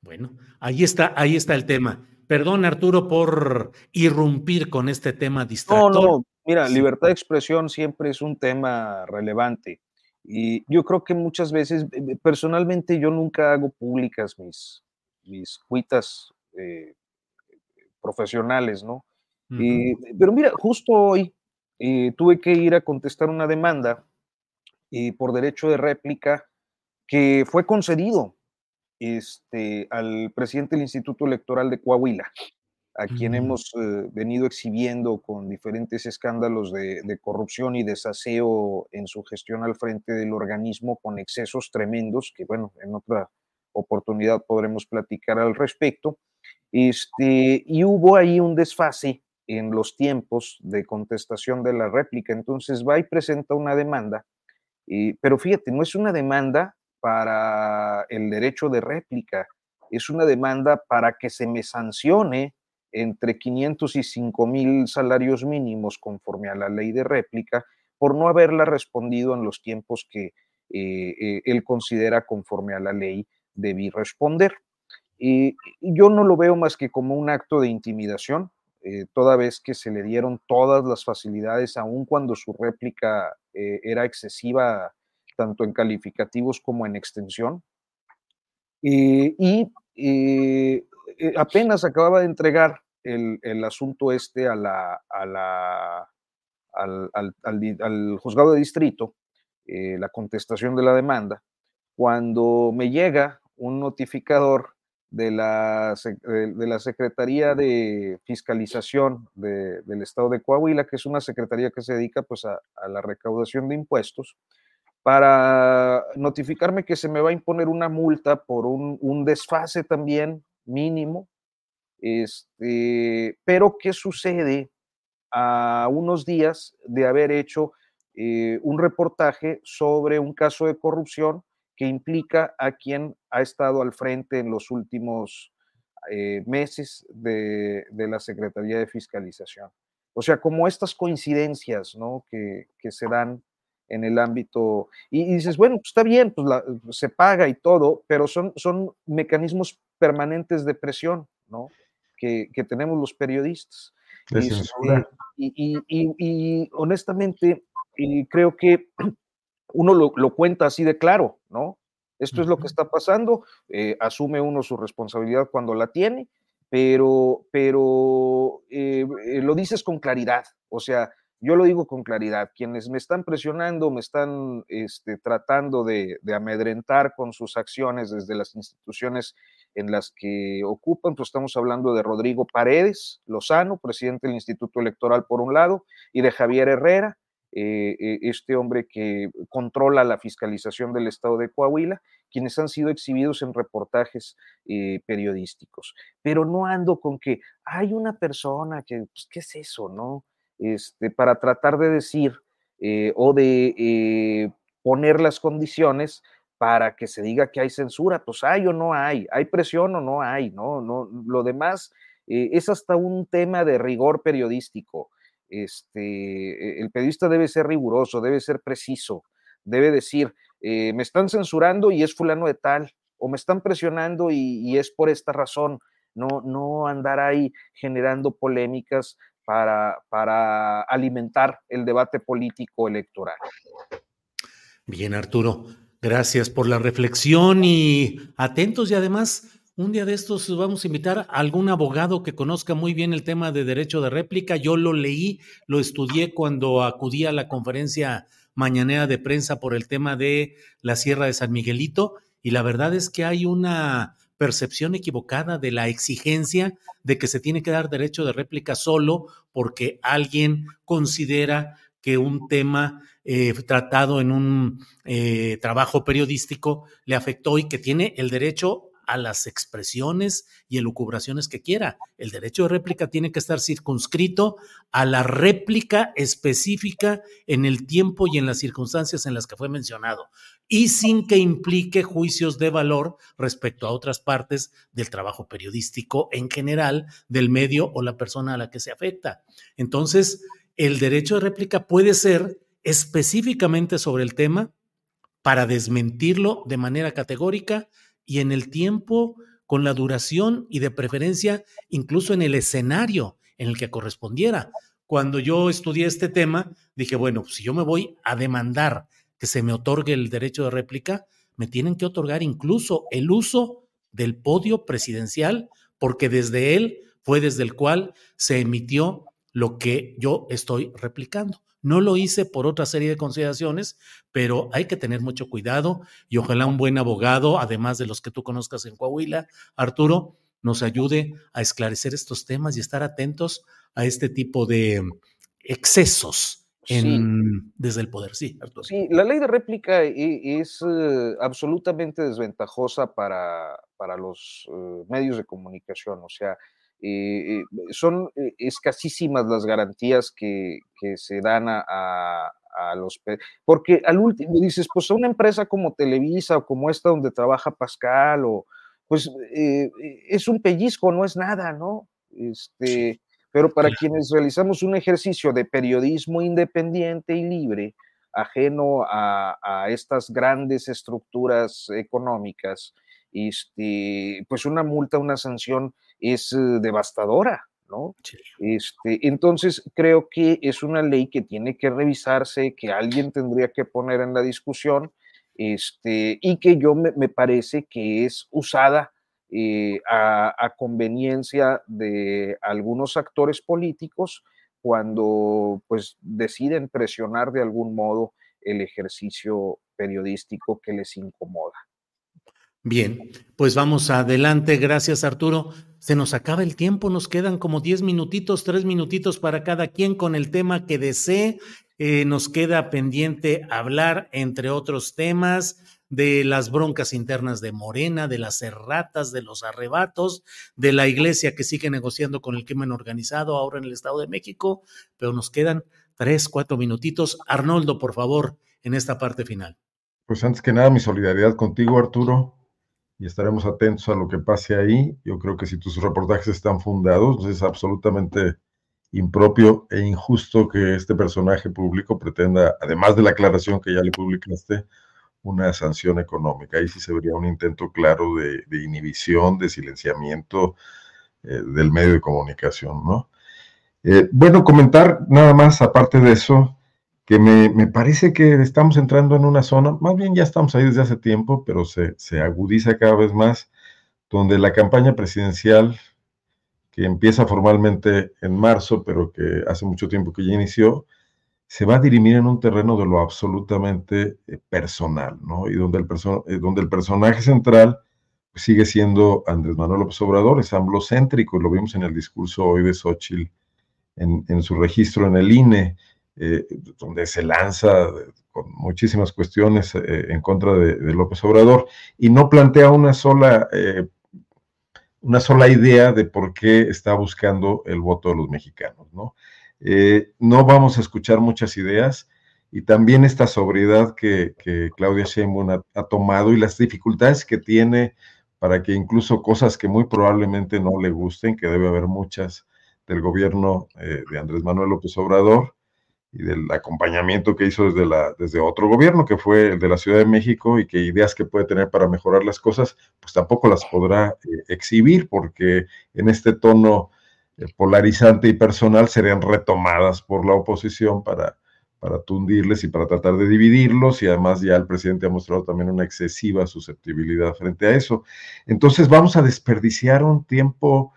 S1: Bueno, ahí está, ahí está el tema. Perdón, Arturo, por irrumpir con este tema distractor.
S16: No, no, mira, libertad de expresión siempre es un tema relevante. Y yo creo que muchas veces, eh, personalmente, yo nunca hago públicas mis, mis cuitas eh, profesionales, ¿no? Uh -huh. eh, pero mira, justo hoy eh, tuve que ir a contestar una demanda por derecho de réplica que fue concedido este, al presidente del Instituto Electoral de Coahuila, a quien -huh. hemos eh, venido exhibiendo con diferentes escándalos de, de, corrupción y desaseo en su gestión al frente del organismo con excesos tremendos, que bueno, en otra oportunidad podremos platicar al respecto. Este, y hubo ahí un desfase en los tiempos de contestación de la réplica, entonces va y presenta una demanda, pero fíjate, no es una demanda para el derecho de réplica, es una demanda para que se me sancione entre 500 y 5 mil salarios mínimos conforme a la ley de réplica por no haberla respondido en los tiempos que eh, eh, él considera conforme a la ley debí responder. Y yo no lo veo más que como un acto de intimidación, eh, toda vez que se le dieron todas las facilidades, aun cuando su réplica eh, era excesiva tanto en calificativos como en extensión. Eh, y apenas acababa de entregar el, el asunto este a la, a la, al, al, al, juzgado de distrito, la contestación de la demanda, cuando me llega un notificador de la, de la Secretaría de Fiscalización de, del Estado de Coahuila, que es una secretaría que se dedica pues, a, a la recaudación de impuestos, para notificarme que se me va a imponer una multa por un, un desfase también mínimo. Este, pero ¿qué sucede a unos días de haber hecho eh, un reportaje sobre un caso de corrupción que implica a quien ha estado al frente en los últimos eh, meses de, de, la Secretaría de Fiscalización. O sea, como estas coincidencias ¿no? que, que se dan en el ámbito, y, y dices, bueno, pues está bien, pues la, se paga y todo, pero son, son mecanismos permanentes de presión, ¿no? Que, que tenemos los periodistas.
S14: Censura.
S16: Y, y, y, honestamente, creo que uno lo, lo, cuenta así de claro, ¿no? Esto es lo que está pasando, eh, asume uno su responsabilidad cuando la tiene, pero, pero eh, lo dices con claridad, o sea, yo lo digo con claridad, quienes me están presionando, me están este, tratando de, de, amedrentar con sus acciones desde las instituciones en las que ocupan, pues estamos hablando de Rodrigo Paredes Lozano, presidente del Instituto Electoral por un lado, y de Javier Herrera, eh, este hombre que controla la fiscalización del estado de Coahuila, quienes han sido exhibidos en reportajes eh, periodísticos. Pero no ando con que hay una persona que, pues, ¿qué es eso, no? Este, para tratar de decir eh, o de eh, poner las condiciones para que se diga que hay censura, pues hay o no hay, hay presión o no hay, ¿no? no lo demás eh, es hasta un tema de rigor periodístico. Este, el periodista debe ser riguroso, debe ser preciso, debe decir, eh, me están censurando y es fulano de tal, o me están presionando y, es por esta razón. No, no andar ahí generando polémicas para, para alimentar el debate político electoral.
S1: Bien, Arturo, gracias por la reflexión y atentos y además un día de estos vamos a invitar a algún abogado que conozca muy bien el tema de derecho de réplica. Yo lo leí, lo estudié cuando acudí a la conferencia mañanera de prensa por el tema de la Sierra de San Miguelito y la verdad es que hay una percepción equivocada de la exigencia de que se tiene que dar derecho de réplica solo porque alguien considera que un tema eh, tratado en un eh, trabajo periodístico le afectó y que tiene el derecho a las expresiones y elucubraciones que quiera. El derecho de réplica tiene que estar circunscrito a la réplica específica en el tiempo y en las circunstancias en las que fue mencionado y sin que implique juicios de valor respecto a otras partes del trabajo periodístico en general, del medio o la persona a la que se afecta. Entonces, el derecho de réplica puede ser específicamente sobre el tema para desmentirlo de manera categórica y en el tiempo, con la duración y de preferencia, incluso en el escenario en el que correspondiera. Cuando yo estudié este tema, dije, bueno, pues si yo me voy a demandar que se me otorgue el derecho de réplica, me tienen que otorgar incluso el uso del podio presidencial, porque desde él fue desde el cual se emitió lo que yo estoy replicando. No lo hice por otra serie de consideraciones, pero hay que tener mucho cuidado y ojalá un buen abogado, además de los que tú conozcas en Coahuila, Arturo, nos ayude a esclarecer estos temas y estar atentos a este tipo de excesos en, sí. desde el poder. Sí, Arturo.
S16: Sí, la ley de réplica es uh, absolutamente desventajosa para, para los uh, medios de comunicación. O sea, eh, son escasísimas las garantías que, que se dan a, a, a, los... Porque al último dices, pues a una empresa como Televisa o como esta donde trabaja Pascal, o, pues eh, es un pellizco, no es nada, ¿no? Este, pero para quienes realizamos un ejercicio de periodismo independiente y libre, ajeno a, a estas grandes estructuras económicas, este, pues una multa, una sanción es uh, devastadora, ¿no? Sí. Este, entonces, creo que es una ley que tiene que revisarse, que alguien tendría que poner en la discusión, este, y que yo me, me parece que es usada eh, a, a, conveniencia de algunos actores políticos cuando pues deciden presionar de algún modo el ejercicio periodístico que les incomoda.
S1: Bien, pues vamos adelante. Gracias, Arturo. Se nos acaba el tiempo, nos quedan como 10 minutitos, 3 minutitos para cada quien con el tema que desee. Eh, nos queda pendiente hablar, entre otros temas, de las broncas internas de Morena, de las erratas, de los arrebatos, de la iglesia que sigue negociando con el crimen organizado ahora en el Estado de México, pero nos quedan tres, cuatro minutitos. Arnoldo, por favor, en esta parte final.
S14: Pues antes que nada, mi solidaridad contigo, Arturo, y estaremos atentos a lo que pase ahí. Yo creo que si tus reportajes están fundados, es absolutamente impropio e injusto que este personaje público pretenda, además de la aclaración que ya le publicaste, una sanción económica. Ahí sí se vería un intento claro de, inhibición, de silenciamiento eh, del medio de comunicación, ¿no? Eh, bueno, comentar nada más, aparte de eso, que me, parece que estamos entrando en una zona, más bien ya estamos ahí desde hace tiempo, pero se, se agudiza cada vez más, donde la campaña presidencial, que empieza formalmente en marzo, pero que hace mucho tiempo que ya inició, se va a dirimir en un terreno de lo absolutamente eh, personal, ¿no? Y donde el, eh, donde el personaje central pues, sigue siendo Andrés Manuel López Obrador, es amblocéntrico, lo vimos en el discurso hoy de Xochitl, en, su registro en el INE, eh, donde se lanza con muchísimas cuestiones en contra de, López Obrador, y no plantea una sola una sola idea de por qué está buscando el voto de los mexicanos, ¿no? Eh, no vamos a escuchar muchas ideas y también esta sobriedad que, Claudia Sheinbaum ha, tomado y las dificultades que tiene para que incluso cosas que muy probablemente no le gusten, que debe haber muchas del gobierno eh, de Andrés Manuel López Obrador y del acompañamiento que hizo desde, la, desde otro gobierno, que fue el de la Ciudad de México, y que ideas que puede tener para mejorar las cosas, pues tampoco las podrá eh, exhibir, porque en este tono eh, polarizante y personal serían retomadas por la oposición para, para tundirles y para tratar de dividirlos y además ya el presidente ha mostrado también una excesiva susceptibilidad frente a eso. Entonces vamos a desperdiciar un tiempo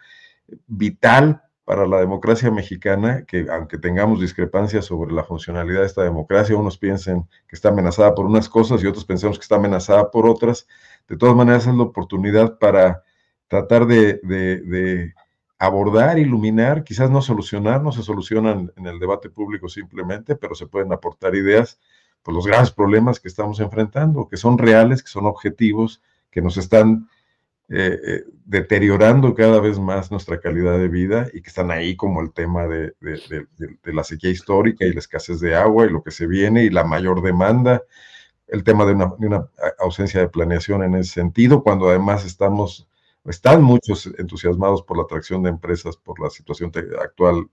S14: vital para la democracia mexicana, que aunque tengamos discrepancias sobre la funcionalidad de esta democracia, unos piensen que está amenazada por unas cosas y otros pensamos que está amenazada por otras, de todas maneras es la oportunidad para tratar de abordar, iluminar, quizás no solucionar, no se solucionan en el debate público simplemente, pero se pueden aportar ideas por los grandes problemas que estamos enfrentando, que son reales, que son objetivos, que nos están eh, eh, deteriorando cada vez más nuestra calidad de vida y que están ahí como el tema de, la sequía histórica y la escasez de agua y lo que se viene y la mayor demanda, el tema de una ausencia de planeación en ese sentido, cuando además estamos están muchos entusiasmados por la atracción de empresas, por la situación actual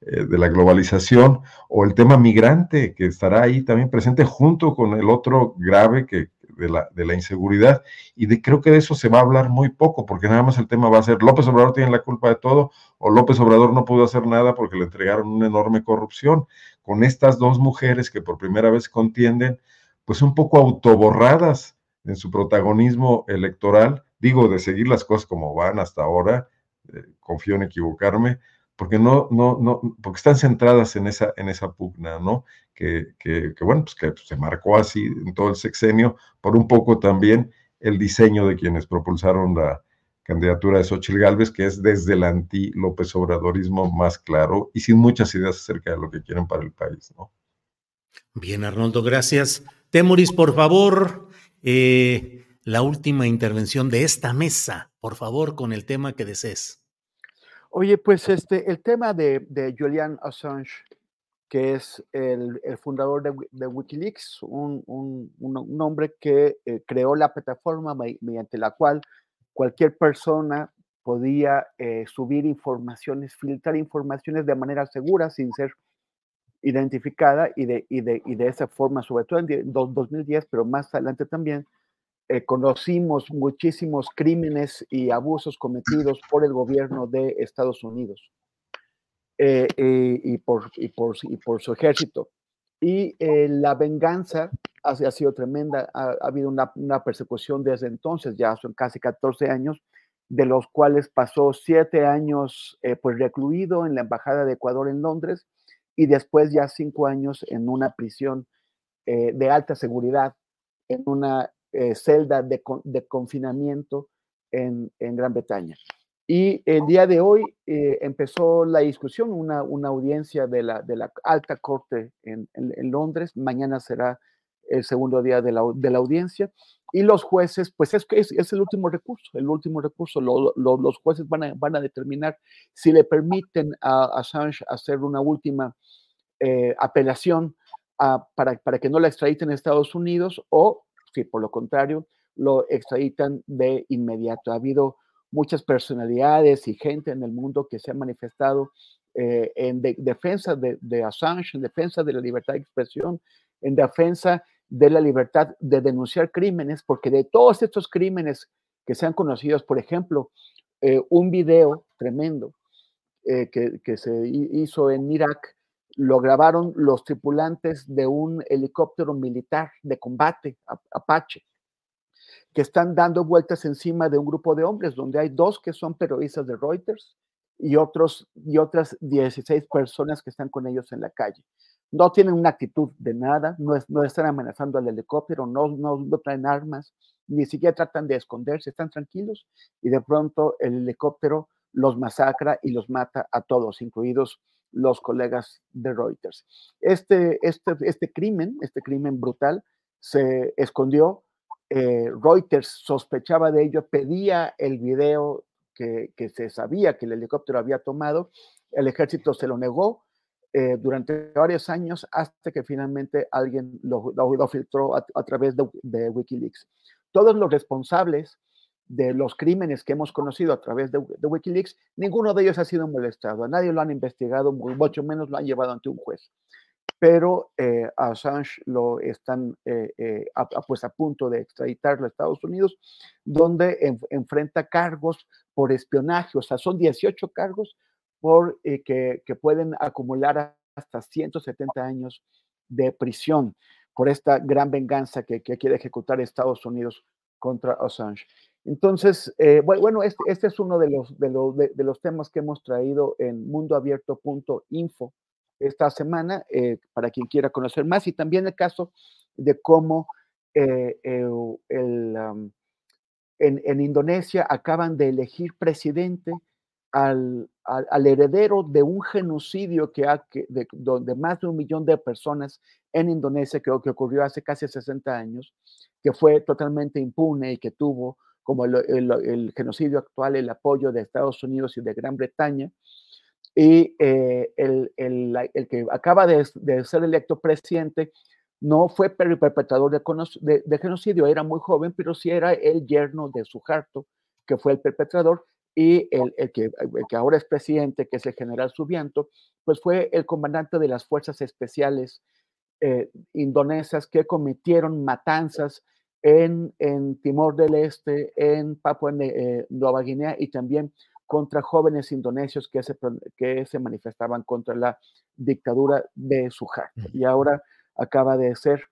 S14: eh, de la globalización, o el tema migrante, que estará ahí también presente junto con el otro grave que, de, la, de la inseguridad. Y de, creo que de eso se va a hablar muy poco, porque nada más el tema va a ser López Obrador tiene la culpa de todo, o López Obrador no pudo hacer nada porque le entregaron una enorme corrupción. Con estas dos mujeres que por primera vez contienden, pues un poco autoborradas en su protagonismo electoral, digo, de seguir las cosas como van hasta ahora, eh, confío en equivocarme, porque no, no, no, porque están centradas en esa, en esa pugna, ¿no? Que, que, bueno, pues que se marcó así en todo el sexenio, por un poco también el diseño de quienes propulsaron la candidatura de Xochitl Gálvez, que es desde el anti-López Obradorismo más claro y sin muchas ideas acerca de lo que quieren para el país, ¿no?
S1: Bien, Arnoldo, gracias. Temoris, por favor, eh, la última intervención de esta mesa, por favor, con el tema que desees.
S15: Oye, pues este, el tema de, Julian Assange, que es el, fundador de, Wikileaks, un, hombre que eh, creó la plataforma mediante la cual cualquier persona podía eh, subir informaciones, filtrar informaciones de manera segura sin ser identificada y de, y de, y de esa forma, sobre todo en 2010, pero más adelante también, eh, conocimos muchísimos crímenes y abusos cometidos por el gobierno de Estados Unidos eh, eh, y, por, y, por, y, por, su ejército. Y la venganza ha, ha, sido tremenda. Ha, habido una, una, persecución desde entonces, ya son casi 14 años, de los cuales pasó siete años pues recluido en la Embajada de Ecuador en Londres y después ya cinco años en una prisión de alta seguridad en una eh, celda de, confinamiento en, Gran Bretaña. Y el día de hoy eh, empezó la discusión, una, una audiencia de la, de la alta corte en, en, Londres. Mañana será el segundo día de la, de la audiencia. Y los jueces, pues es, es, es el último recurso, el último recurso. Lo, lo, los jueces van a, van a determinar si le permiten a Assange hacer una última eh, apelación a, para, para que no la extraditen a Estados Unidos o, si por lo contrario, lo extraditan de inmediato. Ha habido muchas personalidades y gente en el mundo que se ha manifestado eh, en defensa de, Assange, en defensa de la libertad de expresión, en defensa de la libertad de denunciar crímenes, porque de todos estos crímenes que sean conocidos, por ejemplo, eh, un video tremendo eh, que, se hizo en Irak, lo grabaron los tripulantes de un helicóptero militar de combate, Apache, que están dando vueltas encima de un grupo de hombres, donde hay dos que son periodistas de Reuters y, otros, y otras 16 personas que están con ellos en la calle. No tienen una actitud de nada, no, es, no están amenazando al helicóptero, no, no traen armas, ni siquiera tratan de esconderse, están tranquilos y de pronto el helicóptero los masacra y los mata a todos, incluidos los colegas de Reuters. Este, este, este crimen, este crimen brutal, se escondió eh, Reuters sospechaba de ello, pedía el video que, que, se sabía que el helicóptero había tomado, el ejército se lo negó eh, durante varios años hasta que finalmente alguien lo, lo, filtró a, través de, Wikileaks. Todos los responsables de los crímenes que hemos conocido a través de, Wikileaks, ninguno de ellos ha sido molestado, a nadie lo han investigado, mucho menos lo han llevado ante un juez pero eh, Assange lo están eh, eh, a, pues a punto de extraditarlo a Estados Unidos, donde en, enfrenta cargos por espionaje, o sea, son 18 cargos por, que, pueden acumular hasta 170 años de prisión por esta gran venganza que quiere ejecutar Estados Unidos contra Assange. Entonces, eh, bueno, este, este, es uno de los, de, los, temas que hemos traído en mundoabierto.info esta semana, eh, para quien quiera conocer más, y también el caso de cómo eh, el, en, Indonesia acaban de elegir presidente al, al, heredero de un genocidio que ha, que, de, más de un millón de personas en Indonesia, que, que ocurrió hace casi 60 años, que fue totalmente impune y que tuvo como el, el genocidio actual el apoyo de Estados Unidos y de Gran Bretaña y eh, el, el, el, que acaba de, de, ser electo presidente no fue perpetrador de, de, de, genocidio, era muy joven, pero sí era el yerno de Suharto, que fue el perpetrador, y el, el, que, el que ahora es presidente, que es el general Subianto, pues fue el comandante de las fuerzas especiales eh, indonesas que cometieron matanzas en, en, Timor del Este, en Papua eh, Nueva Guinea y también contra jóvenes indonesios que se, que se manifestaban contra la dictadura de Suharto. Y ahora acaba de ser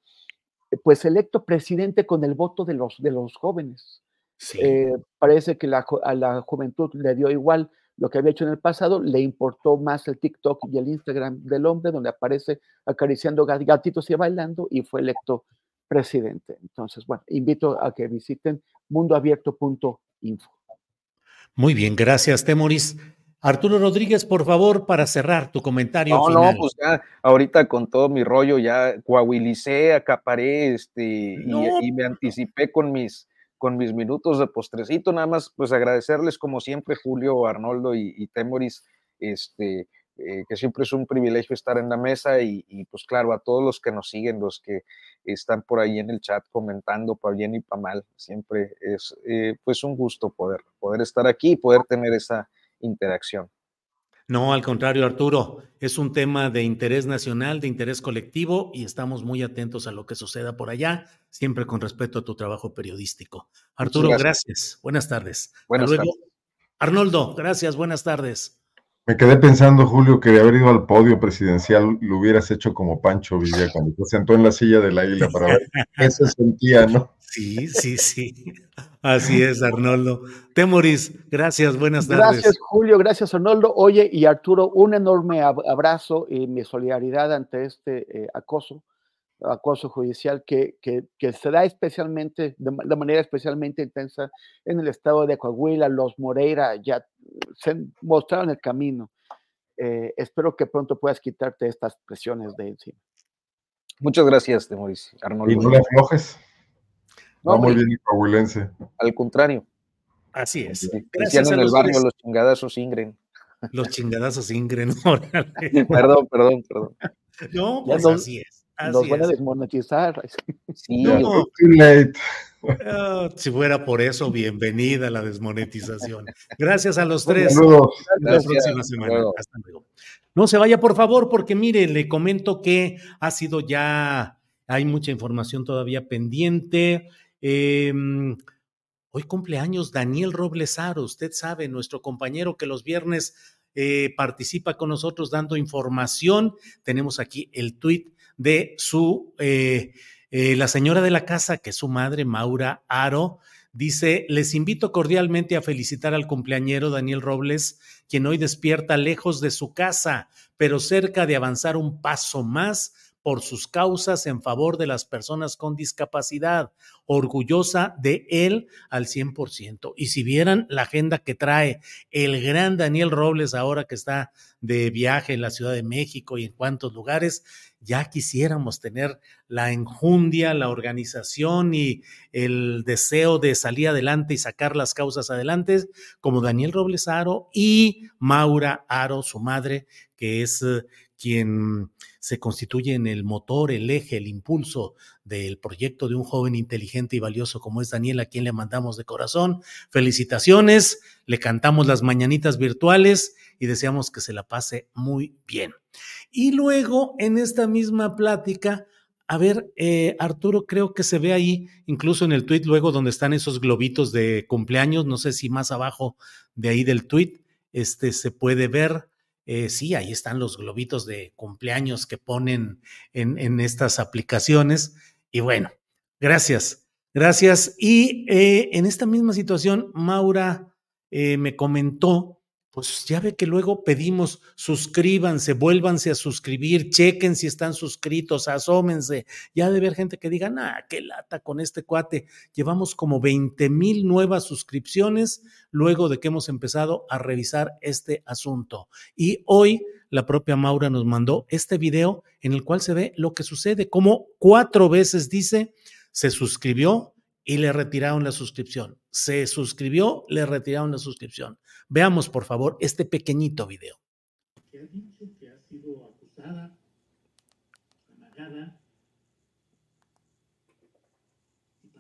S15: pues electo presidente con el voto de los, de los jóvenes. Sí. Eh, parece que la, a la juventud le dio igual lo que había hecho en el pasado, le importó más el TikTok y el Instagram del hombre, donde aparece acariciando gatitos y bailando, y fue electo presidente. Entonces, bueno, invito a que visiten mundoabierto.info.
S1: Muy bien, gracias, Temoris. Arturo Rodríguez, por favor, para cerrar tu comentario.
S16: No,
S1: final.
S16: no, pues ya, ahorita con todo mi rollo, ya coahuilicé, acaparé, este, no. y, y, me anticipé con mis, con mis minutos de postrecito, nada más, pues agradecerles como siempre, Julio, Arnoldo y, y Temoris, este, eh, que siempre es un privilegio estar en la mesa y, y, pues claro, a todos los que nos siguen, los que están por ahí en el chat comentando para bien y para mal, siempre es eh, pues un gusto poder, poder estar aquí y poder tener esa interacción.
S1: No, al contrario, Arturo, es un tema de interés nacional, de interés colectivo y estamos muy atentos a lo que suceda por allá, siempre con respeto a tu trabajo periodístico. Arturo, gracias. gracias. Buenas tardes.
S16: Buenas
S1: luego.
S16: tardes.
S1: Arnoldo, gracias. Buenas tardes.
S14: Me quedé pensando, Julio, que de haber ido al podio presidencial lo hubieras hecho como Pancho Villa cuando se sentó en la silla de la isla para ver qué se sentía, ¿no?
S1: Sí, sí, sí. Así es, Arnoldo. Temoris, gracias, buenas tardes.
S15: Gracias, Julio, gracias, Arnoldo. Oye, y Arturo, un enorme abrazo y mi solidaridad ante este eh, acoso acoso judicial que, que, que, se da especialmente, de, de, manera especialmente intensa en el estado de Coahuila. Los Moreira ya se mostraron el camino. Eh, espero que pronto puedas quitarte estas presiones de encima.
S16: Muchas gracias, de Mauricio. Arnoldo.
S14: Y no le aflojes. No, Va muy bien el coahuilense.
S16: Al contrario.
S1: Así es.
S16: Gracias en el barrio tres. los chingadazos Ingren.
S1: Los chingadazos Ingren.
S16: perdón, perdón, perdón.
S1: No, pues nos, así es. Así
S15: nos van a desmonetizar.
S16: Sí,
S1: no,
S14: too late.
S1: Oh, si fuera por eso, bienvenida a la desmonetización. Gracias a los tres.
S14: Saludos.
S1: Hasta la próxima semana. Hasta luego. No se vaya, por favor, porque mire, le comento que ha sido ya, hay mucha información todavía pendiente. Eh, hoy cumpleaños Daniel Roblesaro, usted sabe, nuestro compañero que los viernes eh, participa con nosotros dando información. Tenemos aquí el tuit de su, eh, eh, la señora de la casa, que es su madre, Maura Aro. Dice, les invito cordialmente a felicitar al cumpleañero Daniel Robles, quien hoy despierta lejos de su casa, pero cerca de avanzar un paso más por sus causas en favor de las personas con discapacidad, orgullosa de él al 100%. Y si vieran la agenda que trae el gran Daniel Robles ahora que está de viaje en la Ciudad de México y en cuantos lugares, ya quisiéramos tener la enjundia, la organización y el deseo de salir adelante y sacar las causas adelante, como Daniel Robles Aro y Maura Aro, su madre, que es quien se constituye en el motor, el eje, el impulso del proyecto de un joven inteligente y valioso como es Daniel, a quien le mandamos de corazón. Felicitaciones, le cantamos las mañanitas virtuales y deseamos que se la pase muy bien. Y luego, en esta misma plática, a ver, eh, Arturo, creo que se ve ahí, incluso en el tweet, luego donde están esos globitos de cumpleaños, no sé si más abajo de ahí del tweet, este se puede ver eh, sí, ahí están los globitos de cumpleaños que ponen en, estas aplicaciones. Y bueno, gracias, gracias. Y eh, en esta misma situación, Maura eh, me comentó, pues ya ve que luego pedimos suscríbanse, vuélvanse a suscribir, chequen si están suscritos, asómense. Ya de ver gente que diga, ah, qué lata con este cuate. Llevamos como 20 mil nuevas suscripciones luego de que hemos empezado a revisar este asunto. Y hoy la propia Maura nos mandó este video en el cual se ve lo que sucede, como cuatro veces dice, se suscribió y le retiraron la suscripción. Se suscribió, le retiraron la suscripción. Veamos, por favor, este pequeñito video.
S18: Que ha dicho que ha sido acusada, amagada,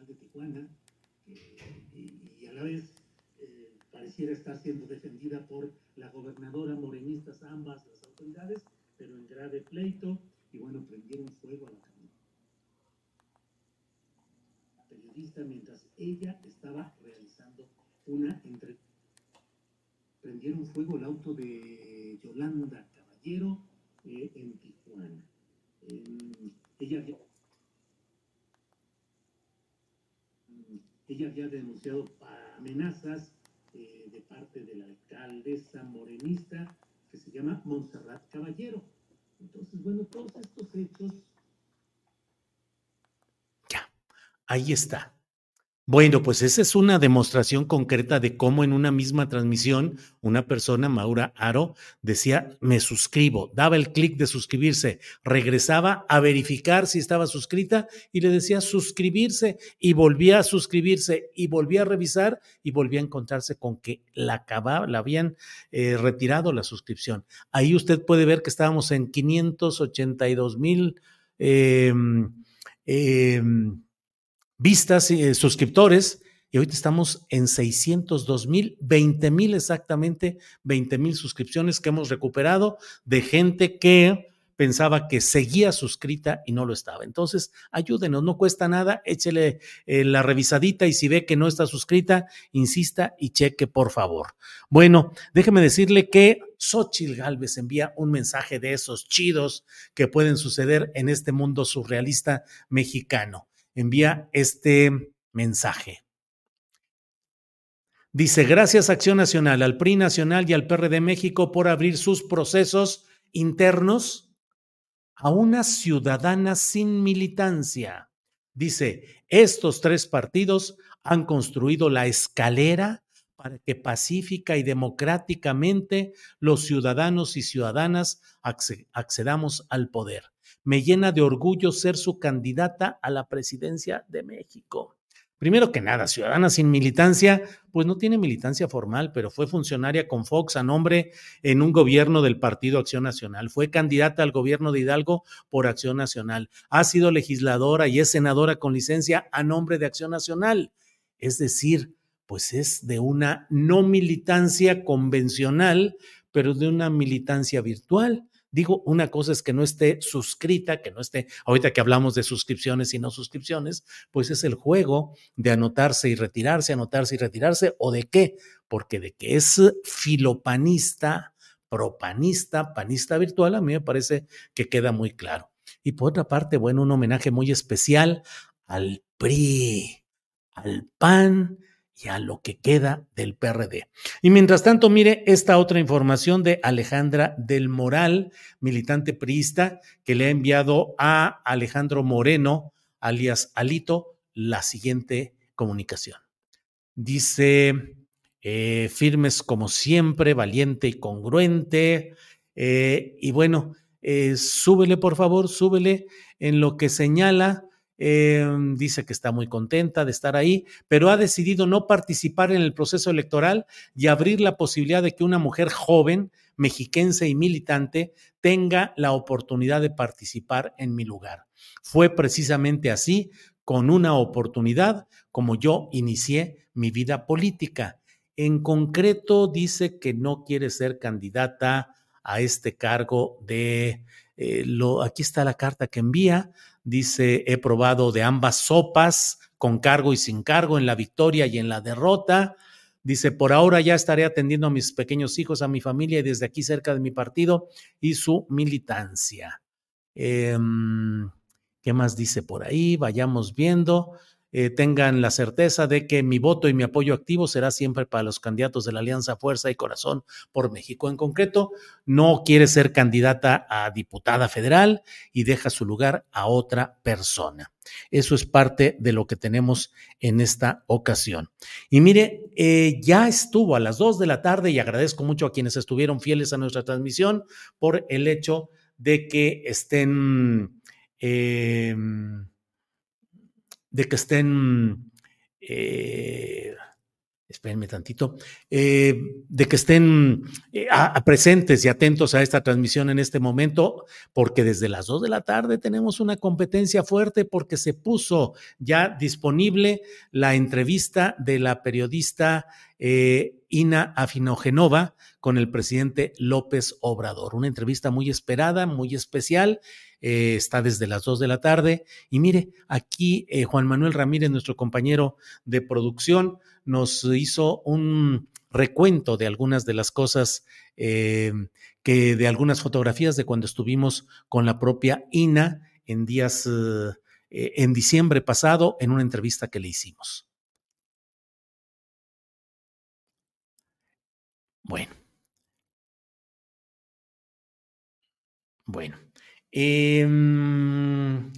S18: de Tijuana, y, y, a la vez eh, pareciera estar siendo defendida por la gobernadora morenistas, ambas las autoridades, pero en grave pleito, y bueno, prendieron fuego a la mientras ella estaba realizando una entrevista. Prendieron fuego el auto de Yolanda Caballero eh, en Tijuana. Ella, había, ella había denunciado amenazas eh, de parte de la alcaldesa morenista que se llama Montserrat Caballero. Entonces, bueno, todos estos hechos
S1: Ahí está. Bueno, pues esa es una demostración concreta de cómo en una misma transmisión una persona, Maura Aro, decía, me suscribo, daba el clic de suscribirse, regresaba a verificar si estaba suscrita y le decía suscribirse y volvía a suscribirse y volvía a revisar y volvía a encontrarse con que la, acababa, la habían eh, retirado la suscripción. Ahí usted puede ver que estábamos en 582 mil. Eh, eh, vistas, eh, suscriptores, y ahorita estamos en 602 mil, 20 mil exactamente, 20 mil suscripciones que hemos recuperado de gente que pensaba que seguía suscrita y no lo estaba. Entonces, ayúdenos, no cuesta nada, échele eh, la revisadita y si ve que no está suscrita, insista y cheque, por favor. Bueno, déjeme decirle que Xochitl Galvez envía un mensaje de esos chidos que pueden suceder en este mundo surrealista mexicano envía este mensaje. Dice, gracias Acción Nacional, al PRI Nacional y al PRD México por abrir sus procesos internos a una ciudadana sin militancia. Dice, estos tres partidos han construido la escalera para que pacífica y democráticamente los ciudadanos y ciudadanas accedamos al poder. Me llena de orgullo ser su candidata a la presidencia de México. Primero que nada, ciudadana sin militancia, pues no tiene militancia formal, pero fue funcionaria con Fox a nombre en un gobierno del Partido Acción Nacional. Fue candidata al gobierno de Hidalgo por Acción Nacional. Ha sido legisladora y es senadora con licencia a nombre de Acción Nacional. Es decir, pues es de una no militancia convencional, pero de una militancia virtual. Digo, una cosa es que no esté suscrita, que no esté, ahorita que hablamos de suscripciones y no suscripciones, pues es el juego de anotarse y retirarse, anotarse y retirarse, o de qué, porque de que es filopanista, propanista, panista virtual, a mí me parece que queda muy claro. Y por otra parte, bueno, un homenaje muy especial al PRI, al PAN y a lo que queda del PRD. Y mientras tanto, mire esta otra información de Alejandra del Moral, militante priista, que le ha enviado a Alejandro Moreno, alias Alito, la siguiente comunicación. Dice, eh, firmes como siempre, valiente y congruente. Eh, y bueno, eh, súbele, por favor, súbele en lo que señala Em, dice que está muy contenta de estar ahí, pero ha decidido no participar en el proceso electoral y abrir la posibilidad de que una mujer joven, mexiquense y militante tenga la oportunidad de participar en mi lugar. Fue precisamente así, con una oportunidad, como yo inicié mi vida política. En concreto, dice que no quiere ser candidata a este cargo de eh, lo, aquí está la carta que envía, dice, he probado de ambas sopas, con cargo y sin cargo, en la victoria y en la derrota. Dice, por ahora ya estaré atendiendo a mis pequeños hijos, a mi familia y desde aquí cerca de mi partido y su militancia. Em, ¿Qué más dice por ahí? Vayamos viendo. Eh, tengan la certeza de que mi voto y mi apoyo activo será siempre para los candidatos de la Alianza Fuerza y Corazón por México. En concreto, no quiere ser candidata a diputada federal y deja su lugar a otra persona. Eso es parte de lo que tenemos en esta ocasión. Y mire, eh, ya estuvo a las dos de la tarde y agradezco mucho a quienes estuvieron fieles a nuestra transmisión por el hecho de que estén... Eh, de que estén, eh, espérenme tantito, eh, de que estén eh, presentes y atentos a esta transmisión en este momento, porque desde las dos de la tarde tenemos una competencia fuerte porque se puso ya disponible la entrevista de la periodista Ina Afinogenova con el presidente López Obrador. Una entrevista muy esperada, muy especial eh, está desde las 2 de la tarde. Y mire, aquí eh, Juan Manuel Ramírez, nuestro compañero de producción, nos hizo un recuento de algunas de las cosas eh, que de algunas fotografías de cuando estuvimos con la propia INA en días en diciembre pasado en una entrevista que le hicimos. Bueno. Bueno. Em,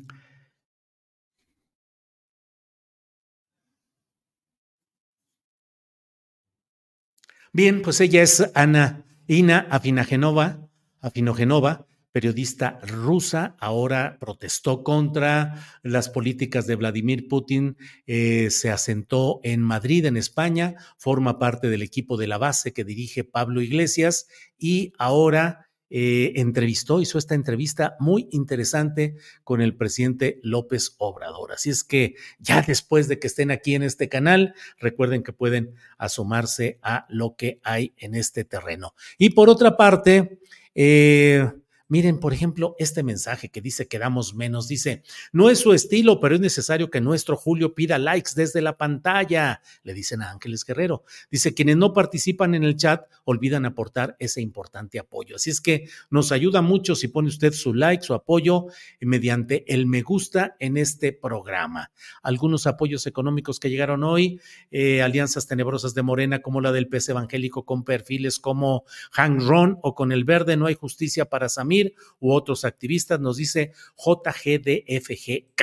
S1: bien, pues ella es Ana Ina Afinagenova, Afinogenova, periodista rusa, ahora protestó contra las políticas de Vladimir Putin, eh, se asentó en Madrid, en España, forma parte del equipo de la base que dirige Pablo Iglesias y ahora eh, entrevistó, hizo esta entrevista muy interesante con el presidente López Obrador. Así es que ya después de que estén aquí en este canal, recuerden que pueden asomarse a lo que hay en este terreno. Y por otra parte, eh, Miren, por ejemplo, este mensaje que dice que damos menos. Dice, no es su estilo, pero es necesario que nuestro Julio pida likes desde la pantalla. Le dicen a Ángeles Guerrero. Dice, quienes no participan en el chat olvidan aportar ese importante apoyo. Así es que nos ayuda mucho si pone usted su like, su apoyo mediante el me gusta en este programa. Algunos apoyos económicos que llegaron hoy, eh, alianzas tenebrosas de Morena como la del pez evangélico con perfiles como Hang Ron o con el verde, no hay justicia para Samir U otros activistas, nos dice JGDFGK.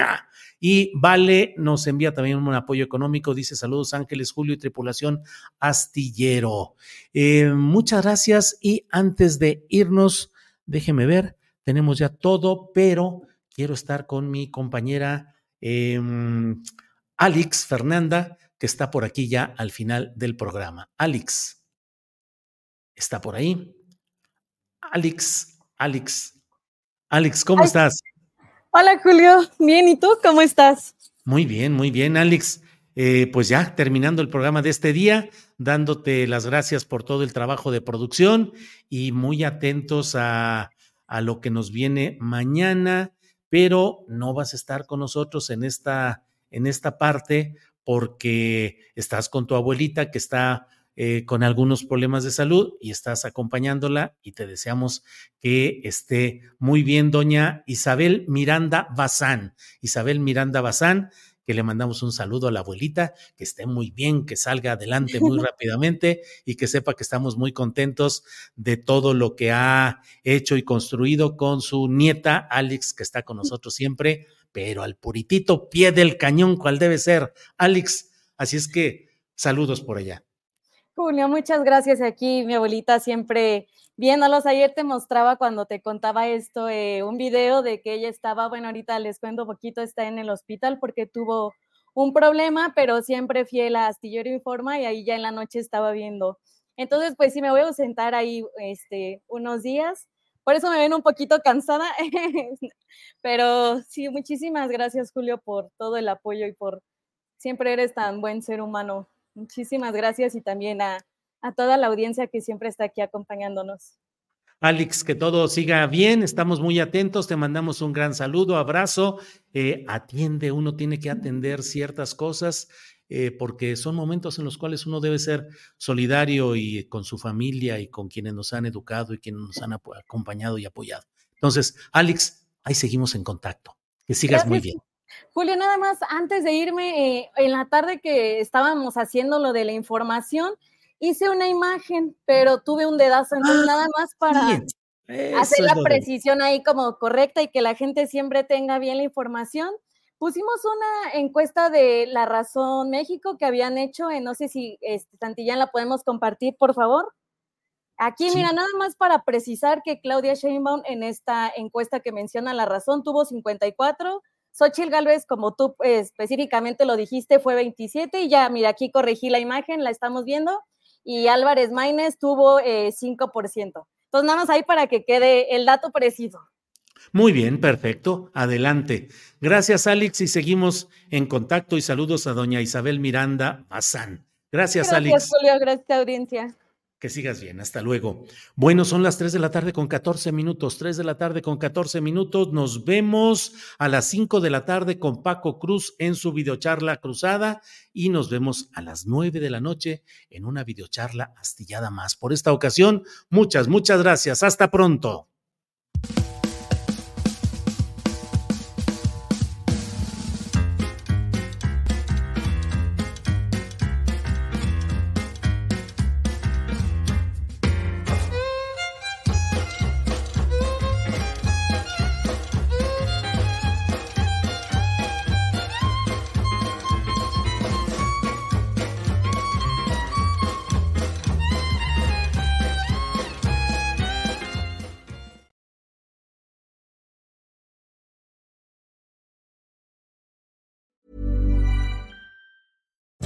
S1: Y Vale nos envía también un apoyo económico, dice saludos Ángeles, Julio y tripulación astillero. Eh, muchas gracias y antes de irnos, déjeme ver, tenemos ya todo, pero quiero estar con mi compañera eh, Alex Fernanda, que está por aquí ya al final del programa. Alex, ¿está por ahí? Alex, Alex, Alex, ¿cómo
S19: Ay.
S1: estás?
S19: Hola Julio, bien, ¿y tú cómo estás?
S1: Muy bien, muy bien, Alex. Eh, pues ya terminando el programa de este día, dándote las gracias por todo el trabajo de producción y muy atentos a, a lo que nos viene mañana, pero no vas a estar con nosotros en esta, en esta parte porque estás con tu abuelita que está eh, con algunos problemas de salud y estás acompañándola y te deseamos que esté muy bien, doña Isabel Miranda Bazán. Isabel Miranda Bazán, que le mandamos un saludo a la abuelita, que esté muy bien, que salga adelante muy rápidamente y que sepa que estamos muy contentos de todo lo que ha hecho y construido con su nieta Alex, que está con nosotros siempre, pero al puritito pie del cañón, cual debe ser, Alex. Así es que saludos por allá.
S19: Julio, muchas gracias aquí, mi abuelita siempre viéndolos. Ayer te mostraba cuando te contaba esto, eh, un video de que ella estaba, bueno, ahorita les cuento poquito, está en el hospital porque tuvo un problema, pero siempre fiel a Astillero Informa y ahí ya en la noche estaba viendo. Entonces, pues sí, me voy a sentar ahí este, unos días. Por eso me ven un poquito cansada, pero sí, muchísimas gracias, Julio, por todo el apoyo y por siempre eres tan buen ser humano. Muchísimas gracias y también a, a toda la audiencia que siempre está aquí acompañándonos.
S1: Alex, que todo siga bien, estamos muy atentos, te mandamos un gran saludo, abrazo, eh, atiende, uno tiene que atender ciertas cosas eh, porque son momentos en los cuales uno debe ser solidario y con su familia y con quienes nos han educado y quienes nos han acompañado y apoyado. Entonces, Alex, ahí seguimos en contacto, que sigas muy bien.
S19: Julio, nada más antes de irme, eh, en la tarde que estábamos haciendo lo de la información, hice una imagen, pero tuve un dedazo, entonces nada más para
S1: Bien,
S19: hacer la precisión ahí como correcta y que la gente siempre tenga bien la información. Pusimos una encuesta de La Razón México que habían hecho, en, no sé si este, Santillán la podemos compartir, por favor. Aquí,
S20: Sí.
S19: mira, nada más para precisar que Claudia Sheinbaum en esta encuesta que menciona La Razón tuvo 54, Xochitl Galvez, como tú eh, específicamente lo dijiste, fue 27 y ya, mira, aquí corregí la imagen, la estamos viendo, y Álvarez Maínez tuvo eh, 5%. Entonces, nada más ahí para que quede el dato preciso.
S1: Muy bien, perfecto. Adelante. Gracias, Alex, y seguimos en contacto y saludos a doña Isabel Miranda Bazán. Gracias,
S19: Gracias,
S1: Alex.
S19: Julio, gracias, audiencia.
S1: Que sigas bien, hasta luego. Bueno, son las 3 de la tarde con 14 minutos, 3 de la tarde con 14 minutos. Nos vemos a las 5 de la tarde con Paco Cruz en su videocharla cruzada y nos vemos a las 9 de la noche en una videocharla astillada más. Por esta ocasión, muchas, muchas gracias. Hasta pronto.